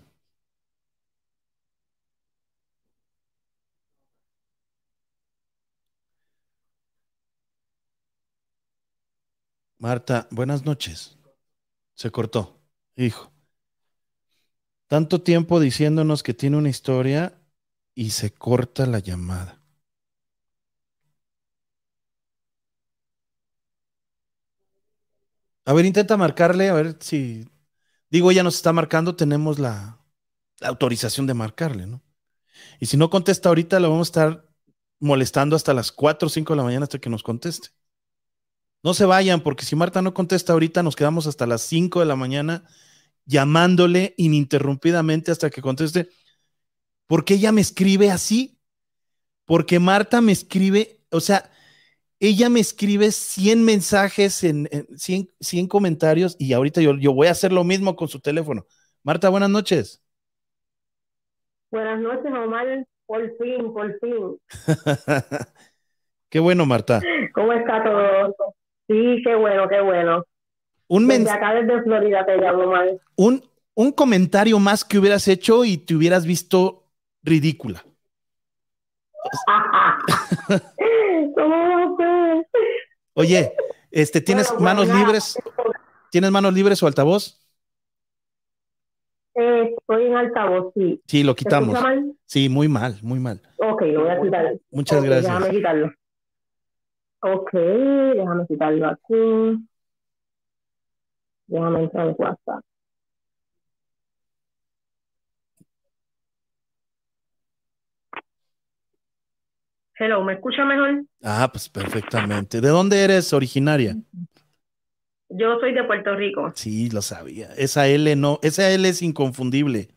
Marta, buenas noches. Se cortó. Hijo. Tanto tiempo diciéndonos que tiene una historia y se corta la llamada. A ver, intenta marcarle, a ver si. Digo, ella nos está marcando, tenemos la, autorización de marcarle, ¿no? Y si no contesta ahorita, la vamos a estar molestando hasta las 4 o 5 de la mañana hasta que nos conteste. No se vayan, porque si Marta no contesta ahorita, nos quedamos hasta las 5 de la mañana llamándole ininterrumpidamente hasta que conteste. Porque ella me escribe así. Porque Marta me escribe, o sea, ella me escribe 100 mensajes en, en 100, 100 comentarios y ahorita yo, yo voy a hacer lo mismo con su teléfono. Marta, buenas noches. Buenas noches, Omar. Por fin, por fin. *laughs* qué bueno, Marta. ¿Cómo está todo? Sí, qué bueno, qué bueno. Un, Desde acá, desde Florida, te llamo, Omar. un, un comentario más que hubieras hecho y te hubieras visto ridícula. *laughs* Oye, este, ¿tienes Bueno, manos bueno, libres? ¿Tienes manos libres o altavoz? Eh, estoy en altavoz, sí. Sí, lo ¿Se quitamos. mal? Sí, muy mal, muy mal. Ok, lo voy a quitar. Muchas gracias. Déjame quitarlo. Ok, déjame quitarlo aquí. Déjame entrar en WhatsApp. Hello, ¿me escucha mejor? Ah, pues perfectamente. ¿De dónde eres originaria? Yo soy de Puerto Rico. Sí, lo sabía. Esa L no, esa L es inconfundible.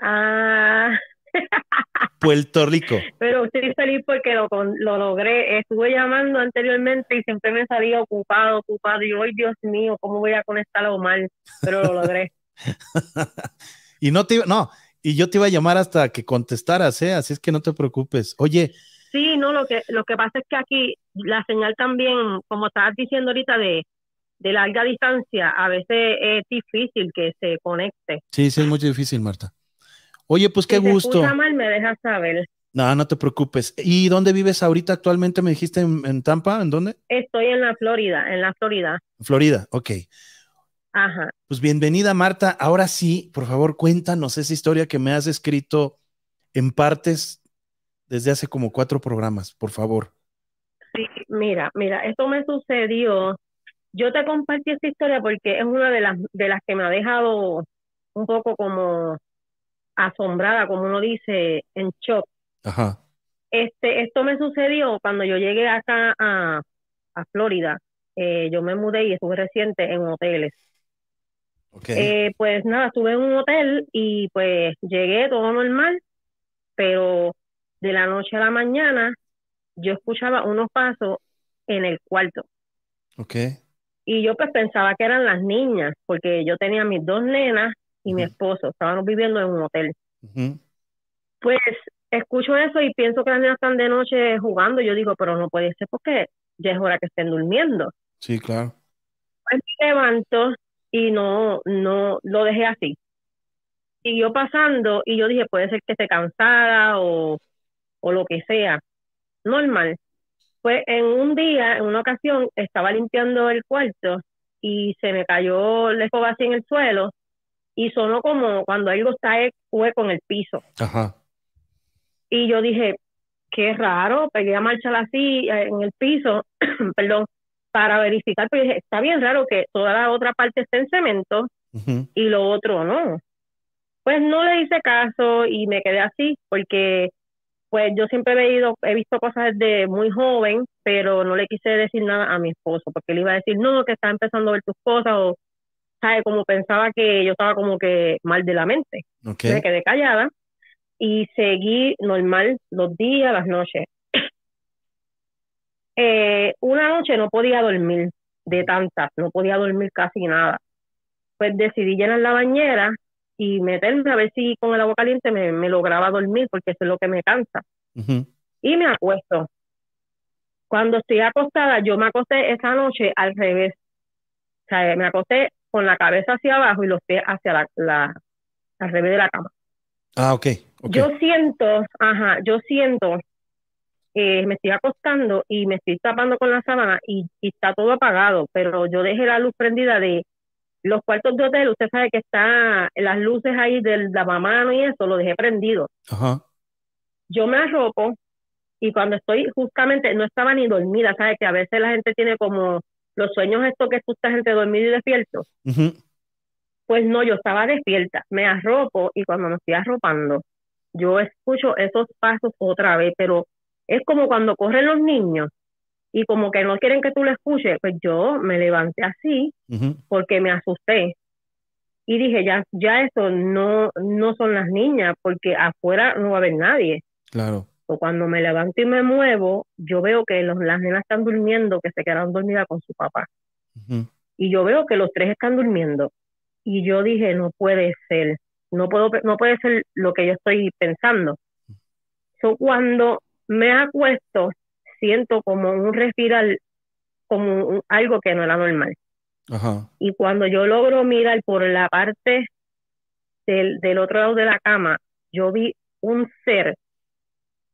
Ah, *laughs* Puerto Rico. pero estoy feliz porque lo, lo logré. Estuve llamando anteriormente y siempre me salía ocupado, ocupado. Y hoy, Dios mío, ¿cómo voy a conectarlo mal? Pero lo logré. *laughs* y no te iba- no, y yo te iba a llamar hasta que contestaras, ¿eh? Así es que no te preocupes. Oye, Sí, no, lo que, lo que pasa es que aquí la señal también, como estabas diciendo ahorita, de, de larga distancia, a veces es difícil que se conecte. Sí, sí, es muy difícil, Marta. Oye, pues qué si gusto. Escucha mal, me dejas saber. No, no te preocupes. ¿Y dónde vives ahorita actualmente? ¿Me dijiste en, en Tampa? ¿En dónde? Estoy en la Florida, en la Florida. Florida, ok. Ajá. Pues bienvenida, Marta. Ahora sí, por favor, cuéntanos esa historia que me has escrito en partes desde hace como cuatro programas, por favor. Sí, mira, mira, esto me sucedió. Yo te compartí esta historia porque es una de las de las que me ha dejado un poco como asombrada, como uno dice, en shock. Ajá. Este, esto me sucedió cuando yo llegué acá a, a Florida. Eh, yo me mudé y estuve reciente en hoteles. Eh, pues nada, estuve en un hotel y pues llegué todo normal, pero de la noche a la mañana yo escuchaba unos pasos en el cuarto ok. y yo pues pensaba que eran las niñas, porque yo tenía mis dos nenas y mi esposo, estábamos viviendo en un hotel. Pues escucho eso y pienso que las niñas están de noche jugando, yo digo, pero no puede ser porque ya es hora que estén durmiendo. Sí, claro. Pues me levanto y no, no, lo dejé así. Siguió pasando y yo dije, puede ser que esté cansada o, o lo que sea. Normal. Pues en un día, en una ocasión, estaba limpiando el cuarto y se me cayó la escoba así en el suelo y sonó como cuando algo está hueco en el piso. Ajá. Y yo dije, qué raro, pegué a marchar así eh, en el piso, *clears throat* perdón, para verificar, pero dije, está bien raro que toda la otra parte esté en cemento y lo otro no. Pues no le hice caso y me quedé así, porque pues yo siempre he, ido, he visto cosas desde muy joven, pero no le quise decir nada a mi esposo, porque él iba a decir, no, que está empezando a ver tus cosas, o, ¿sabes? Como pensaba que yo estaba como que mal de la mente me quedé callada y seguí normal los días, las noches. Eh, una noche no podía dormir de tantas, no podía dormir casi nada. Pues decidí llenar la bañera y meterme a ver si con el agua caliente me, me lograba dormir, porque eso es lo que me cansa. Y me acuesto. Cuando estoy acostada, yo me acosté esa noche al revés. O sea, me acosté con la cabeza hacia abajo y los pies hacia la, la al revés de la cama. Ah, ok. ok. Yo siento, ajá, yo siento, eh, me estoy acostando y me estoy tapando con la sábana y, y está todo apagado, pero yo dejé la luz prendida de los cuartos de hotel, usted sabe que está las luces ahí del lavamano y eso, lo dejé prendido. Ajá. Yo me arropo y cuando estoy justamente, no estaba ni dormida, sabe que a veces la gente tiene como los sueños estos que tú estás entre dormido y despierto. Pues no, yo estaba despierta, me arropo y cuando me estoy arropando, yo escucho esos pasos otra vez, pero es como cuando corren los niños y como que no quieren que tú lo escuches, pues yo me levanté así porque me asusté. Y dije, ya, ya eso no, no son las niñas, porque afuera no va a haber nadie. Claro. O cuando me levanto y me muevo, yo veo que los, las nenas están durmiendo, que se quedaron dormidas con su papá. Y yo veo que los tres están durmiendo. Y yo dije no puede ser. No puedo no puede ser lo que yo estoy pensando. So, cuando me acuesto siento como un respirar como un- algo que no era normal Ajá. y cuando yo logro mirar por la parte del, del otro lado de la cama yo vi un ser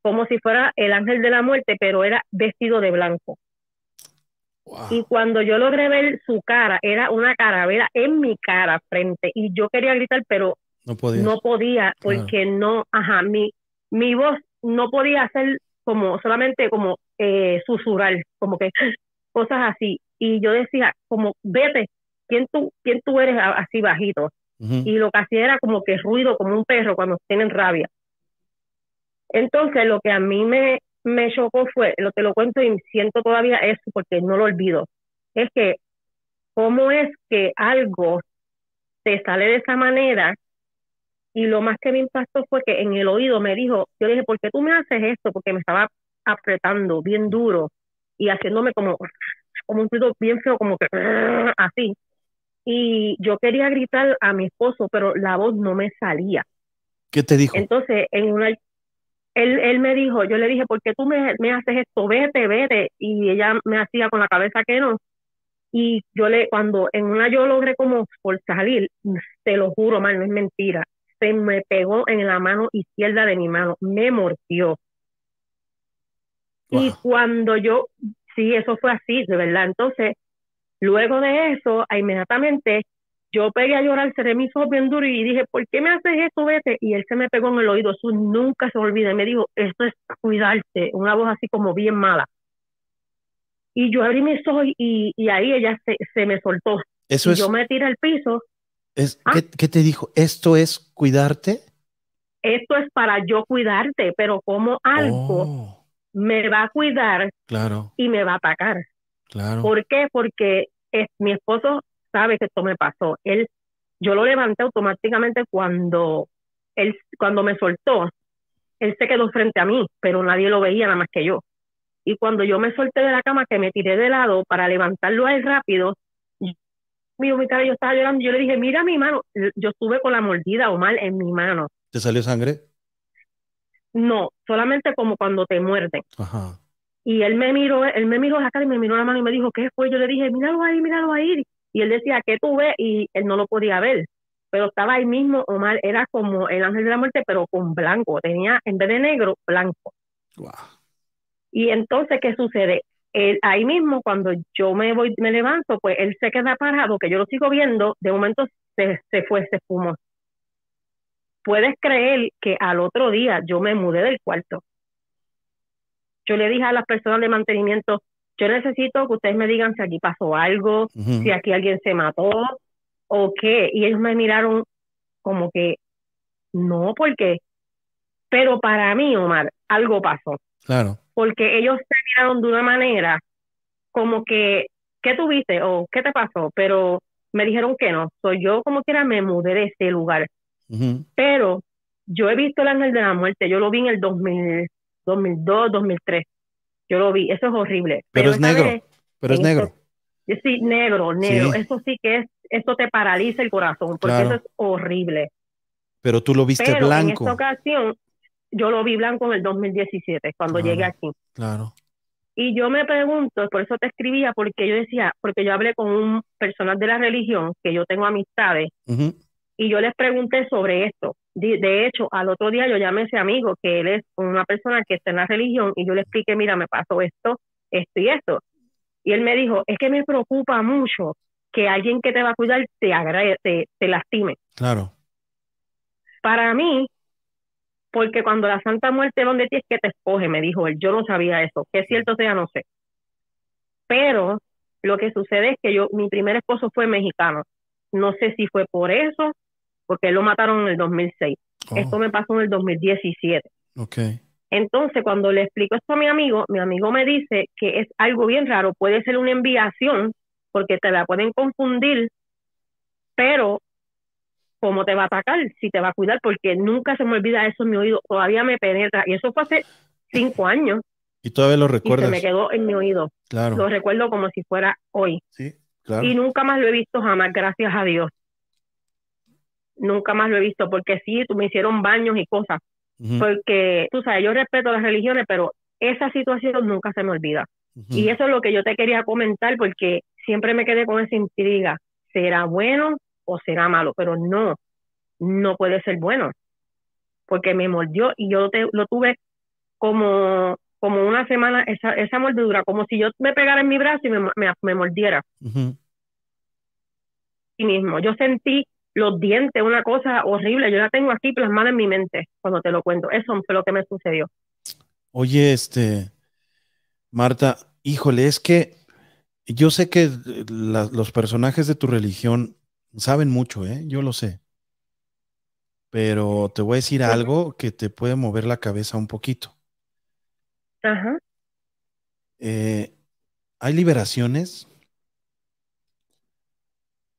como si fuera el ángel de la muerte pero era vestido de blanco Wow. y cuando yo logré ver su cara, era una caravera en mi cara frente. Y yo quería gritar, pero No podía. no podía, porque no, ajá, mi, mi voz no podía hacer como solamente como eh, susurrar, como que *laughs* cosas así. Y yo decía, como, vete, ¿quién tú, quién tú eres así bajito? Y lo que hacía era como que ruido, como un perro cuando tienen rabia. Entonces, lo que a mí me, me chocó fue, lo que lo cuento y siento todavía eso porque no lo olvido, es que cómo es que algo te sale de esa manera y lo más que me impactó fue que en el oído me dijo, yo le dije, ¿por qué tú me haces esto? Porque me estaba apretando bien duro y haciéndome como, como un ruido bien feo, como que así. Y yo quería gritar a mi esposo, pero la voz no me salía. ¿Qué te dijo? Entonces, en una, él, él me dijo, yo le dije, ¿por qué tú me, me haces esto? Vete, vete. Y ella me hacía con la cabeza que no. Y yo le, cuando en una yo logré como por salir, te lo juro, mal, no es mentira, se me pegó en la mano izquierda de mi mano, me mordió. Y cuando yo, sí, eso fue así, de verdad. Entonces, luego de eso, inmediatamente yo pegué a llorar, cerré mis ojos bien duros y dije, ¿por qué me haces esto, vete? Y él se me pegó en el oído, eso nunca se olvida. Y me dijo, esto es cuidarte, una voz así como bien mala. Y yo abrí mis ojos y, y ahí ella se, se me soltó. Eso y es, yo me tiré al piso. Es Ah. ¿qué, qué te dijo? ¿Esto es cuidarte? Esto es para yo cuidarte, pero como algo Oh, me va a cuidar claro, y me va a atacar. claro. ¿Por qué? Porque es, mi esposo sabe que esto me pasó. Él, yo lo levanté automáticamente cuando él, cuando me soltó. Él se quedó frente a mí, pero nadie lo veía nada más que yo. Y cuando yo me solté de la cama, que me tiré de lado para levantarlo a él rápido, mi cara, yo estaba llorando. Yo le dije, mira mi mano. Yo estuve con la mordida o mal en mi mano. ¿Te salió sangre? No, solamente como cuando te muerden. Ajá. Y él me miró, él me miró la cara y me miró la mano y me dijo, ¿qué fue? Yo le dije, míralo ahí, míralo ahí. Y él decía, ¿qué tú ves? Y él no lo podía ver. Pero estaba ahí mismo, Omar, era como el ángel de la muerte, pero con blanco. Tenía, en vez de negro, blanco. Wow. Y entonces, ¿qué sucede? Él, ahí mismo, cuando yo me voy, me levanto, pues él se queda parado, que yo lo sigo viendo, de momento se, se fue, se fumó. Puedes creer que al otro día yo me mudé del cuarto. Yo le dije a las personas de mantenimiento, yo necesito que ustedes me digan si aquí pasó algo, si aquí alguien se mató o qué. Y ellos me miraron como que, no, porque, pero para mí, Omar, algo pasó Claro. Porque ellos se miraron de una manera como que, ¿qué tuviste? o ¿qué te pasó? Pero me dijeron que no. Soy yo como quiera me mudé de ese lugar. Pero yo he visto el ángel de la muerte, yo lo vi en el 2000, 2002, 2003. Yo lo vi, eso es horrible. Pero es negro. vez, Pero es negro. esto- sí, negro, negro. Sí. Eso sí que es, eso te paraliza el corazón, porque Claro. eso es horrible. Pero tú lo viste Pero en blanco. esta ocasión, yo lo vi blanco en el 2017, cuando Claro. llegué aquí. Claro. Y yo me pregunto, por eso te escribía, porque yo decía, porque yo hablé con un personal de la religión, que yo tengo amistades, y yo les pregunté sobre esto. De, de hecho, al otro día yo llamé a ese amigo, que él es una persona que está en la religión, y yo le expliqué, mira, me pasó esto, esto y esto. Y él me dijo, es que me preocupa mucho que alguien que te va a cuidar te, agra- te, te lastime. Claro. Para mí, porque cuando la Santa Muerte donde ti es que te escoge, me dijo él, yo no sabía eso, que es cierto sea, no sé. Pero lo que sucede es que yo, mi primer esposo fue mexicano. No sé si fue por eso, porque lo mataron en el 2006. Oh, Esto me pasó en el 2017. ok. Entonces, cuando le explico esto a mi amigo, mi amigo me dice que es algo bien raro, puede ser una enviación, porque te la pueden confundir, pero cómo te va a atacar, si te va a cuidar, porque nunca se me olvida eso en mi oído, todavía me penetra, y eso fue hace cinco años, Y todavía lo y se recuerdas. me quedó en mi oído, lo Claro. recuerdo como si fuera hoy, Sí, claro. y nunca más lo he visto jamás, gracias a Dios. Nunca más lo he visto, porque sí, me hicieron baños y cosas, porque tú sabes, yo respeto las religiones, pero esa situación nunca se me olvida. Y eso es lo que yo te quería comentar, porque siempre me quedé con esa intriga, ¿será bueno o será malo? Pero no, no puede ser bueno, porque me mordió y yo te- lo tuve como, como una semana, esa, esa mordedura, como si yo me pegara en mi brazo y me, me, me mordiera sí mismo. Yo sentí los dientes, una cosa horrible, yo la tengo aquí plasmada en mi mente cuando te lo cuento. Eso fue lo que me sucedió. Oye, este, Marta, híjole, es que yo sé que la- los personajes de tu religión saben mucho, ¿eh? Yo lo sé. Pero te voy a decir algo que te puede mover la cabeza un poquito. Ajá, Eh, hay liberaciones.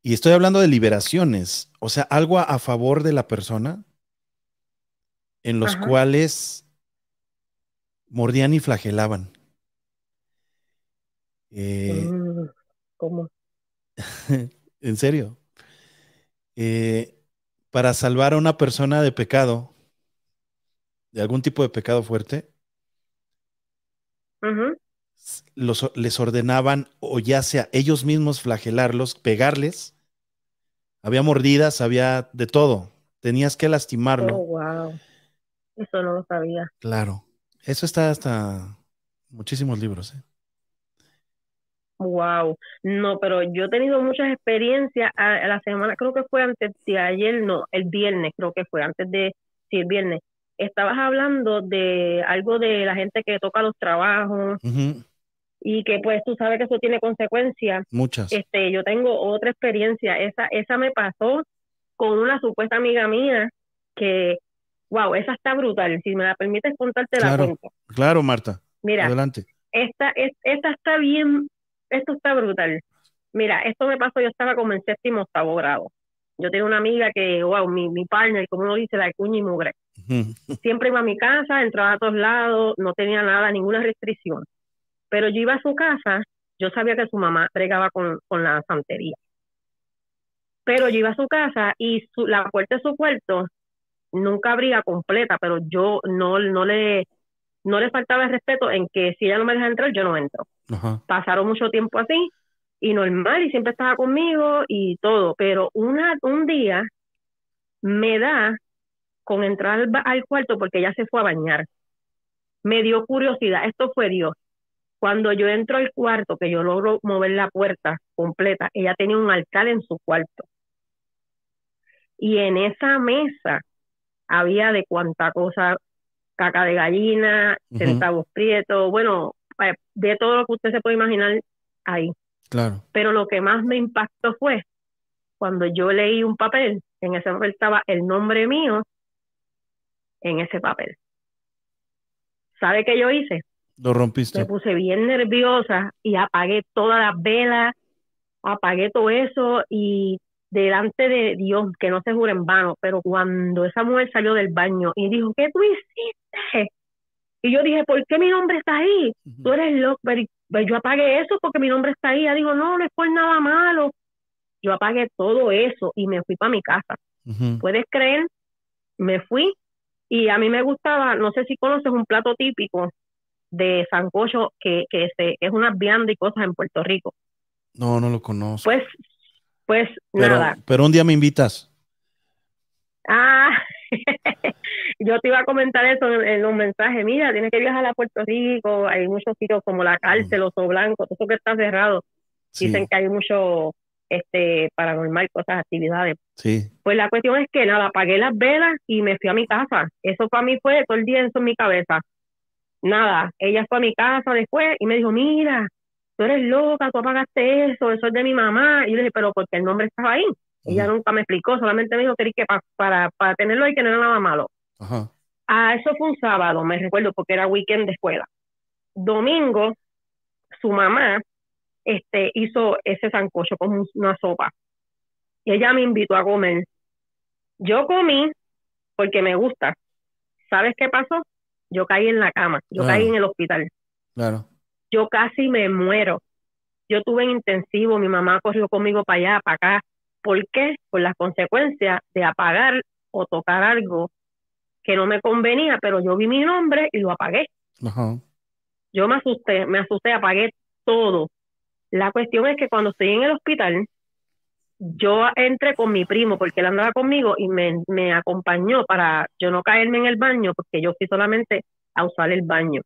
Y estoy hablando de liberaciones, o sea, algo a, a favor de la persona en los Ajá. cuales mordían y flagelaban. Eh, Mm, ¿cómo? *laughs* en serio. Eh, para salvar a una persona de pecado, de algún tipo de pecado fuerte, los, les ordenaban o ya sea ellos mismos flagelarlos, pegarles. Había mordidas, había de todo. Tenías que lastimarlo. Oh, wow. Eso no lo sabía. Claro. Eso está hasta muchísimos libros. ¿eh? Wow. No, pero yo he tenido muchas experiencias. A, a la semana, creo que fue antes de ayer, no, el viernes, creo que fue antes de, sí, el viernes. Estabas hablando de algo de la gente que toca los trabajos y que pues tú sabes que eso tiene consecuencias. Muchas. Este, yo tengo otra experiencia. Esa, esa me pasó con una supuesta amiga mía que, wow, esa está brutal. Si me la permites contarte la Claro. cuento. Claro, Marta. Mira, Adelante. esta, es, esta está bien, esto está brutal. Mira, esto me pasó, yo estaba como en séptimo octavo grado. Yo tenía una amiga que, wow, mi, mi partner, como uno dice, la cuña y mugre. Siempre iba a mi casa, entraba a todos lados, no tenía nada, ninguna restricción. Pero yo iba a su casa, yo sabía que su mamá bregaba con, con la santería. Pero yo iba a su casa y su, la puerta de su cuarto nunca abría completa, pero yo no, no le no le faltaba el respeto en que si ella no me deja entrar, yo no entro. Ajá. Pasaron mucho tiempo así y normal y siempre estaba conmigo y todo, pero una, un día me da con entrar al, cuarto porque ella se fue a bañar. Me dio curiosidad, esto fue Dios. Cuando yo entro al cuarto, que yo logro mover la puerta completa, ella tenía un altar en su cuarto. Y en esa mesa había de cuanta cosa, caca de gallina, Ujú. centavos prietos, bueno, eh, de todo lo que usted se puede imaginar ahí. Claro. Pero lo que más me impactó fue cuando yo leí un papel, en ese papel estaba el nombre mío en ese papel. ¿Sabe qué yo hice? Lo rompiste. Me puse bien nerviosa y apagué todas las velas, apagué todo eso y delante de Dios, que no se jure en vano, pero cuando esa mujer salió del baño y dijo, ¿qué tú hiciste? Y yo dije, ¿por qué mi nombre está ahí? Tú eres loco, pero pero yo apagué eso porque mi nombre está ahí. Ella dijo, no, no es por nada malo. Yo apagué todo eso y me fui para mi casa. ¿Puedes creer? Me fui y a mí me gustaba, no sé si conoces un plato típico de sancocho que, que, se, que es una vianda y cosas en Puerto Rico. No, no lo conozco. Pues, pues pero, nada. pero un día me invitas. Ah, *laughs* yo te iba a comentar eso en, en los mensajes. Mira, tienes que viajar a Puerto Rico. Hay muchos sitios como la cárcel, Oso Blanco, todo eso que está cerrado. Sí, Dicen que hay mucho este paranormal, cosas, actividades. sí. Pues la cuestión es que nada, apagué las velas y me fui a mi casa. Eso para mí fue todo el día eso en mi cabeza. Nada, ella fue a mi casa después y me dijo, mira, tú eres loca, tú apagaste eso, eso es de mi mamá. Y yo le dije, pero porque el nombre estaba ahí. Ella nunca me explicó, solamente me dijo que, que pa- para, para tenerlo ahí que no era nada malo. Ajá. Ah, eso fue un sábado, me recuerdo, porque era weekend de escuela. Domingo, su mamá este, hizo ese sancocho con un- una sopa. Y ella me invitó a comer. Yo comí porque me gusta. ¿Sabes qué pasó? Yo caí en la cama, yo Claro. caí en el hospital. Claro. Yo casi me muero. Yo tuve en intensivo, mi mamá corrió conmigo para allá, para acá. ¿Por qué? Por las consecuencias de apagar o tocar algo que no me convenía, pero yo vi mi nombre y lo apagué. Ajá. Yo me asusté, me asusté, apagué todo. La cuestión es que cuando estoy en el hospital, yo entré con mi primo porque él andaba conmigo y me, me acompañó para yo no caerme en el baño porque yo fui solamente a usar el baño.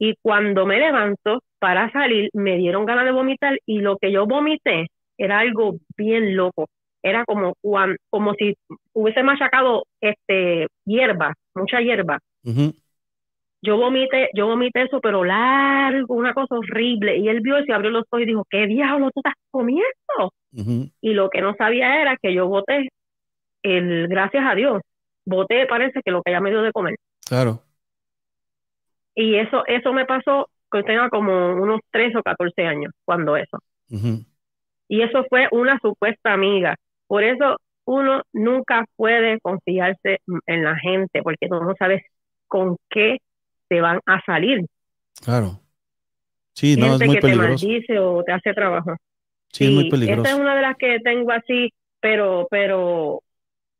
Y cuando me levanto para salir, me dieron ganas de vomitar y lo que yo vomité era algo bien loco. Era como, como si hubiese machacado este, hierba, mucha hierba yo vomité, yo vomité eso, pero largo, una cosa horrible. Y él vio eso y abrió los ojos y dijo, ¿qué diablo tú estás comiendo? Y lo que no sabía era que yo boté, el, gracias a Dios, boté, parece que lo que ella me dio de comer. Claro. Y eso, eso me pasó cuando tenía como unos 13 o 14 años, cuando eso. Y eso fue una supuesta amiga. Por eso uno nunca puede confiarse en la gente, porque tú no sabes con qué te van a salir. Claro. Sí, no, es muy que te peligroso. maldice o te hace trabajo. Sí, es muy peligroso. Esa es una de las que tengo así, pero, pero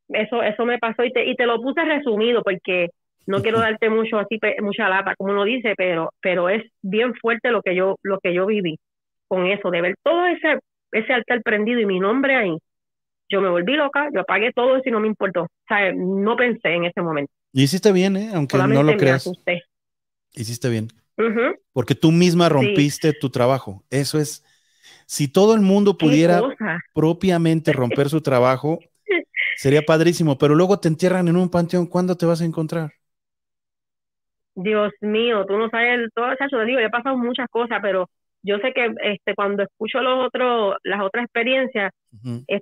eso, eso me pasó y te, y te lo puse resumido porque No quiero *laughs* darte mucho así, mucha lata, como uno dice, pero, pero es bien fuerte lo que yo, lo que yo viví con eso, de ver todo ese, ese altar prendido y mi nombre ahí. Yo me volví loca, yo apagué todo eso y no me importó. O sea, no pensé en ese momento. Y hiciste bien, ¿eh? aunque no lo creas. asusté. Hiciste bien. Porque tú misma rompiste tu trabajo. Eso es. Si todo el mundo pudiera propiamente romper su trabajo, *laughs* sería padrísimo. Pero luego te entierran en un panteón. ¿Cuándo te vas a encontrar? Dios mío, tú no sabes todo, chacho, te digo, yo he pasado muchas cosas, pero yo sé que este cuando escucho los otros, las otras experiencias,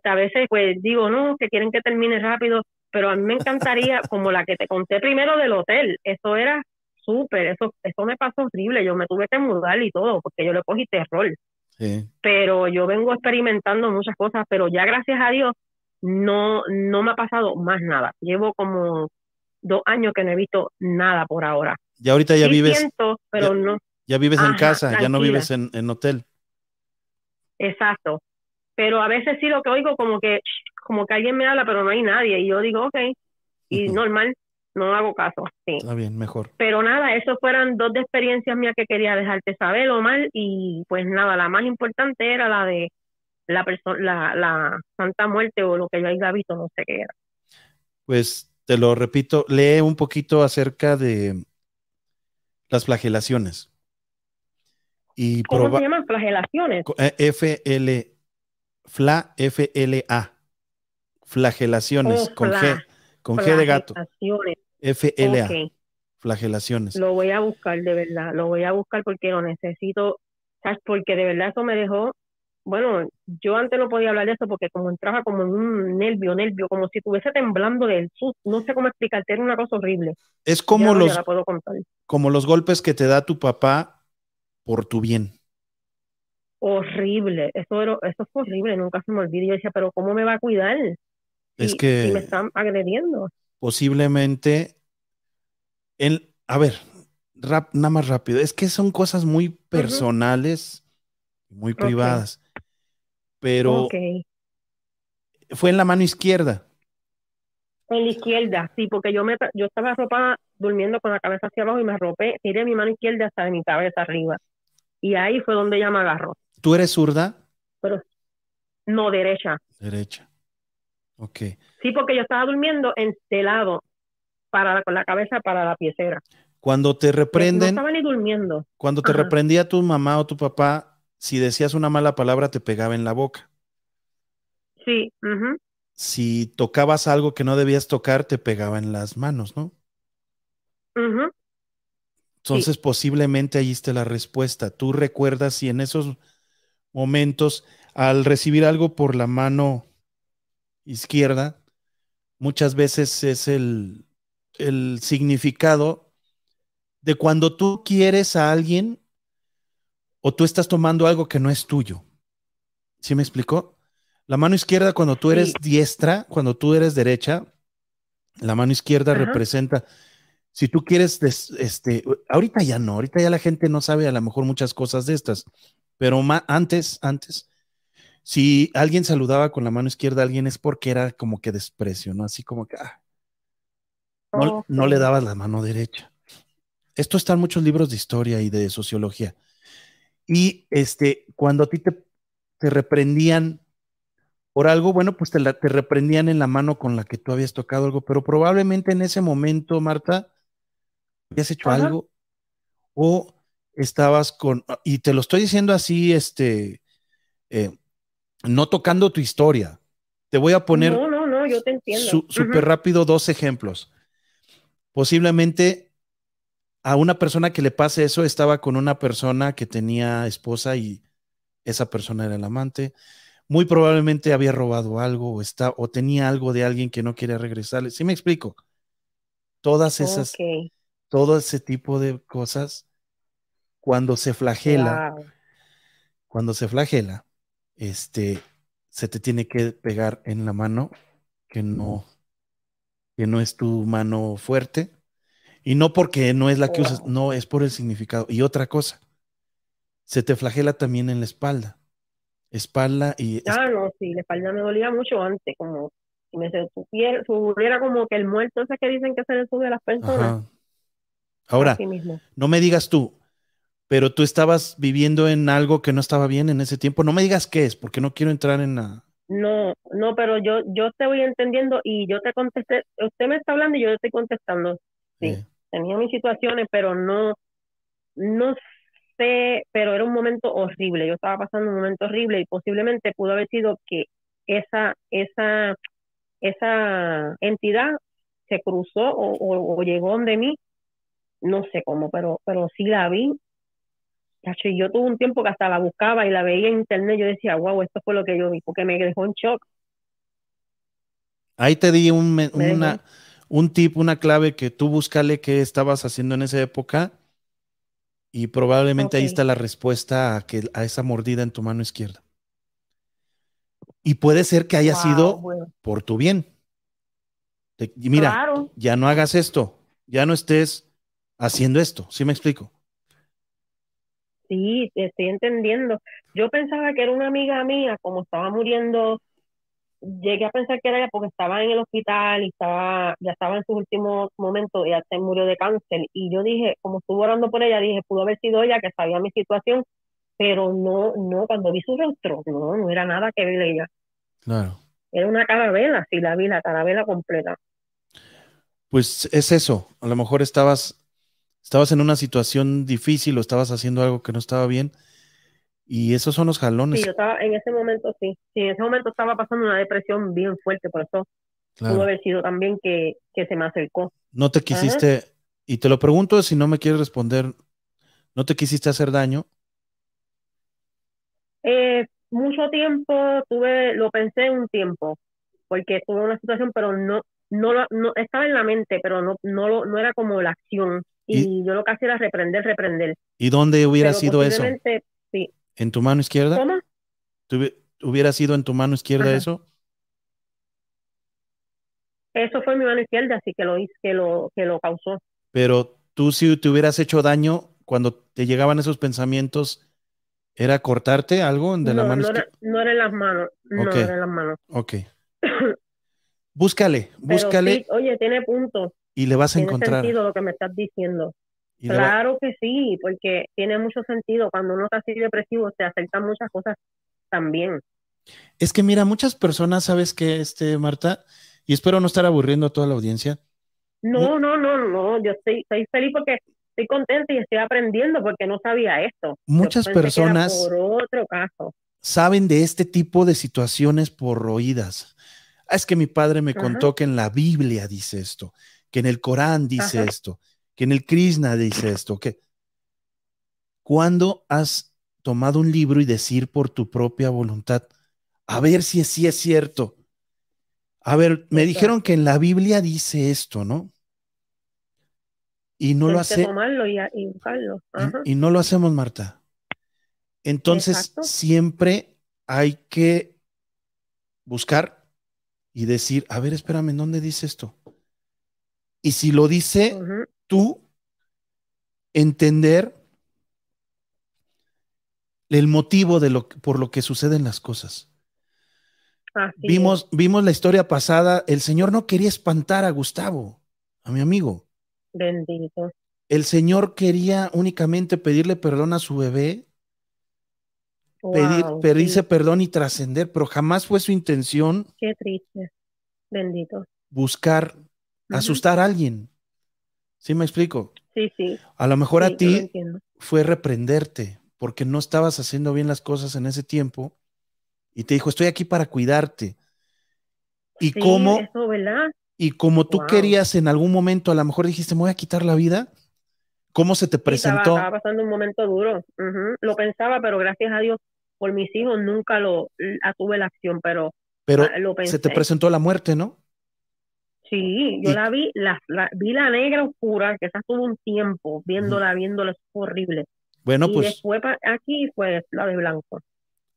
a veces pues digo, no, que quieren que termine rápido, pero a mí me encantaría, *laughs* como la que te conté primero del hotel, eso era súper, eso, eso me pasó horrible, yo me tuve que mudar y todo, porque yo le cogí terror, Sí. pero yo vengo experimentando muchas cosas, pero ya gracias a Dios no, no me ha pasado más nada, llevo como dos años que no he visto nada por ahora. Ya ahorita ya Sí vives, siento, pero ya- no, ya vives en casa, ya no vives en, en hotel. exacto. Pero a veces sí lo que oigo como que, como que alguien me habla, pero no hay nadie. Y yo digo, ok, y normal, no hago caso. Sí. Está bien, mejor. Pero nada, eso fueron dos de experiencias mías que quería dejarte saber, Omar. Y pues nada, la más importante era la de la persona, la, la Santa Muerte o lo que yo haya visto, no sé qué era. Pues te lo repito, lee un poquito acerca de las flagelaciones. Y ¿Cómo se llaman? Flagelaciones. eh, FL, FLA, FLA, flagelaciones, Oh, con G, con G de gato. FLA, Ok. flagelaciones. Lo voy a buscar, de verdad, lo voy a buscar porque lo necesito, ¿sabes? Porque de verdad eso me dejó, bueno, yo antes no podía hablar de eso porque como entraba como en un nervio, nervio, como si estuviese temblando del susto, no sé cómo explicarte, era una cosa horrible. Es como ya los, la puedo contar. como los golpes que te da tu papá por tu bien. Horrible, eso era, eso fue horrible, nunca se me olvida. Yo decía, pero ¿cómo me va a cuidar? Es Si- que- me están agrediendo. posiblemente en, a ver, rap- nada más rápido, es que son cosas muy personales, muy privadas, pero fue en la mano izquierda. En la izquierda, sí, porque yo me yo estaba arropada durmiendo con la cabeza hacia abajo y me arropé, tiré mi mano izquierda hasta de mi cabeza arriba. Y ahí fue donde ella me agarró. ¿Tú eres zurda? Pero no derecha. Derecha. Ok. Sí, porque yo estaba durmiendo en de lado, para, con la cabeza para la piecera. Cuando te No reprenden, estaba ni durmiendo. cuando te Ajá. reprendía tu mamá o tu papá, si decías una mala palabra te pegaba en la boca. Sí, Si tocabas algo que no debías tocar, te pegaba en las manos, ¿no? Entonces, posiblemente ahí esté la respuesta. Tú recuerdas si en esos momentos, al recibir algo por la mano izquierda, muchas veces es el, el significado de cuando tú quieres a alguien o tú estás tomando algo que no es tuyo. ¿Sí me explicó? La mano izquierda, cuando tú eres Sí. diestra, cuando tú eres derecha, la mano izquierda Ajá. representa si tú quieres, des- este, ahorita ya no, ahorita ya la gente no sabe a lo mejor muchas cosas de estas, pero ma- antes, antes, si alguien saludaba con la mano izquierda a alguien es porque era como que desprecio, ¿no? Así como que ah, no, no le dabas la mano derecha. Esto está en muchos libros de historia y de sociología. Y este, cuando a ti te, te reprendían por algo, bueno, pues te, la- te reprendían en la mano con la que tú habías tocado algo, pero probablemente en ese momento, Marta, habías hecho Ajá. algo o estabas con, y te lo estoy diciendo así, este, eh, no tocando tu historia. Te voy a poner No, no, no, yo te entiendo. su- Ujú. súper rápido dos ejemplos. Posiblemente a una persona que le pase eso estaba con una persona que tenía esposa y esa persona era el amante. Muy probablemente había robado algo o, está, o tenía algo de alguien que no quería regresarle. ¿Sí me explico? Todas esas, todo ese tipo de cosas, cuando se flagela, wow. cuando se flagela, este, se te tiene que pegar en la mano que no, que no es tu mano fuerte. Y no porque no es la que usas, no, es por el significado. Y otra cosa, se te flagela también en la espalda. Espalda y Ah, no, sí, la espalda me dolía mucho antes, como si me subiera, subiera como que el muerto ese que dicen que se le sube a las personas. Ajá. Ahora, mismo. no me digas tú, pero tú estabas viviendo en algo que no estaba bien en ese tiempo. No me digas qué es, porque no quiero entrar en la... No, no, pero yo, yo te voy entendiendo y yo te contesté, usted me está hablando y yo le estoy contestando. Sí. eh, Tenía mis situaciones, pero no, no sé, pero era un momento horrible. Yo estaba pasando un momento horrible y posiblemente pudo haber sido que esa, esa, esa entidad se cruzó o, o- o llegó donde mí, no sé cómo, pero, pero sí la vi. Y yo tuve un tiempo que hasta la buscaba y la veía en internet. Yo decía, wow, esto fue lo que yo vi, porque me dejó en shock. Ahí te di un, una. Un tip, una clave que tú búscale qué estabas haciendo en esa época y probablemente ahí está la respuesta a, que, a esa mordida en tu mano izquierda. Y puede ser que haya Wow, sido bueno. por tu bien. Te- y mira, Claro, ya no hagas esto, ya no estés haciendo esto, ¿sí me explico? sí, te estoy entendiendo. Yo pensaba que era una amiga mía, como estaba muriendo, llegué a pensar que era ella porque estaba en el hospital y estaba, ya estaba en sus últimos momentos, ella se murió de cáncer. Y yo dije, como estuve orando por ella, dije, pudo haber sido ella que sabía mi situación, pero no, no, cuando vi su rostro, no, no era nada que ver ella. Claro. Era una carabela, sí la vi, la carabela completa. Pues es eso, a lo mejor estabas, estabas en una situación difícil o estabas haciendo algo que no estaba bien y esos son los jalones. Sí, yo estaba, en ese momento sí, sí, en ese momento estaba pasando una depresión bien fuerte, por eso Claro. pudo haber sido también que, que se me acercó. No te quisiste, y te lo pregunto si no me quieres responder, no te quisiste hacer daño. Eh, mucho tiempo tuve, lo pensé un tiempo, porque tuve una situación, pero no, no, no estaba en la mente, pero no, no, lo- no era como la acción. Y, yo lo que hacía era reprender, reprender. ¿Y dónde hubiera Pero sido eso? Sí. ¿En tu mano izquierda? ¿Cómo? ¿Tuvi- ¿Hubiera sido en tu mano izquierda Ajá. eso? Eso fue mi mano izquierda, así que lo que lo, que lo causó. Pero tú si te hubieras hecho daño cuando te llegaban esos pensamientos, ¿era cortarte algo de la no, mano no era, izquierda? no era en las manos, no era en las manos. Ok. *coughs* Búscale, Pero búscale sí, oye, tiene punto, y le vas a tiene encontrar. sentido lo que me estás diciendo. Y Claro que sí, porque tiene mucho sentido. Cuando uno está así depresivo, se aceptan muchas cosas también. Es que mira, muchas personas, ¿sabes qué, este, Marta? Y espero no estar aburriendo a toda la audiencia. No, no, no, no, yo estoy, estoy feliz porque estoy contenta y estoy aprendiendo porque no sabía esto. Muchas que personas- por otro caso. Saben de este tipo de situaciones por oídas. Ah, es que mi padre me Ajá. contó que en la Biblia dice esto, que en el Corán dice Ajá. esto, que en el Krishna dice *clears throat* esto, que cuando has tomado un libro y decir por tu propia voluntad, a ver si sí es cierto. A ver, me dijeron que en la Biblia dice esto, ¿no? Y no lo que hace, y, y. Ajá. y, no lo hacemos, Marta. Entonces, Exacto. siempre hay que buscar y decir, a ver, espérame, ¿en dónde dice esto? Y si lo dice. Tú, entender el motivo de lo por lo que suceden las cosas. Así es. Vimos, vimos la historia pasada, el Señor no quería espantar a Gustavo, a mi amigo. Bendito. El Señor quería únicamente pedirle perdón a su bebé pedir, pedirse sí, perdón y trascender, pero jamás fue su intención qué triste. Bendito. buscar asustar a alguien. ¿Sí me explico? Sí, sí. A lo mejor sí, a ti fue reprenderte porque no estabas haciendo bien las cosas en ese tiempo y te dijo, estoy aquí para cuidarte. Y Sí, como y como tú Wow. querías en algún momento, a lo mejor dijiste, me voy a quitar la vida, ¿cómo se te Sí, estaba, presentó? estaba pasando un momento duro. Lo pensaba, pero gracias a Dios por mis hijos nunca lo tuve la acción, pero Pero lo pensé. se te presentó la muerte, ¿no? Sí, yo Y- la vi, la, la- vi la negra oscura, que esa tuvo un tiempo viéndola, viéndola, es horrible. Bueno, y pues después aquí fue la de blanco.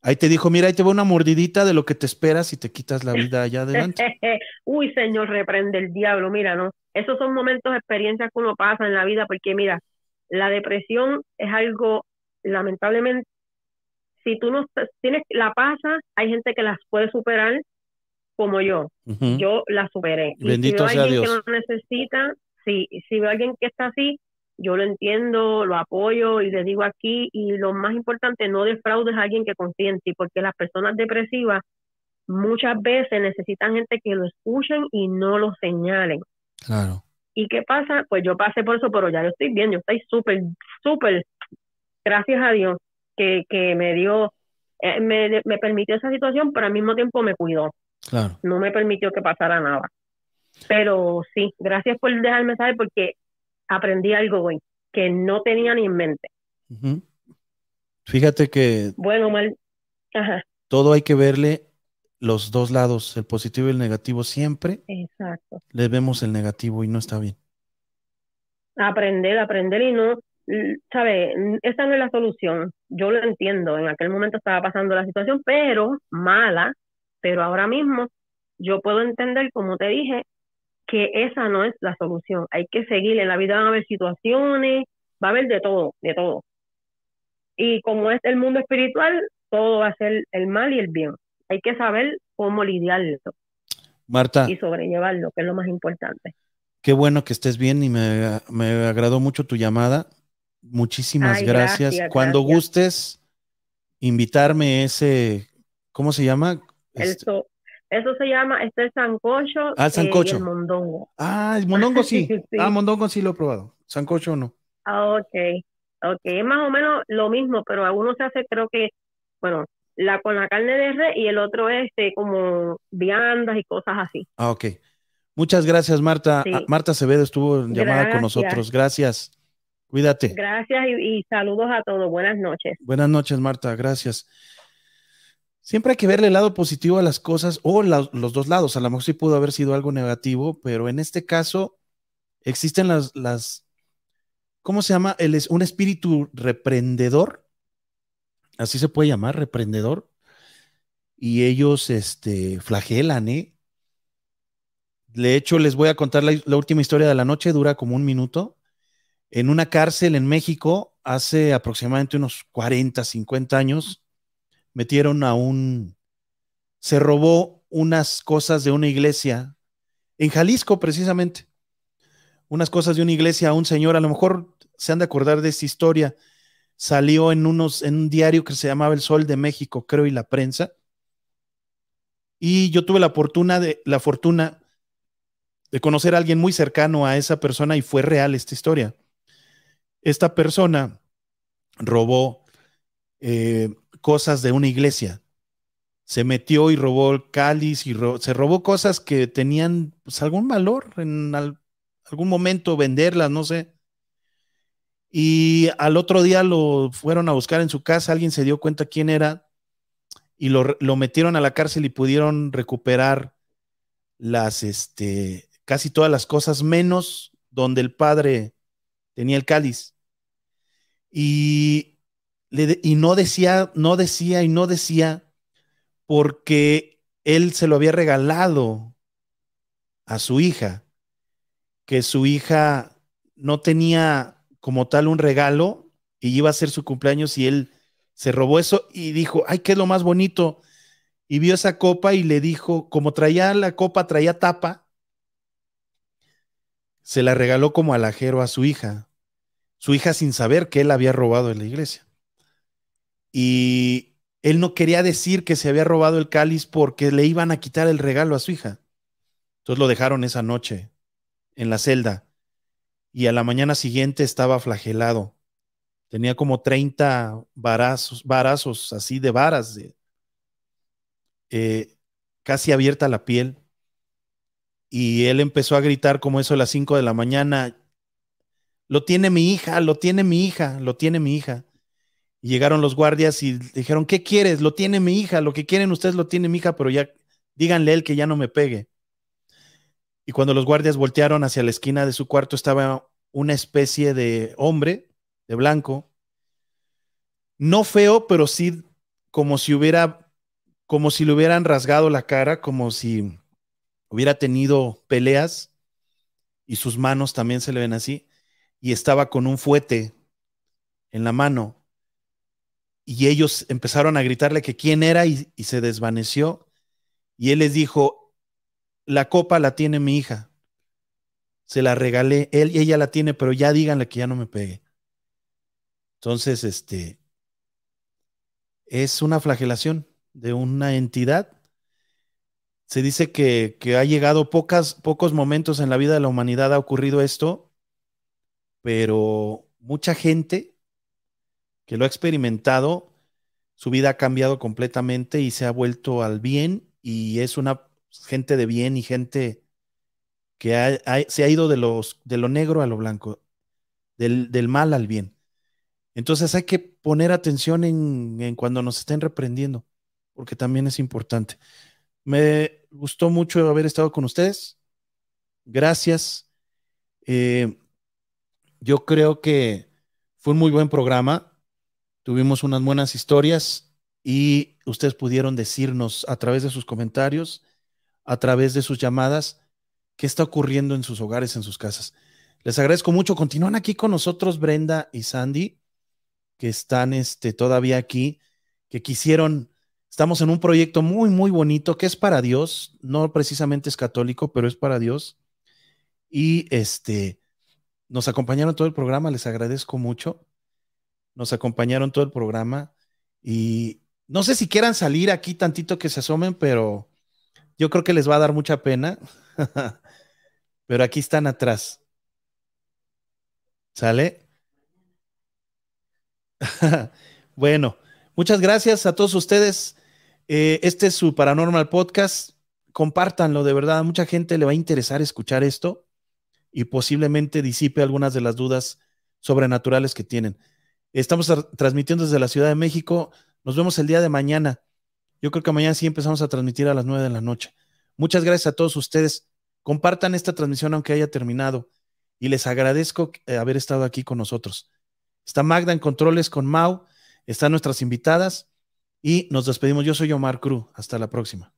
ahí te dijo, mira, ahí te va una mordidita de lo que te esperas si te quitas la vida allá adelante. *laughs* Uy, Señor, reprende el diablo, mira, ¿no? Esos son momentos, experiencias que uno pasa en la vida, porque mira, la depresión es algo, lamentablemente, si tú no tienes, la pasas, hay gente que las puede superar, como yo, yo la superé. Y Bendito si veo sea alguien Dios. que lo necesita, sí, si veo a alguien que está así, yo lo entiendo, lo apoyo y le digo aquí, y lo más importante, no defraudes a alguien que confíe en ti, porque las personas depresivas muchas veces necesitan gente que lo escuchen y no lo señalen. Claro. ¿Y qué pasa? Pues yo pasé por eso, pero ya yo estoy bien, yo estoy súper, súper, gracias a Dios, que, que me dio, eh, me, me permitió esa situación, pero al mismo tiempo me cuidó, Claro. no me permitió que pasara nada. Pero sí, gracias por dejarme saber porque aprendí algo hoy que no tenía ni en mente. Fíjate que Bueno, mal, ajá, todo hay que verle los dos lados, el positivo y el negativo. Siempre exacto. le vemos el negativo y no está bien. aprender, aprender y no, ¿sabe? Esa no es la solución. Yo lo entiendo. En aquel momento estaba pasando la situación, pero mala, pero ahora mismo yo puedo entender, como te dije, que esa no es la solución. Hay que seguir. En la vida van a haber situaciones, va a haber de todo, de todo. Y como es el mundo espiritual, todo va a ser el mal y el bien. Hay que saber cómo lidiarlo Marta, y sobrellevarlo, que es lo más importante. qué bueno que estés bien y me, me agradó mucho tu llamada. Muchísimas Ay, gracias. gracias, Cuando gracias. gustes invitarme ese, ¿cómo se llama? El Este- so- eso se llama, este es sancocho, Ah, el eh, sancocho. y el mondongo. Ah, el mondongo sí. *laughs* Sí. Ah, mondongo sí lo he probado. Sancocho no. Ah, ok, ok, es más o menos lo mismo, pero a uno se hace, creo que, bueno, la con la carne de res y el otro es este, como viandas y cosas así. Ah, ok. Muchas gracias, Marta. Sí. Ah, Marta Acevedo estuvo en llamada con nosotros. Gracias. Cuídate. Gracias y, y saludos a todos. Buenas noches. Buenas noches, Marta. Gracias. Siempre hay que verle el lado positivo a las cosas o los dos lados. A lo mejor sí pudo haber sido algo negativo, pero en este caso existen las, las ¿cómo se llama? El, un espíritu reprendedor. Así se puede llamar, reprendedor. Y ellos, este, flagelan, ¿eh? De hecho, les voy a contar la, la última historia de la noche, dura como un minuto. En una cárcel en México, hace aproximadamente unos 40, 50 años, metieron a un, se robó unas cosas de una iglesia, en Jalisco precisamente, unas cosas de una iglesia a un señor, a lo mejor se han de acordar de esta historia, salió en, unos, en un diario que se llamaba El Sol de México, creo, y la prensa. Y yo tuve la fortuna de, la fortuna de conocer a alguien muy cercano a esa persona y fue real esta historia. Esta persona robó eh, cosas de una iglesia. Se metió y robó el cáliz y se robó cosas que tenían pues, algún valor en al- algún momento venderlas, no sé. Y al otro día lo fueron a buscar en su casa, alguien se dio cuenta quién era y lo, lo metieron a la cárcel y pudieron recuperar las, este, casi todas las cosas, menos donde el padre tenía el cáliz. Y, y no decía, no decía y no decía porque él se lo había regalado a su hija, que su hija no tenía como tal un regalo y iba a ser su cumpleaños y él se robó eso y dijo, ay, ¿qué es lo más bonito? Y vio esa copa y le dijo, como traía la copa, traía tapa, se la regaló como alajero a su hija, su hija sin saber que él había robado en la iglesia. Y él no quería decir que se había robado el cáliz porque le iban a quitar el regalo a su hija. Entonces lo dejaron esa noche en la celda y a la mañana siguiente estaba flagelado. Tenía como 30 varazos, varazos así de varas, eh, casi abierta la piel. Y él empezó a gritar como eso a las 5 de la mañana, lo tiene mi hija, lo tiene mi hija, lo tiene mi hija. Y llegaron los guardias y dijeron, ¿qué quieres? Lo tiene mi hija, lo que quieren ustedes lo tiene mi hija, pero ya díganle él que ya no me pegue. Y cuando los guardias voltearon hacia la esquina de su cuarto estaba una especie de hombre, de blanco, no feo, pero sí como si hubiera, como si le hubieran rasgado la cara, como si hubiera tenido peleas y sus manos también se le ven así, y estaba con un fuete en la mano. Y ellos empezaron a gritarle que quién era y, se desvaneció. Y él les dijo, la copa la tiene mi hija. Se la regalé, él y ella la tiene, pero ya díganle que ya no me pegue. Entonces, este es una flagelación de una entidad. Se dice que, que ha llegado pocos momentos en la vida de la humanidad ha ocurrido esto, pero mucha gente que lo ha experimentado, su vida ha cambiado completamente y se ha vuelto al bien y es una gente de bien y gente que se ha ido de, los, de lo negro a lo blanco, del, del mal al bien. Entonces hay que poner atención en, en, cuando nos estén reprendiendo, porque también es importante. Me gustó mucho haber estado con ustedes. Gracias. Eh, yo creo que fue un muy buen programa. Tuvimos unas buenas historias y ustedes pudieron decirnos a través de sus comentarios, a través de sus llamadas, qué está ocurriendo en sus hogares, en sus casas. Les agradezco mucho. Continúan aquí con nosotros Brenda y Sandy, que están este, todavía aquí, que quisieron, estamos en un proyecto muy, muy bonito que es para Dios, no precisamente es católico, pero es para Dios. Y este, nos acompañaron todo el programa, les agradezco mucho. Nos acompañaron todo el programa y no sé si quieran salir aquí tantito que se asomen, pero yo creo que les va a dar mucha pena. *laughs* pero aquí están atrás. ¿Sale? *laughs* bueno, muchas gracias a todos ustedes. Eh, este es su Paranormal Podcast. Compártanlo, de verdad. A mucha gente le va a interesar escuchar esto y posiblemente disipe algunas de las dudas sobrenaturales que tienen. Estamos transmitiendo desde la Ciudad de México. Nos vemos el día de mañana. Yo creo que mañana sí empezamos a transmitir a las nueve de la noche. Muchas gracias a todos ustedes. Compartan esta transmisión aunque haya terminado y les agradezco eh, haber estado aquí con nosotros. Está Magda en controles con Mau, están nuestras invitadas y nos despedimos. Yo soy Omar Cruz. Hasta la próxima.